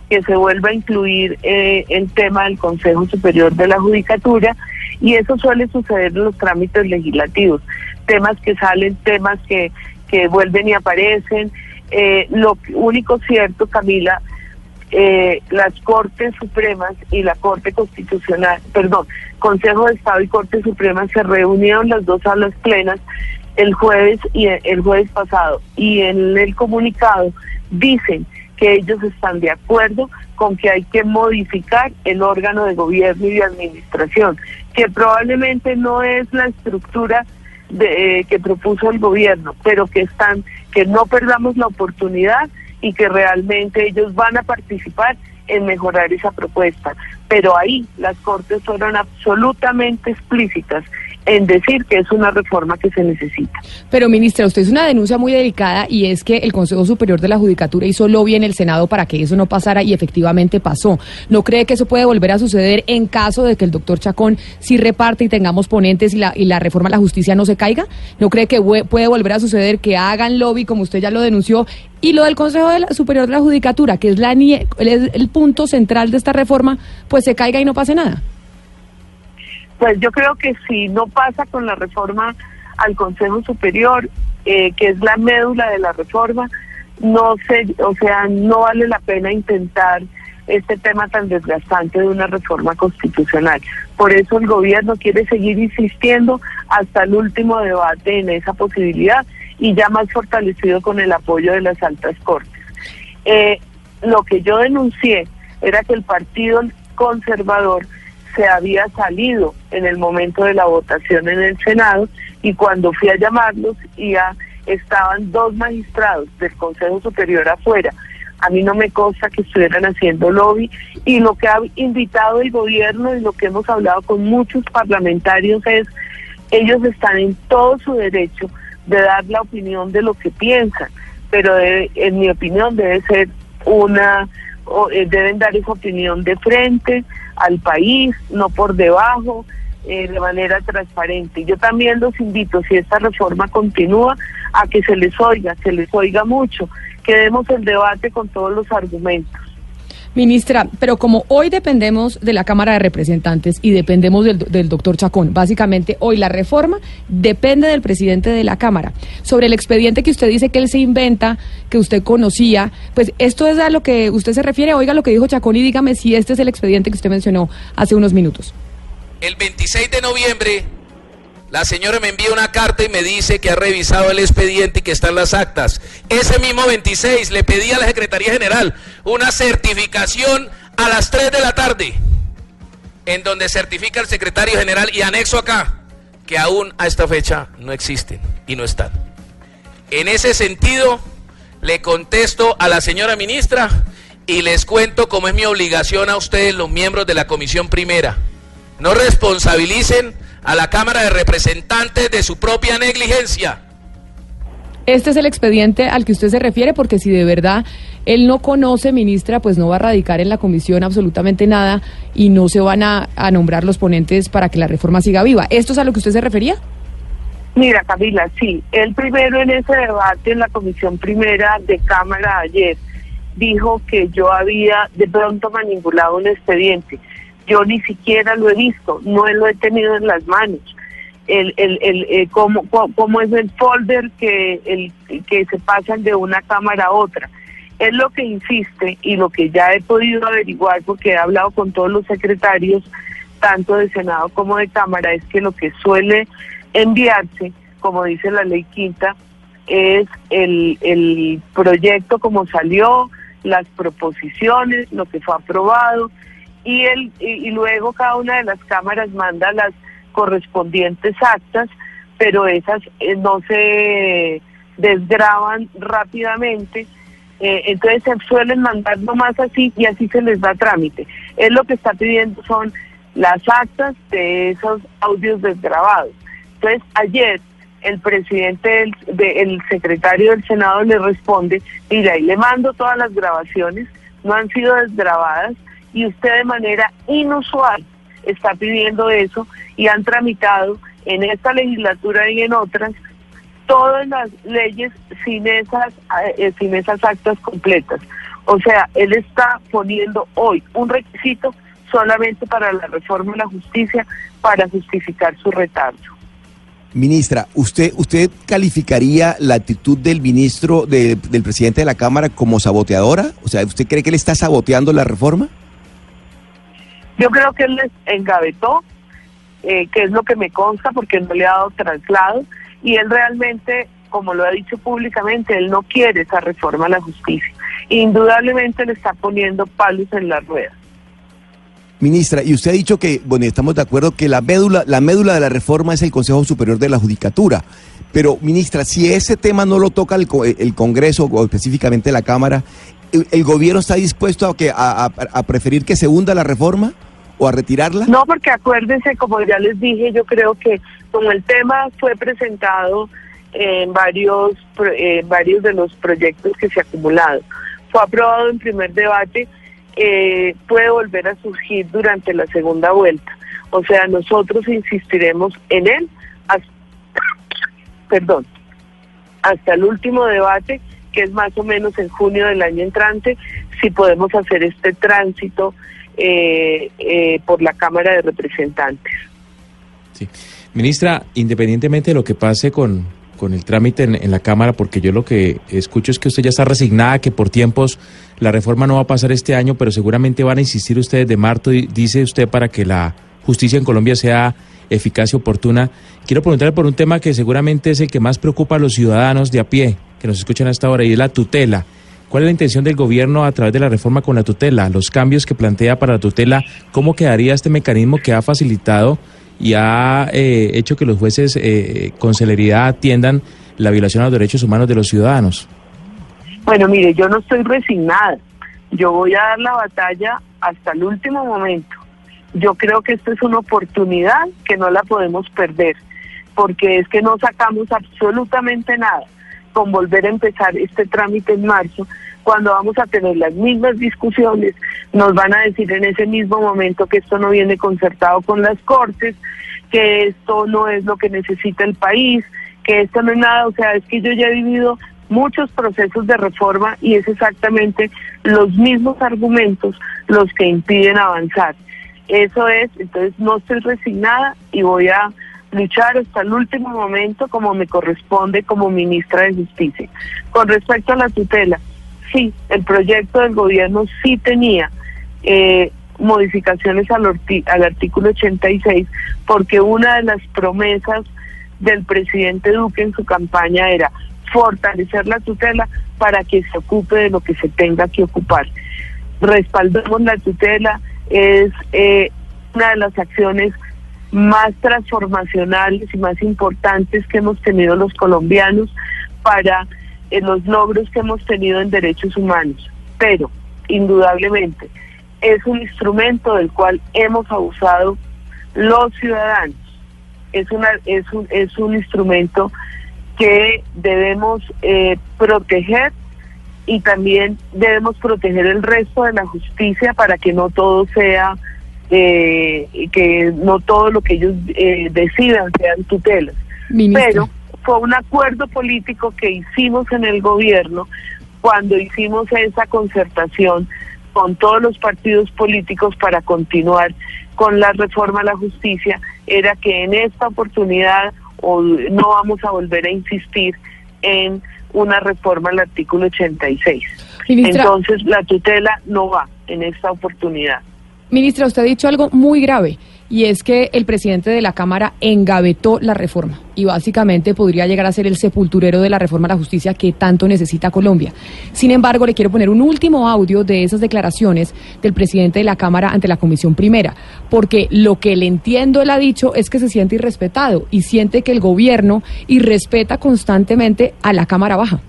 que se vuelva a incluir eh, el tema del Consejo Superior de la Judicatura y eso suele suceder en los trámites legislativos, temas que salen, temas que, que vuelven y aparecen. Eh, lo único cierto, Camila, eh, las Cortes Supremas y la Corte Constitucional, perdón, Consejo de Estado y Corte Suprema se reunieron las dos salas plenas el jueves y el jueves pasado. Y en el comunicado dicen que ellos están de acuerdo con que hay que modificar el órgano de gobierno y de administración, que probablemente no es la estructura de, eh, que propuso el gobierno, pero que están que no perdamos la oportunidad y que realmente ellos van a participar en mejorar esa propuesta. Pero ahí las Cortes fueron absolutamente explícitas en decir que es una reforma que se necesita. Pero, ministra, usted es una denuncia muy delicada y es que el Consejo Superior de la Judicatura hizo lobby en el Senado para que eso no pasara y efectivamente pasó. ¿No cree que eso puede volver a suceder en caso de que el doctor Chacón sí reparte y tengamos ponentes y la, y la reforma a la justicia no se caiga? ¿No cree que puede volver a suceder que hagan lobby, como usted ya lo denunció, y lo del Consejo Superior de la Judicatura, que es la, el punto central de esta reforma, pues se caiga y no pase nada? Pues yo creo que si no pasa con la reforma al Consejo Superior, eh, que es la médula de la reforma, no se, o sea, no vale la pena intentar este tema tan desgastante de una reforma constitucional. Por eso el gobierno quiere seguir insistiendo hasta el último debate en esa posibilidad y ya más fortalecido con el apoyo de las altas cortes. Eh, lo que yo denuncié era que el Partido Conservador se había salido en el momento de la votación en el Senado y cuando fui a llamarlos ya estaban dos magistrados del Consejo Superior afuera. A mí no me consta que estuvieran haciendo lobby y lo que ha invitado el gobierno y lo que hemos hablado con muchos parlamentarios es ellos están en todo su derecho de dar la opinión de lo que piensan, pero en mi opinión debe ser una, eh, deben dar esa opinión de frente al país, no por debajo, eh, de manera transparente. Yo también los invito, si esta reforma continúa, a que se les oiga, se les oiga mucho, que demos el debate con todos los argumentos. Ministra, pero como hoy dependemos de la Cámara de Representantes y dependemos del, doctor Chacón, básicamente hoy la reforma depende del presidente de la Cámara. Sobre el expediente que usted dice que él se inventa, que usted conocía, pues esto es a lo que usted se refiere. Oiga lo que dijo Chacón y dígame si este es el expediente que usted mencionó hace unos minutos. El 26 de noviembre la señora me envía una carta y me dice que ha revisado el expediente y que están las actas. Ese mismo 26 le pedí a la Secretaría General una certificación a las 3 de la tarde, en donde certifica el secretario general y anexo acá que aún a esta fecha no existen y no están. En ese sentido, le contesto a la señora ministra y les cuento cómo es mi obligación a ustedes, los miembros de la Comisión Primera. No responsabilicen a la Cámara de Representantes de su propia negligencia. Este es el expediente al que usted se refiere, porque si de verdad él no conoce, ministra, pues no va a radicar en la comisión absolutamente nada y no se van a, nombrar los ponentes para que la reforma siga viva. ¿Esto es a lo que usted se refería? Mira, Camila, sí. Él primero en ese debate en la comisión primera de Cámara ayer dijo que yo había de pronto manipulado un expediente. Yo ni siquiera lo he visto, no lo he tenido en las manos. El, el, el, eh, cómo, cómo, es el folder que, el, que se pasan de una cámara a otra. Es lo que insiste y lo que ya he podido averiguar porque he hablado con todos los secretarios, tanto de Senado como de Cámara, es que lo que suele enviarse, como dice la ley quinta, es el, el proyecto como salió, las proposiciones, lo que fue aprobado, y, el, y, luego cada una de las cámaras manda las correspondientes actas, pero esas eh, no se desgraban rápidamente. Eh, entonces se suelen mandar nomás así y así se les da trámite. Es lo que está pidiendo son las actas de esos audios desgrabados. Entonces ayer el presidente, del, el secretario del Senado le responde, mira, ahí le mando todas las grabaciones, no han sido desgrabadas, y usted de manera inusual está pidiendo eso y han tramitado en esta legislatura y en otras todas las leyes sin esas eh, sin esas actas completas. O sea, él está poniendo hoy un requisito solamente para la reforma de la justicia para justificar su retardo. Ministra, ¿usted, usted calificaría la actitud del ministro, del presidente de la Cámara como saboteadora? O sea, ¿usted cree que él está saboteando la reforma? Yo creo que él les engavetó, eh, que es lo que me consta porque no le ha dado traslado, y él realmente, como lo ha dicho públicamente, él no quiere esa reforma a la justicia. Indudablemente le está poniendo palos en la rueda. Ministra, y usted ha dicho que, bueno, estamos de acuerdo que la médula, la médula de la reforma es el Consejo Superior de la Judicatura. Pero, ministra, si ese tema no lo toca el, el Congreso o específicamente la Cámara, ¿el, gobierno está dispuesto a, que, a preferir que se hunda la reforma? O a retirarla? No, porque acuérdense, como ya les dije, yo creo que como el tema fue presentado en varios, varios de los proyectos que se acumulado, fue aprobado en primer debate, eh, puede volver a surgir durante la segunda vuelta. O sea, nosotros insistiremos en él perdón, hasta el último debate, que es más o menos en junio del año entrante, si podemos hacer este tránsito eh, eh, por la Cámara de Representantes. Ministra, independientemente de lo que pase con, con el trámite en, en la Cámara? Porque yo lo que escucho es que usted ya está resignada, que por tiempos la reforma no va a pasar este año, pero seguramente van a insistir ustedes de marzo, dice usted, para que la justicia en Colombia sea eficaz y oportuna. Quiero preguntarle por un tema que seguramente es el que más preocupa a los ciudadanos de a pie que nos escuchan hasta ahora y es la tutela. ¿Cuál es la intención del gobierno a través de la reforma con la tutela? Los cambios que plantea para la tutela, ¿cómo quedaría este mecanismo que ha facilitado y ha eh, hecho que los jueces eh, con celeridad atiendan la violación a los derechos humanos de los ciudadanos? Bueno, mire, yo no estoy resignada. Yo voy a dar la batalla hasta el último momento. Yo creo que esto es una oportunidad que no la podemos perder, porque es que no sacamos absolutamente nada con volver a empezar este trámite en marzo, cuando vamos a tener las mismas discusiones, nos van a decir en ese mismo momento que esto no viene concertado con las cortes, que esto no es lo que necesita el país, que esto no es nada, o sea, es que yo ya he vivido muchos procesos de reforma y es exactamente los mismos argumentos los que impiden avanzar. Eso es, entonces no estoy resignada y voy a luchar hasta el último momento como me corresponde como ministra de Justicia. Con respecto a la tutela, sí, el proyecto del gobierno sí tenía eh, modificaciones al, al artículo 86 porque una de las promesas del presidente Duque en su campaña era fortalecer la tutela para que se ocupe de lo que se tenga que ocupar. Respaldamos la tutela, es eh, una de las acciones más transformacionales y más importantes que hemos tenido los colombianos para eh, los logros que hemos tenido en derechos humanos. Pero, indudablemente, es un instrumento del cual hemos abusado los ciudadanos. Es, una, es, un, es un instrumento que debemos eh, proteger y también debemos proteger el resto de la justicia para que no todo sea eh, que no todo lo que ellos eh, decidan sean tutelas. Pero fue un acuerdo político que hicimos en el gobierno cuando hicimos esa concertación con todos los partidos políticos para continuar con la reforma a la justicia, era que en esta oportunidad o no vamos a volver a insistir en una reforma al artículo 86. Entonces la tutela no va en esta oportunidad. Ministra, usted ha dicho algo muy grave y es que el presidente de la Cámara engavetó la reforma y básicamente podría llegar a ser el sepulturero de la reforma a la justicia que tanto necesita Colombia. Sin embargo, le quiero poner un último audio de esas declaraciones del presidente de la Cámara ante la Comisión Primera, porque lo que le entiendo él ha dicho es que se siente irrespetado y siente que el gobierno irrespeta constantemente a la Cámara Baja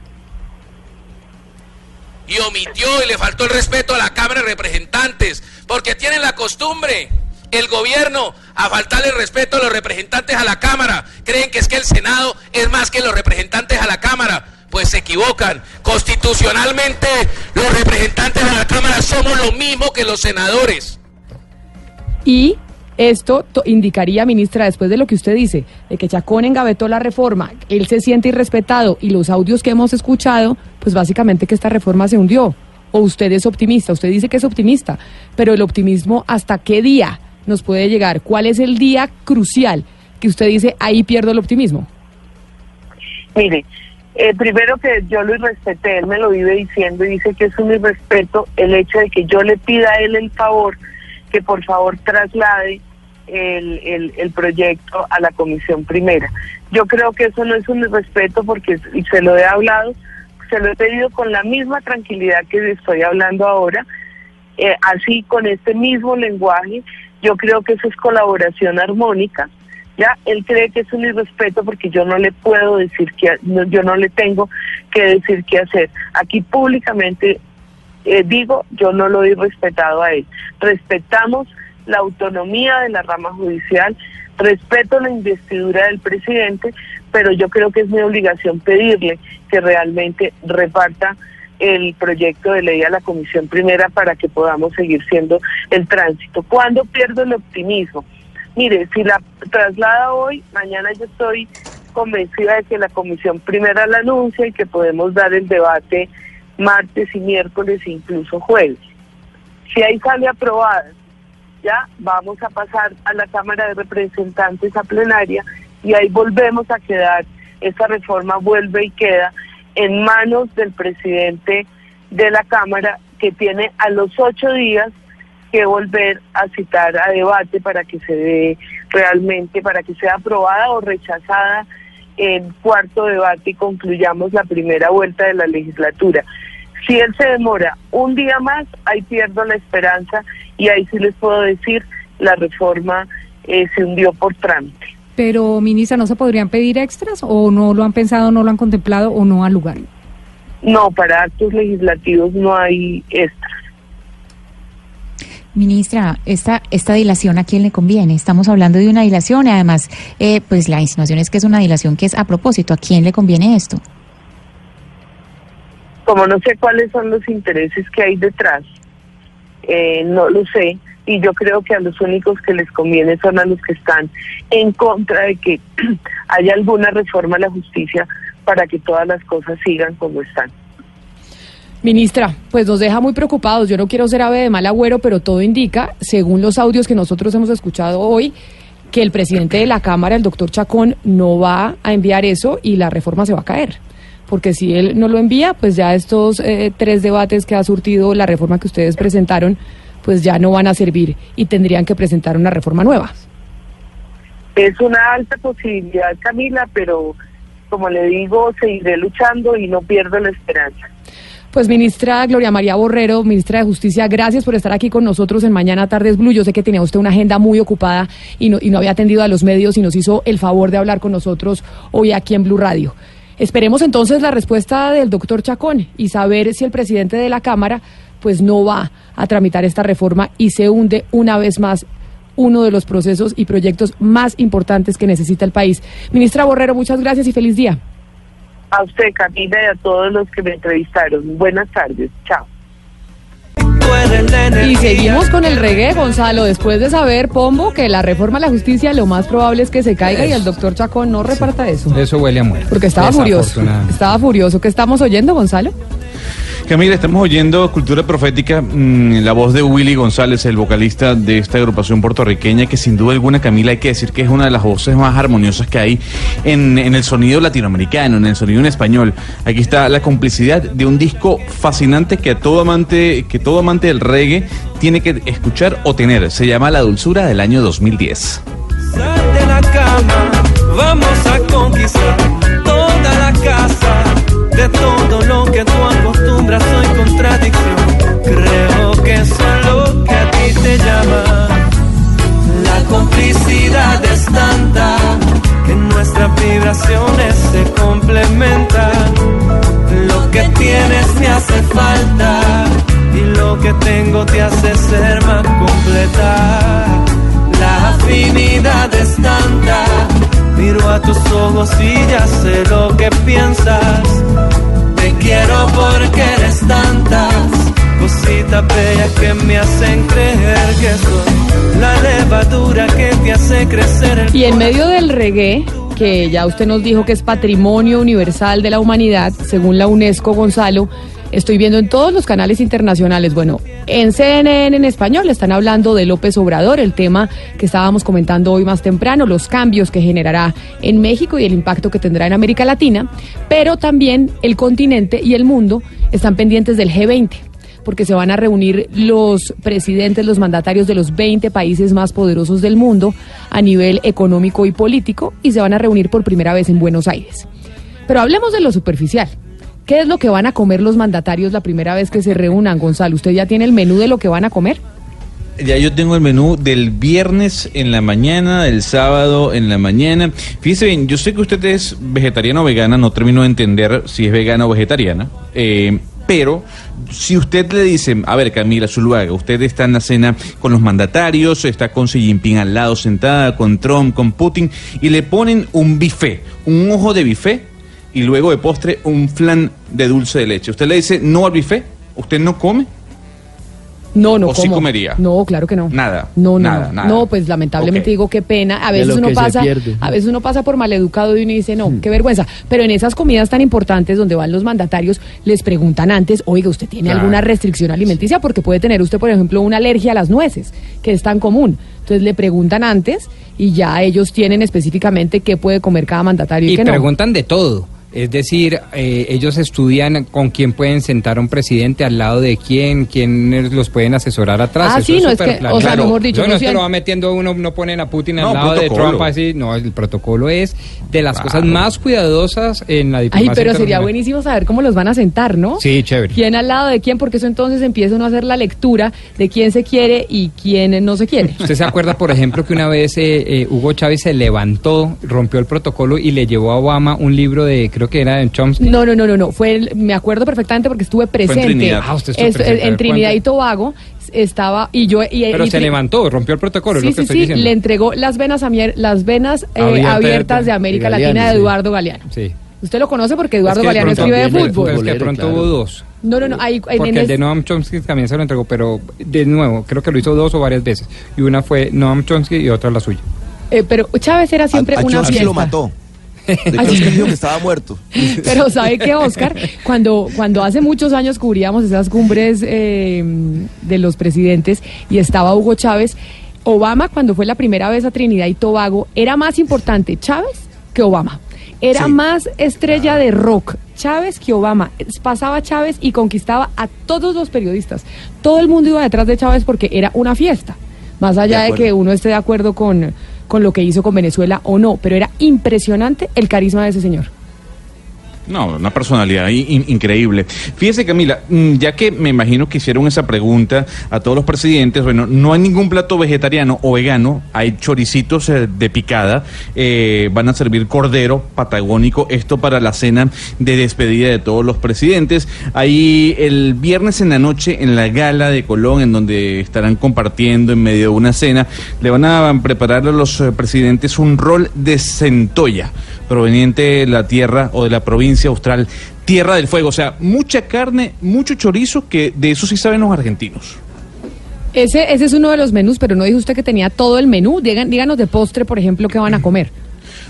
y omitió y le faltó el respeto a la Cámara de Representantes, porque tienen la costumbre, el gobierno, a faltarle respeto a los representantes a la Cámara. Creen que es que el Senado es más que los representantes a la Cámara. Pues se equivocan. Constitucionalmente, los representantes de la Cámara somos lo mismo que los senadores. Y esto indicaría, ministra, después de lo que usted dice, de que Chacón engavetó la reforma, él se siente irrespetado y los audios que hemos escuchado, pues básicamente que esta reforma se hundió. Usted es optimista, usted dice que es optimista, pero el optimismo hasta qué día nos puede llegar? ¿Cuál es el día crucial que usted dice ahí pierdo el optimismo? Mire, eh, primero que yo lo irrespeté, él me lo vive diciendo y dice que es un irrespeto el hecho de que yo le pida a él el favor que por favor traslade el, el, proyecto a la comisión primera. Yo creo que eso no es un respeto porque se lo he hablado, se lo he pedido con la misma tranquilidad que estoy hablando ahora, eh, así con este mismo lenguaje, yo creo que eso es colaboración armónica. Ya, él cree que es un irrespeto porque yo no le puedo decir que, yo no le tengo que decir qué hacer. Aquí públicamente eh, digo, yo no lo he respetado a él. Respetamos la autonomía de la rama judicial, respeto la investidura del presidente, pero yo creo que es mi obligación pedirle que realmente reparta el proyecto de ley a la Comisión Primera para que podamos seguir siendo el tránsito. ¿Cuándo pierdo el optimismo? Mire, si la traslada hoy, mañana yo estoy convencida de que la Comisión Primera la anuncia y que podemos dar el debate martes y miércoles incluso jueves. Si ahí sale aprobada, ya vamos a pasar a la Cámara de Representantes a plenaria y ahí volvemos a quedar esta reforma vuelve y queda en manos del presidente de la Cámara que tiene a los ocho días que volver a citar a debate para que se dé realmente, para que sea aprobada o rechazada en cuarto debate y concluyamos la primera vuelta de la legislatura. Si él se demora un día más, ahí pierdo la esperanza y ahí sí les puedo decir, la reforma eh, se hundió por trámite. Pero, ministra, ¿no se podrían pedir extras o no lo han pensado, no lo han contemplado o no al lugar? No, para actos legislativos no hay extras. Ministra, esta, esta dilación a quién le conviene? Estamos hablando de una dilación y además, eh, pues la insinuación es que es una dilación que es a propósito. ¿A quién le conviene esto? Como no sé cuáles son los intereses que hay detrás, eh, no lo sé y yo creo que a los únicos que les conviene son a los que están en contra de que haya alguna reforma a la justicia para que todas las cosas sigan como están. Ministra, pues nos deja muy preocupados. Yo no quiero ser ave de mal agüero, pero todo indica, según los audios que nosotros hemos escuchado hoy, que el presidente de la Cámara, el doctor Chacón, no va a enviar eso y la reforma se va a caer. Porque si él no lo envía, pues ya estos eh, tres debates que ha surtido la reforma que ustedes presentaron, pues ya no van a servir y tendrían que presentar una reforma nueva. Es una alta posibilidad, Camila, pero como le digo, seguiré luchando y no pierdo la esperanza. Pues ministra Gloria María Borrero, ministra de Justicia, gracias por estar aquí con nosotros en Mañana Tardes Blue. Yo sé que tenía usted una agenda muy ocupada y no, y no había atendido a los medios y nos hizo el favor de hablar con nosotros hoy aquí en Blue Radio. Esperemos entonces la respuesta del doctor Chacón y saber si el presidente de la Cámara pues no va a tramitar esta reforma y se hunde una vez más uno de los procesos y proyectos más importantes que necesita el país. Ministra Borrero, muchas gracias y feliz día. A usted, Camila, y a todos los que me entrevistaron. Buenas tardes. Chao. Y seguimos con el reggae, Gonzalo. Después de saber, Pombo, que la reforma a la justicia lo más probable es que se caiga y el doctor Chacón no reparta eso. Eso huele a muerte. Porque estaba furioso. Estaba furioso. ¿Qué estamos oyendo, Gonzalo? Camila, estamos oyendo Cultura Profética, mm, la voz de Willy González, el vocalista de esta agrupación puertorriqueña, que sin duda alguna, Camila, hay que decir que es una de las voces más armoniosas que hay en, el sonido latinoamericano, en el sonido en español. Aquí está la complicidad de un disco fascinante que todo amante, que todo amante del reggae tiene que escuchar o tener. Se llama La Dulzura del año 2010. Sal de la cama, vamos a conquistar toda la casa. Todo lo que tú acostumbras soy contradicción. Creo que eso es lo que a ti te llama. La complicidad es tanta que nuestras vibraciones se complementan. Lo que tienes me hace falta y lo que tengo te hace ser más completa. La afinidad es tanta. Miro a tus ojos y ya sé lo que piensas. Quiero porque eres tantas cositas bellas que me hacen creer que soy la levadura que te hace crecer. El Y en medio del reggae, que ya usted nos dijo que es patrimonio universal de la humanidad, según la UNESCO, Gonzalo, estoy viendo en todos los canales internacionales, bueno, en CNN en español están hablando de López Obrador, el tema que estábamos comentando hoy más temprano, los cambios que generará en México y el impacto que tendrá en América Latina, pero también el continente y el mundo están pendientes del G20 porque se van a reunir los presidentes, los mandatarios de los 20 países más poderosos del mundo a nivel económico y político y se van a reunir por primera vez en Buenos Aires. Pero hablemos de lo superficial. ¿Qué es lo que van a comer los mandatarios la primera vez que se reúnan, Gonzalo? ¿Usted ya tiene el menú de lo que van a comer? Ya yo tengo el menú del viernes en la mañana, del sábado en la mañana. Fíjese bien, yo sé que usted es vegetariana o vegana, no termino de entender si es vegana o vegetariana. Eh, pero si usted le dice, a ver Camila Zuluaga, usted está en la cena con los mandatarios, está con Xi Jinping al lado sentada, con Trump, con Putin, y le ponen un bife, un ojo de bife, y luego de postre un flan de dulce de leche. Usted le dice no al bife, usted no come. No, no ¿O sí comería? No, claro que no. Nada. No, no, nada, no. nada. No, pues lamentablemente digo qué pena. A veces uno pasa, a veces uno pasa por maleducado y uno dice, no, qué vergüenza. Pero en esas comidas tan importantes donde van los mandatarios, les preguntan antes, oiga, ¿usted tiene Claro. alguna restricción alimenticia? Porque puede tener usted, por ejemplo, una alergia a las nueces, que es tan común. Entonces le preguntan antes y ya ellos tienen específicamente qué puede comer cada mandatario y, Y qué no. preguntan de todo. Es decir, eh, ellos estudian con quién pueden sentar a un presidente, al lado de quién, quiénes los pueden asesorar atrás. Ah, Eso sí, no es súper que- claro. o sea, mejor dicho, No, es que lo va metiendo uno, no ponen a Putin No, al lado de. Trump así. No, el protocolo es de las Claro. cosas más cuidadosas en la Ay, diplomacia. pero sería buenísimo saber cómo los van a sentar, ¿no? Sí, chévere. ¿Quién al lado de quién? Porque eso entonces empieza uno a hacer la lectura de quién se quiere y quién no se quiere. ¿Usted se acuerda, por ejemplo, que una vez eh, eh, Hugo Chávez se levantó, rompió el protocolo y le llevó a Obama un libro de, creo que era de Chomsky? No, no, no, no, no. Fue el- me acuerdo perfectamente porque estuve presente. Trinidad. Ah, usted estuvo Es- presente. A en Trinidad y Tobago estaba y yo y, Pero y- se levantó, rompió el protocolo, Sí, es lo que sí, estoy sí, diciendo. le entregó las venas amier- las venas eh, Abierta- abiertas de América de Galeano, Latina de. Eduardo Galeano. Sí. Usted lo conoce porque Eduardo Es que Galeano escribe de pero- fútbol. Es que de pronto hubo dos. No, no, no. Hay, hay Porque en el de Noam Chomsky también se lo entregó, pero de nuevo, creo que lo hizo dos o varias veces. Y una fue Noam Chomsky y otra la suya. eh, pero Chávez era siempre a una Chomsky fiesta. lo mató. De Chomsky dijo que estaba muerto. Pero ¿sabe qué, Oscar? Cuando, cuando hace muchos años cubríamos esas cumbres eh, de los presidentes y estaba Hugo Chávez, Obama cuando fue la primera vez a Trinidad y Tobago era más importante Chávez que Obama. Era Sí. más estrella de rock Chávez que Obama. Pasaba Chávez y conquistaba a todos los periodistas. Todo el mundo iba detrás de Chávez porque era una fiesta. Más allá De que uno esté de acuerdo con, con lo que hizo con Venezuela o no, pero era impresionante el carisma de ese señor. No, una personalidad in- in- increíble. Fíjese, Camila, mm, ya que me imagino que hicieron esa pregunta a todos los presidentes, bueno, no hay ningún plato vegetariano o vegano, hay choricitos eh, de picada, eh, van a servir cordero patagónico, esto para la cena de despedida de todos los presidentes. Ahí el viernes en la noche, en la gala de Colón, en donde estarán compartiendo en medio de una cena, le van a preparar a los eh, presidentes un rol de centolla proveniente de la tierra o de la provincia austral Tierra del Fuego. O sea, mucha carne, mucho chorizo, que de eso sí saben los argentinos. Ese, ese es uno de los menús, pero no dijo usted que tenía todo el menú. Digan- díganos de postre, por ejemplo, qué van a comer.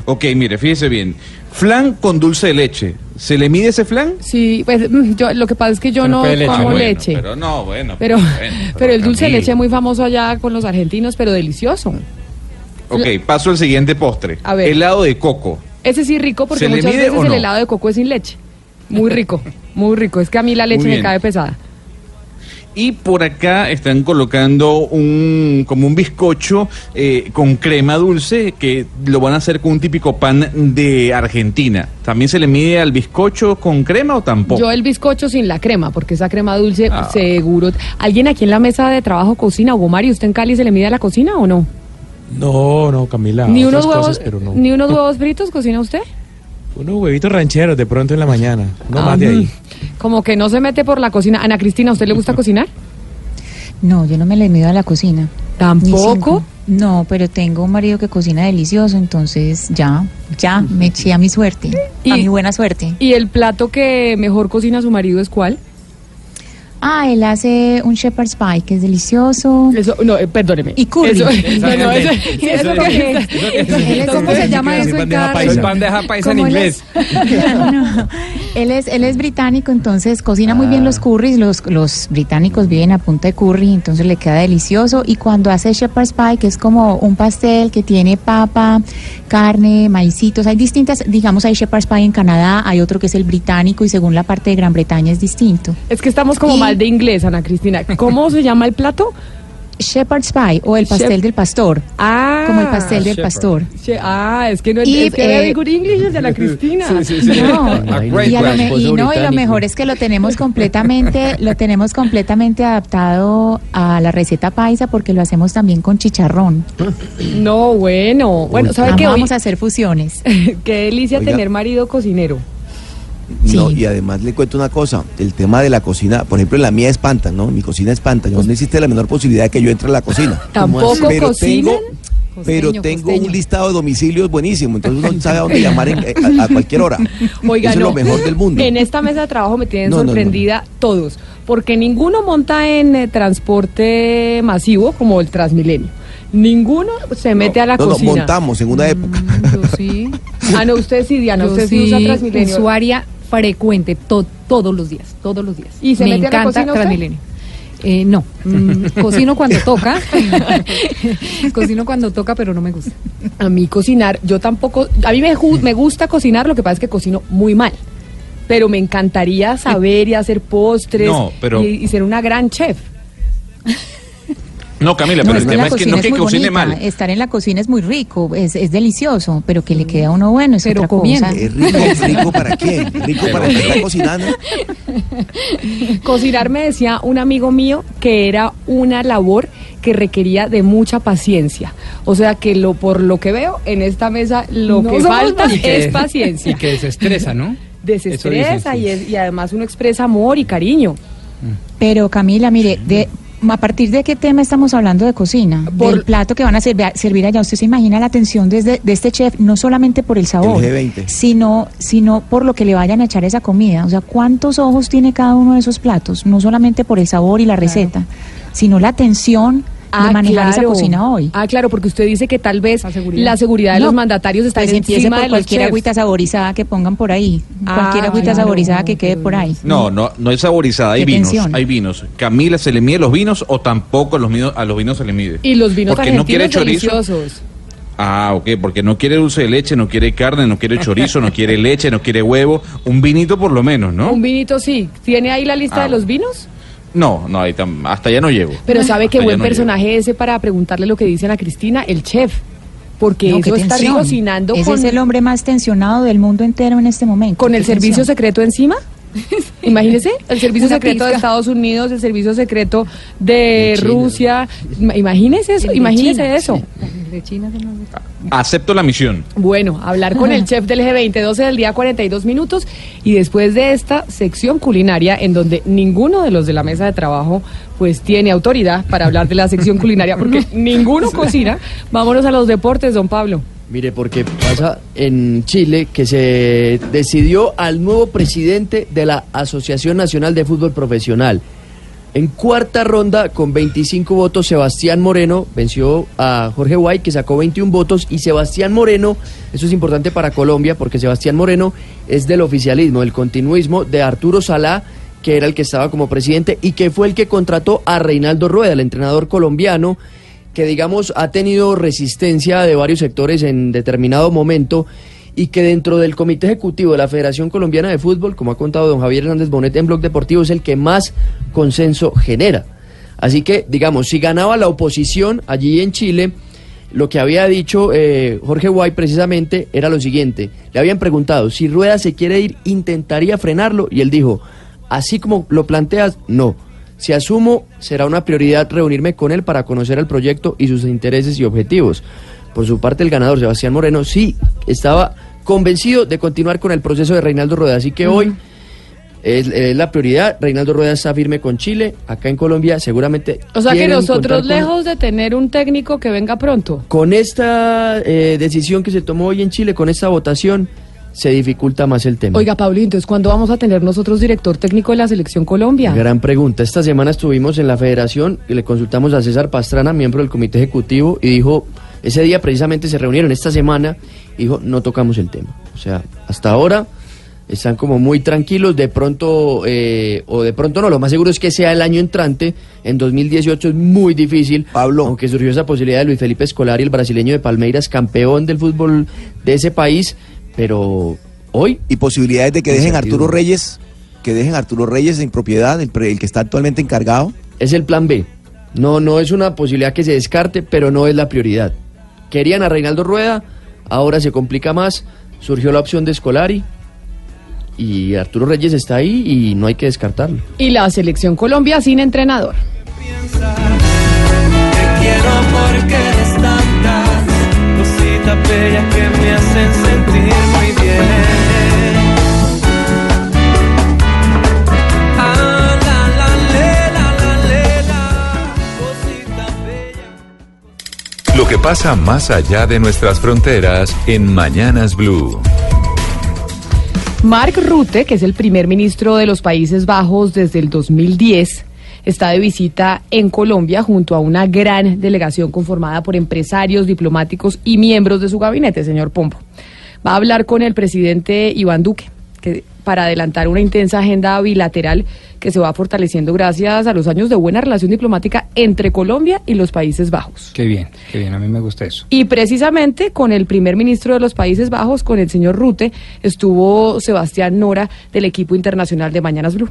Ok, mire, fíjese bien. Flan con dulce de leche. ¿Se le mide ese flan? Sí, pues mm, yo, lo que pasa es que yo Pero no leche. como bueno, leche. pero no, bueno, Pero, bueno, pero, pero el dulce de leche es muy famoso allá con los argentinos, pero delicioso. Ok, paso al siguiente postre. A ver. Helado de coco. Ese sí rico porque ¿Se le muchas veces el helado de coco es sin leche. Muy rico, muy rico. Es que a mí la leche me cae pesada. Y por acá están colocando un como un bizcocho eh, con crema dulce que lo van a hacer con un típico pan de Argentina. ¿También se le mide al bizcocho con crema o tampoco? Yo el bizcocho sin la crema, porque esa crema dulce Ah. seguro. ¿Alguien aquí en la mesa de trabajo cocina? Hugo Mario, ¿usted en Cali se le mide a la cocina o no? No, no, Camila. ¿Ni otras unos, huevos, cosas, pero no. ¿Ni unos huevos fritos cocina usted? Unos huevitos rancheros de pronto en la mañana. No Ah, más de ahí. mm. Como que no se mete por la cocina. Ana Cristina, ¿a usted le gusta cocinar? No, yo no me le mido a la cocina. ¿Tampoco? No, pero tengo un marido que cocina delicioso, entonces ya, ya, me eché a mi suerte, a mi buena suerte. ¿Y el plato que mejor cocina su marido es cuál? Ah, él hace un shepherd's pie que es delicioso. Eso, no, eh, perdóneme. Y curry. Eso- no, no, eso- eso eso que- es- eso- él es- ¿Cómo se llama eso cada Soy bandeja paisa en ¿Cómo él inglés. No, él es él es británico, entonces cocina muy bien Ah. los curries. Los, los británicos viven a punta de curry, entonces le queda delicioso. Y cuando hace shepherd's pie, que es como un pastel que tiene papa, carne, maicitos, hay distintas, digamos, hay shepherd's pie en Canadá, hay otro que es el británico y según la parte de Gran Bretaña es distinto. Es que estamos como Y- mal de inglés, Ana Cristina. ¿Cómo se llama el plato? Shepherd's pie o el pastel Shep- del pastor. Ah. Como el pastel del Shepherd. pastor. Ah, es que no es, Y, es que eh, good English es de la Cristina. No, y, a lo me- y no, y lo mejor es que lo tenemos completamente, lo tenemos completamente adaptado a la receta paisa porque lo hacemos también con chicharrón. No, bueno. Bueno, ¿sabe Vamos, qué? Hoy- vamos a hacer fusiones. Qué delicia Oiga. tener marido cocinero. No, y además le cuento una cosa, el tema de la cocina, por ejemplo, en la mía espanta, ¿no? Mi cocina espanta, no existe la menor posibilidad de que yo entre a la cocina. ¿Tampoco pero cocinan? Tengo, pero Costeño, tengo costeño. un listado de domicilios buenísimo, entonces uno sabe a dónde llamar en- eh, a, a cualquier hora. Oiga, Eso no. es lo mejor del mundo. En esta mesa de trabajo me tienen No, no, no. sorprendida todos, porque ninguno monta en eh, transporte masivo como el Transmilenio. Ninguno se mete a la no, no, cocina. montamos en una época. Sí. Ah, no, usted sí, Diana, Yo usted sí, sí, usa Transmilenio. usuaria frecuente, to- todos los días, todos los días. ¿Y se Me mete a la encanta? Transmilenio. Eh, no, mm, cocino cuando toca. cocino cuando toca, pero no me gusta. A mí cocinar, yo tampoco, a mí me, me gusta cocinar, lo que pasa es que cocino muy mal. Pero me encantaría saber y hacer postres No, pero- y, y ser una gran chef. No, Camila, No, pero es el que tema la es que cocina no es que muy cocine bonita. mal. Estar en la cocina es muy rico, es, es delicioso, pero que le queda a uno bueno es Pero otra comiendo. cosa. Es rico, rico para quién? Rico para que está cocinando. Cocinar me decía un amigo mío que era una labor que requería de mucha paciencia. O sea que lo por lo que veo en esta mesa lo No que falta es Y paciencia. que desestresa, ¿no? Desestresa Eso dicen, sí. y, es- y además uno expresa amor y cariño. Pero Camila, mire, de, ¿a partir de qué tema estamos hablando de cocina? Del plato que van a servir, servir allá. ¿Usted se imagina la atención desde, de este chef, no solamente por el sabor, El G20. sino, sino por lo que le vayan a echar esa comida? O sea, ¿cuántos ojos tiene cada uno de esos platos? No solamente por el sabor y la receta, sino la atención de manejar esa cocina hoy. Ah, claro, porque usted dice que tal vez la seguridad, de No, los mandatarios está pues encima por de cualquier chefs. agüita saborizada que pongan por ahí. Ah, cualquier agüita claro. saborizada que quede por ahí. No, no, no es saborizada, hay vinos, tensión. hay vinos. Camila se le mide los vinos o tampoco a los vinos, a los vinos se le mide. Y los vinos Porque no quiere argentinos chorizo. deliciosos. Ah, ok, porque no quiere dulce de leche, no quiere carne, no quiere chorizo, no quiere leche, no quiere huevo, un vinito por lo menos, ¿no? Un vinito sí. ¿Tiene ahí la lista Ah, de los vinos? No, no, ahí tam- hasta allá no llego. Pero sabe qué buen no llego. personaje ese para preguntarle lo que dicen a Cristina, el chef. Porque No, eso está cocinando Ese con, es el hombre más tensionado del mundo entero en este momento. con el servicio secreto encima. Imagínese, el servicio Una secreto de. Estados Unidos, el servicio secreto de. Rusia. Ima- Imagínese eso, El imagínese China, eso. De China se nos- Acepto la misión. Bueno, hablar con el chef del G20, 12 del día, 42 minutos. Y después de esta sección culinaria, en donde ninguno de los de la mesa de trabajo pues tiene autoridad para hablar de la sección culinaria, porque ninguno cocina, vámonos a los deportes, don Pablo. Mire, porque pasa en Chile que se decidió al nuevo presidente de la Asociación Nacional de Fútbol Profesional. En cuarta ronda, con 25 votos, Sebastián Moreno venció a Jorge White, que sacó 21 votos, y Sebastián Moreno, eso es importante para Colombia, porque Sebastián Moreno es del oficialismo, del continuismo de Arturo Salá, que era el que estaba como presidente y que fue el que contrató a Reinaldo Rueda, el entrenador colombiano, que digamos ha tenido resistencia de varios sectores en determinado momento y que dentro del comité ejecutivo de la Federación Colombiana de Fútbol, como ha contado don Javier Hernández Bonet en Blog Deportivo, es el que más consenso genera. Así que, digamos, si ganaba la oposición allí en Chile, lo que había dicho eh, Jorge Guay precisamente era lo siguiente. Le habían preguntado, si Rueda se quiere ir, ¿intentaría frenarlo? Y él dijo, así como lo planteas, no. Si asumo, será una prioridad reunirme con él para conocer el proyecto y sus intereses y objetivos. Por su parte, el ganador, Sebastián Moreno, sí estaba convencido de continuar con el proceso de Reinaldo Rueda. Así que hoy es, es la prioridad. Reinaldo Rueda está firme con Chile. Acá en Colombia, seguramente. O sea que nosotros, contar con- lejos de tener un técnico que venga pronto, con esta eh, decisión que se tomó hoy en Chile, con esta votación, se dificulta más el tema. Oiga, Pablo, ¿y entonces cuándo vamos a tener nosotros director técnico de la selección Colombia? Gran pregunta. Esta semana estuvimos en la federación y le consultamos a César Pastrana, miembro del comité ejecutivo, y dijo, ese día precisamente se reunieron esta semana, y dijo, no tocamos el tema. O sea, hasta ahora están como muy tranquilos, de pronto, eh, o de pronto no, lo más seguro es que sea el año entrante, en 2018 es muy difícil, Pablo. aunque surgió esa posibilidad de Luis Felipe Escolari, el brasileño de Palmeiras, campeón del fútbol de ese país, pero hoy... Y posibilidades de que dejen a Arturo. Reyes, que dejen a Arturo Reyes en propiedad, el, que está actualmente encargado. Es el plan B. No, no es una posibilidad que se descarte, pero no es la prioridad. Querían a Reinaldo Rueda, ahora se complica más. Surgió la opción de Escolari y Arturo Reyes está ahí y no hay que descartarlo. Y la selección Colombia sin entrenador. quiero porque que me hacen sentir muy bien. Ah, la, la, la. Lo que pasa más allá de nuestras fronteras en Mañanas Blue. Mark Rutte, que es el primer ministro de los Países Bajos desde el 2010, está de visita en Colombia junto a una gran delegación conformada por empresarios, diplomáticos y miembros de su gabinete, señor Pombo. Va a hablar con el presidente Iván Duque, que para adelantar una intensa agenda bilateral que se va fortaleciendo gracias a los años de buena relación diplomática entre Colombia y los Países Bajos. Qué bien, qué bien, a mí me gusta eso. Y precisamente con el primer ministro de los Países Bajos, con el señor Rute, estuvo Sebastián Nora del equipo internacional de Mañanas Blue.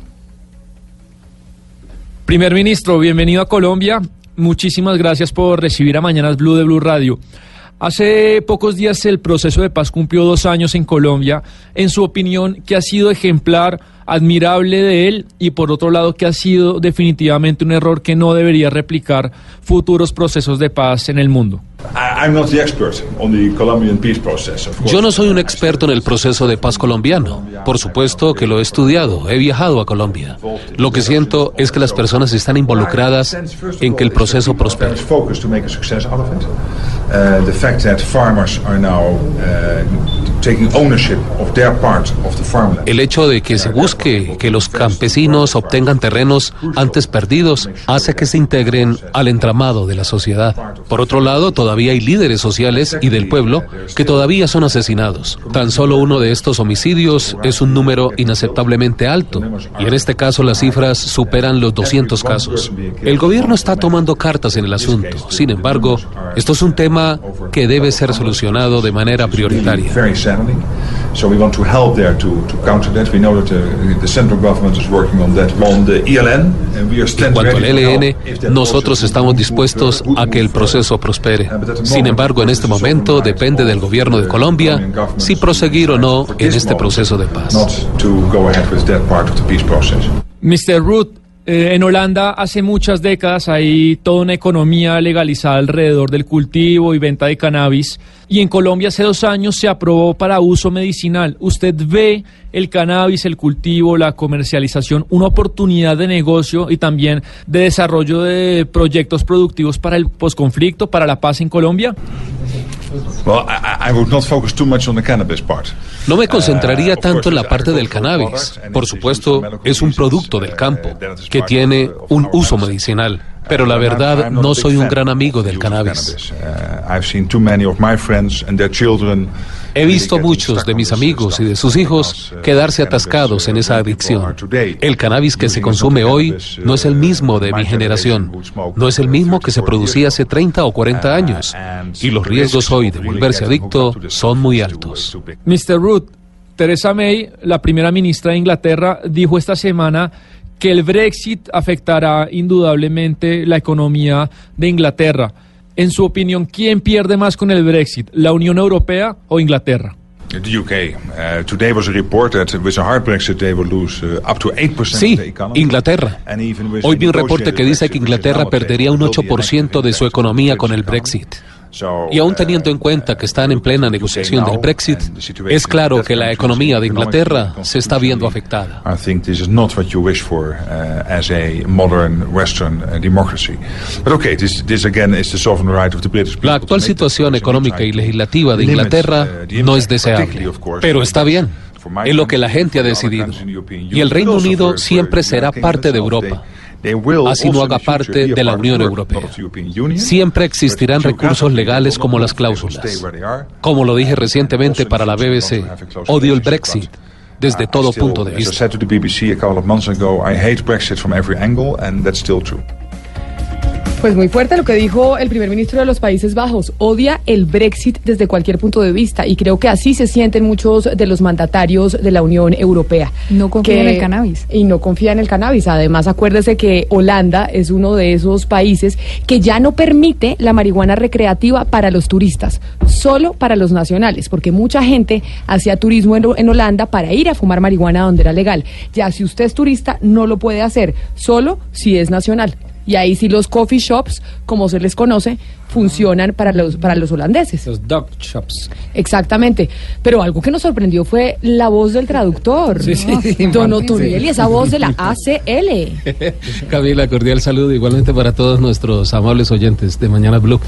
Primer ministro, bienvenido a Colombia. Muchísimas gracias por recibir a Mañanas Blue de Blue Radio. Hace pocos días el proceso de paz cumplió dos años en Colombia. En su opinión, ¿qué ha sido ejemplar, admirable de él? Y por otro lado, ¿qué ha sido definitivamente un error que no debería replicar futuros procesos de paz en el mundo? Yo no soy un experto en el proceso de paz colombiano. Por supuesto que lo he estudiado, he viajado a Colombia. Lo que siento es que las personas están involucradas en que el proceso prospere. El hecho de que se busque que los campesinos obtengan terrenos antes perdidos hace que se integren al entramado de la sociedad. Por otro lado, todavía hay líderes sociales y del pueblo que todavía son asesinados. Tan solo uno de estos homicidios es un número inaceptablemente alto y en este caso las cifras superan los 200 casos. El gobierno está tomando cartas en el asunto. Sin embargo, esto es un tema que debe ser solucionado de manera prioritaria. En cuanto al ELN, nosotros estamos dispuestos a que el proceso prospere. Sin embargo, en este momento depende del gobierno de Colombia si proseguir o no en este proceso de paz. not to go ahead with that part of the peace process. Mr. Root, eh, en Holanda hace muchas décadas hay toda una economía legalizada alrededor del cultivo y venta de cannabis y en Colombia hace dos años se aprobó para uso medicinal. ¿Usted ve el cannabis, el cultivo, la comercialización una oportunidad de negocio y también de desarrollo de proyectos productivos para el posconflicto, para la paz en Colombia? Well, I, I would not focus too much on the cannabis part. No me concentraría tanto en la parte del cannabis. Por supuesto, es un producto del campo que tiene un uso medicinal. Pero la verdad, no soy un gran amigo del cannabis. Uh, I've seen too many of my friends and their children He visto muchos de mis amigos y de sus hijos quedarse atascados en esa adicción. El cannabis que se consume hoy no es el mismo de mi generación, no es el mismo que se producía hace 30 o 40 años, y los riesgos hoy de volverse adicto son muy altos. Mr. Root, Theresa May, la primera ministra de Inglaterra, dijo esta semana que el Brexit afectará indudablemente la economía de Inglaterra. En su opinión, ¿quién pierde más con el Brexit, la Unión Europea o Inglaterra? The UK. Today was a report that with a hard Brexit they will lose up to 8% of Sí. Inglaterra. Hoy vi un reporte que dice que Inglaterra perdería un will be a 8% de su economía con el Brexit. Y aún teniendo en cuenta que están en plena negociación del Brexit, es claro que la economía de Inglaterra se está viendo afectada. Uh, uh. La actual situación económica y legislativa de Inglaterra no es deseable, pero está bien. Es lo que la gente ha decidido. Y el Reino Unido siempre será parte de Europa. Así no haga parte de la Unión Europea. Siempre existirán recursos legales como las cláusulas. Como lo dije recientemente para la BBC, odio el Brexit desde todo punto de vista. Pues muy fuerte lo que dijo el primer ministro de los Países Bajos. Odia el Brexit desde cualquier punto de vista y creo que así se sienten muchos de los mandatarios de la Unión Europea. No confía en el cannabis. Y no confía en el cannabis. Además, acuérdese que Holanda es uno de esos países que ya no permite la marihuana recreativa para los turistas, solo para los nacionales, porque mucha gente hacía turismo en, en Holanda para ir a fumar marihuana donde era legal. Ya si usted es turista, no lo puede hacer, solo si es nacional. Y ahí sí los coffee shops, como se les conoce, funcionan para los, para los holandeses. Los dog shops. Exactamente. Pero algo que nos sorprendió fue la voz del traductor. Sí, sí, sí, Don sí. Otoniel y esa voz de la ACL. Camila, cordial saludo igualmente para todos nuestros amables oyentes de Mañana Blue.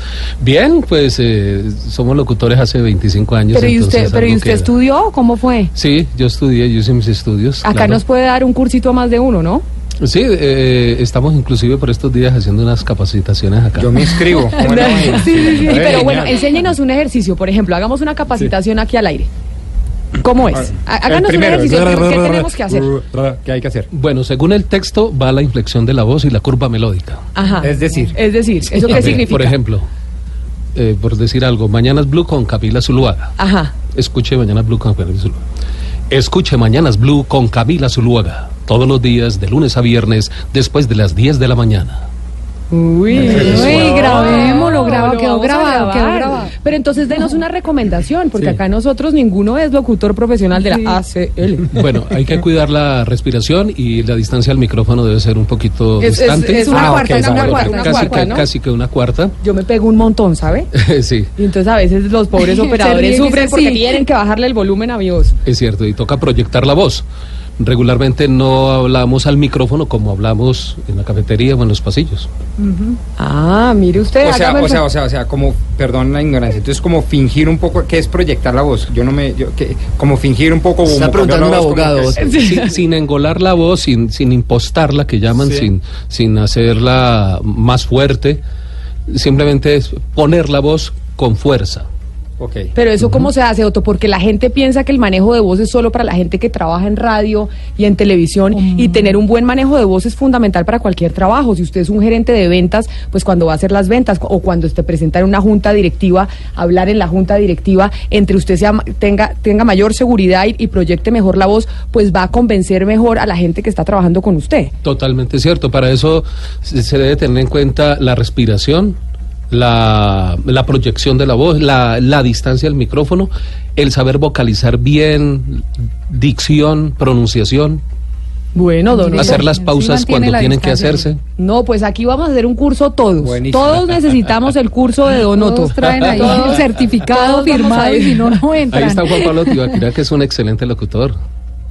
Bien, pues eh, somos locutores hace 25 años. Pero ¿y usted, pero ¿y usted estudió? ¿Cómo fue? Sí, yo estudié, yo hice mis estudios. Acá claro. nos puede dar un cursito a más de uno, ¿no? Sí, eh, estamos inclusive por estos días haciendo unas capacitaciones acá. Yo me inscribo. sí, sí, sí, pero bueno, enséñenos un ejercicio. Por ejemplo, hagamos una capacitación aquí al aire. ¿Cómo es? Há- Háganos un ejercicio. ¿Qué, tenemos que hacer? ¿Qué hay que hacer? Bueno, según el texto va la inflexión de la voz y la curva melódica. Ajá. Es decir. Es decir, ¿eso qué ver, significa? Por ejemplo, eh, por decir algo, Mañanas Blue con Camila Zuluaga. Ajá. Escuche Mañanas Blue con Camila Zuluaga. Escuche Mañanas Blue con Camila Zuluaga. Todos los días, de lunes a viernes, después de las 10 de la mañana. Uy, Uy, grabémoslo, graba- Lo quedó grabado, quedó grabado. Pero entonces denos una recomendación, porque Sí. acá nosotros ninguno es locutor profesional de la ACL. Bueno, hay que cuidar la respiración y la distancia al micrófono debe ser un poquito Es- es- distante. es una Ah, cuarta, ok, es una cuarta, una casi, cuarta, que, ¿no? casi que una cuarta. Yo me pego un montón, ¿sabe? sí, Y entonces a veces los pobres operadores ríen sufren porque sí. tienen que bajarle el volumen a mi voz. es cierto, y toca proyectar la voz. Regularmente no hablamos al micrófono como hablamos en la cafetería o en los pasillos. Ah, mire usted. O sea, o sea, o sea, o sea, como, perdón la ignorancia, entonces como fingir un poco, ¿qué es proyectar la voz? Yo no me, yo, ¿qué? como fingir un poco... cambiar la voz, como que- sin, sin engolar la voz, sin, sin impostarla, que llaman, Sí. sin, sin hacerla más fuerte. Simplemente es poner la voz con fuerza. Pero eso cómo se hace, Otto, porque la gente piensa que el manejo de voz es solo para la gente que trabaja en radio y en televisión y tener un buen manejo de voz es fundamental para cualquier trabajo. Si usted es un gerente de ventas, pues cuando va a hacer las ventas o cuando esté presenta en una junta directiva, hablar en la junta directiva, entre usted sea, tenga, tenga mayor seguridad y, y proyecte mejor la voz, pues va a convencer mejor a la gente que está trabajando con usted. Totalmente cierto. Para eso se debe tener en cuenta la respiración, la, la proyección de la voz, la, la distancia al micrófono, el saber vocalizar bien, dicción, pronunciación. Bueno, don Hacer las pausas cuando tienen que hacerse. No, pues aquí vamos a hacer un curso todos. Buenísimo. Todos necesitamos el curso de Don Otto. Todos traen ahí Todos- el certificado todos firmado y si no, no Ahí entran. está Juan Pablo Tibaquira, que es un excelente locutor.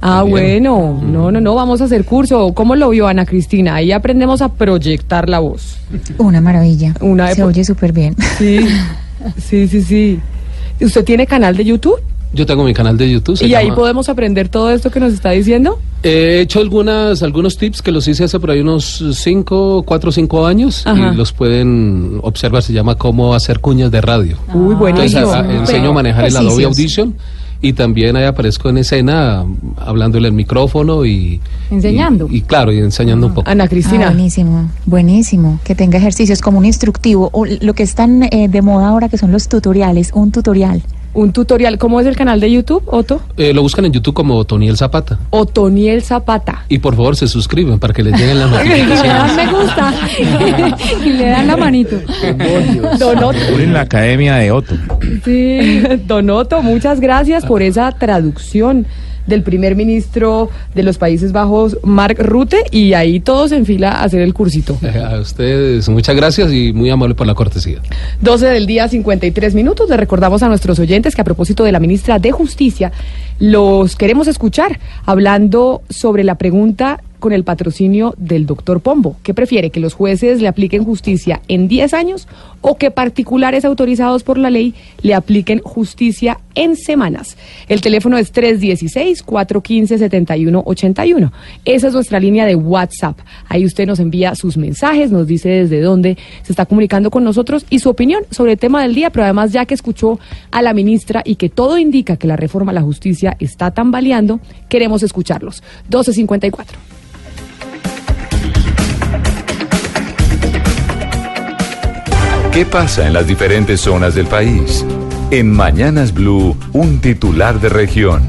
Ah, bueno. No, no, no, vamos a hacer curso. ¿Cómo lo vio Ana Cristina? Ahí aprendemos a proyectar la voz. Una maravilla. Una Se oye súper bien. Sí, sí, sí, sí. ¿Usted tiene canal de YouTube? Yo tengo mi canal de YouTube. se ¿Y ahí podemos aprender todo esto que nos está diciendo? He hecho algunas, algunos tips que los hice hace por ahí unos 5, 4 o 5 años Ajá. y los pueden observar. Se llama cómo hacer cuñas de radio. Uy, buenísimo. Entonces, a- a- enseño a manejar el Adobe. Audition y también ahí aparezco en escena hablándole al micrófono y... Enseñando. Y, y claro, y enseñando un poco. Ana Ah, Cristina. buenísimo, buenísimo. Que tenga ejercicios como un instructivo. O lo que están eh, de moda ahora que son los tutoriales, un tutorial. Un tutorial. ¿Cómo es el canal de YouTube, Otto? Eh, lo buscan en YouTube como Toniel Zapata. Otoniel Zapata. Y por favor se suscriben para que les lleguen las Le dan notificaciones. me gusta y le dan la manito. Don Otto. En la academia de Otto. Sí, Don Otto, muchas gracias por esa traducción del primer ministro de los Países Bajos, Mark Rutte, y ahí todos en fila a hacer el cursito. A ustedes muchas gracias y muy amable por la cortesía. 12 del día, 53 minutos. Le recordamos a nuestros oyentes que a propósito de la ministra de Justicia, los queremos escuchar hablando sobre la pregunta con el patrocinio del doctor Pombo. ¿Qué prefiere? ¿Que los jueces le apliquen justicia en 10 años o que particulares autorizados por la ley le apliquen justicia en semanas? El teléfono es 316-415-7181. Esa es nuestra línea de WhatsApp. Ahí usted nos envía sus mensajes, nos dice desde dónde se está comunicando con nosotros y su opinión sobre el tema del día, pero además ya que escuchó a la ministra y que todo indica que la reforma a la justicia está tambaleando, queremos escucharlos. 1254. ¿Qué pasa en las diferentes zonas del país? En Mañanas Blue, un titular de región.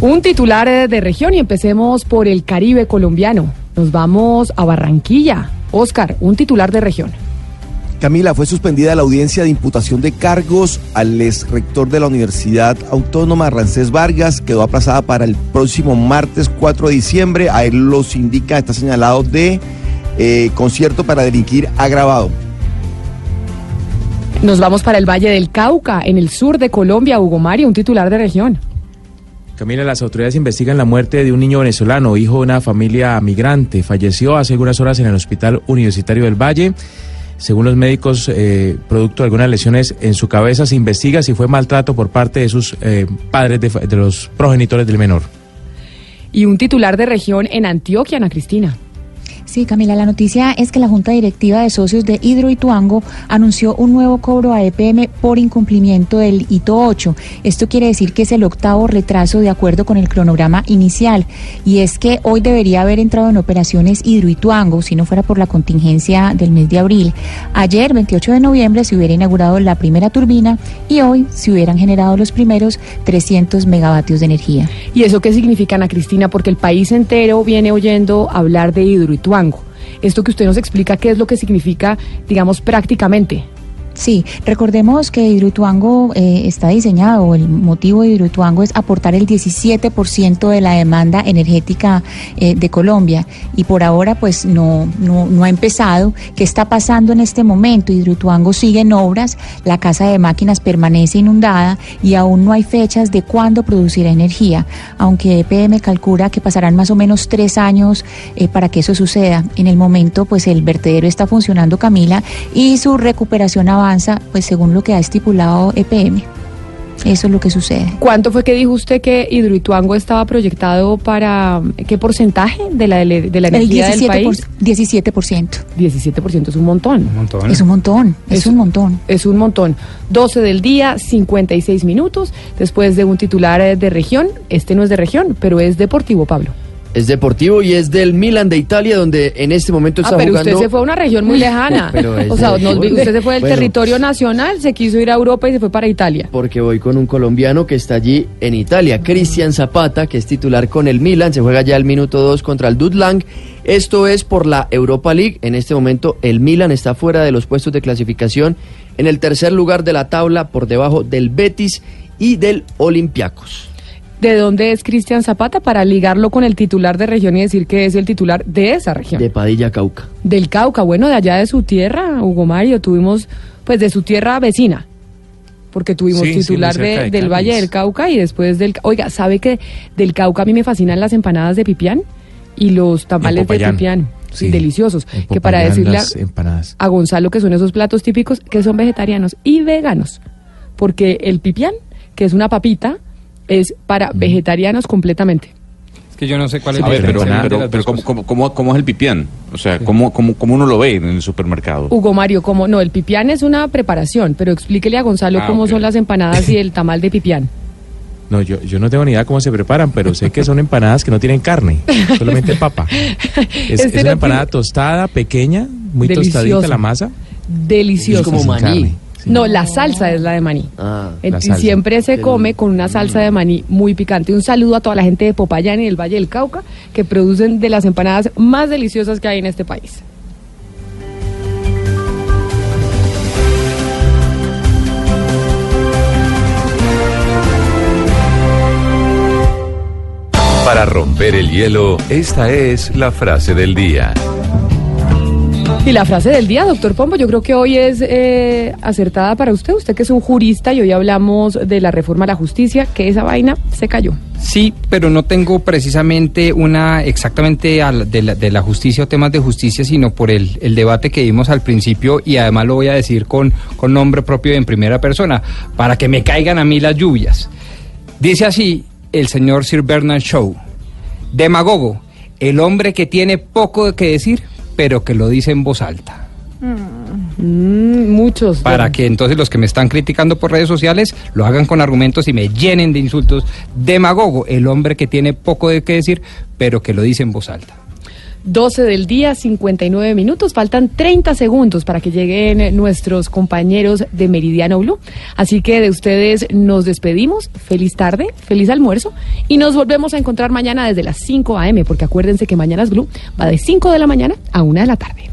Un titular eh, de región y empecemos por el Caribe colombiano. Nos vamos a Barranquilla. Oscar, un titular de región. Camila, fue suspendida la audiencia de imputación de cargos al ex rector de la Universidad Autónoma Rancés Vargas. Quedó aplazada para el próximo martes 4 de diciembre. A él los indica, está señalado de eh, concierto para delinquir agravado. Nos vamos para el Valle del Cauca, en el sur de Colombia. Hugo Mario, un titular de región. Camila, las autoridades investigan la muerte de un niño venezolano, hijo de una familia migrante. Falleció hace algunas horas en el Hospital Universitario del Valle. Según los médicos, eh, producto de algunas lesiones en su cabeza, se investiga si fue maltrato por parte de sus eh, padres, de, de los progenitores del menor. Y un titular de región en Antioquia, Ana Cristina. Sí, Camila, la noticia es que la Junta Directiva de Socios de Hidroituango anunció un nuevo cobro a EPM por incumplimiento del hito 8. Esto quiere decir que es el octavo retraso de acuerdo con el cronograma inicial. Y es que hoy debería haber entrado en operaciones Hidroituango si no fuera por la contingencia del mes de abril. Ayer, 28 de noviembre, se hubiera inaugurado la primera turbina y hoy se hubieran generado los primeros 300 megavatios de energía. ¿Y eso qué significa, Ana Cristina? Porque el país entero viene oyendo hablar de Hidroituango. Esto que usted nos explica, ¿qué es lo que significa, digamos, prácticamente? Sí, recordemos que Hidroituango eh, está diseñado, el motivo de Hidroituango es aportar el 17% de la demanda energética eh, de Colombia y por ahora pues no, no, no ha empezado. ¿Qué está pasando en este momento? Hidroituango sigue en obras, la casa de máquinas permanece inundada y aún no hay fechas de cuándo producirá energía, aunque EPM calcula que pasarán más o menos tres años eh, para que eso suceda. En el momento pues el vertedero está funcionando, Camila, y su recuperación avanza pues según lo que ha estipulado EPM. Eso es lo que sucede. ¿Cuánto fue que dijo usted que Hidroituango estaba proyectado para qué porcentaje de la, de la El energía del 17%, país? 17%. 17% es un montón. Un montón. Es un montón, es, un montón. Es un montón. 12 del día, 56 minutos, después de un titular eh, de región. Este no es de región, pero es deportivo, Pablo. Es deportivo y es del Milan de Italia, donde en este momento Ah, está pero jugando. usted se fue a una región muy lejana. Pero o sea, nos usted se fue del Bueno. territorio nacional, se quiso ir a Europa y se fue para Italia. Porque voy con un colombiano que está allí en Italia, Cristian Zapata, que es titular con el Milan, se juega ya el minuto 2 contra el Dudlang. Esto es por la Europa League. En este momento el Milan está fuera de los puestos de clasificación en el tercer lugar de la tabla, por debajo del Betis y del Olympiacos. ¿De dónde es Cristian Zapata? Para ligarlo con el titular de región y decir que es el titular de esa región. De Padilla Cauca. Del Cauca, bueno, de allá de su tierra, Hugo Mario, tuvimos, pues de su tierra vecina. Porque tuvimos Sí, titular cerca de- de del. Valle del Cauca y después del... Oiga, ¿sabe que del Cauca a mí me fascinan las empanadas de pipián? Y los tamales de pipián. Sí. deliciosos. Que para decirle a, las empanadas. a Gonzalo que son esos platos típicos que son vegetarianos y veganos. Porque el pipián, que es una papita, es para vegetarianos completamente. Es que yo no sé cuál es ver, pero, pero, pero ¿cómo, cómo, cómo- cómo es el pipián? O sea, ¿cómo, cómo, cómo uno lo ve en el supermercado? Hugo Mario, como no, el pipián es una preparación, pero explíquele a Gonzalo Ah, cómo son las empanadas y el tamal de pipián. No, yo, yo no tengo ni idea cómo se preparan, pero sé que son empanadas que no tienen carne, solamente papa. Es, Este es una empanada tostada, pequeña, muy Delicioso. tostadita la masa. Delicioso. Es como maní. No, la salsa es la de maní. Ah, La salsa. siempre se come con una salsa de maní muy picante. Un saludo a toda la gente de Popayán y del Valle del Cauca que producen de las empanadas más deliciosas que hay en este país. Para romper el hielo, esta es la frase del día. Y la frase del día, doctor Pombo, yo creo que hoy es eh, acertada para usted. Usted que es un jurista y hoy hablamos de la reforma a la justicia, que esa vaina se cayó. Sí, pero no tengo precisamente una exactamente de, la, de la justicia o temas de justicia, sino por el, debate que vimos al principio y además lo voy a decir con, con nombre propio en primera persona, para que me caigan a mí las lluvias. Dice así el señor Sir Bernard Shaw, demagogo, el hombre que tiene poco que decir, pero que lo dice en voz alta. Mm, muchos. Para que entonces los que me están criticando por redes sociales lo hagan con argumentos y me llenen de insultos. Demagogo, el hombre que tiene poco de qué decir, pero que lo dice en voz alta. 12 del día, 59 minutos. Faltan 30 segundos para que lleguen nuestros compañeros de Meridiano Blue. Así que de ustedes nos despedimos. Feliz tarde, feliz almuerzo. Y nos volvemos a encontrar mañana desde las 5 a.m. Porque acuérdense que Mañanas Blue va de 5 de la mañana a 1 de la tarde.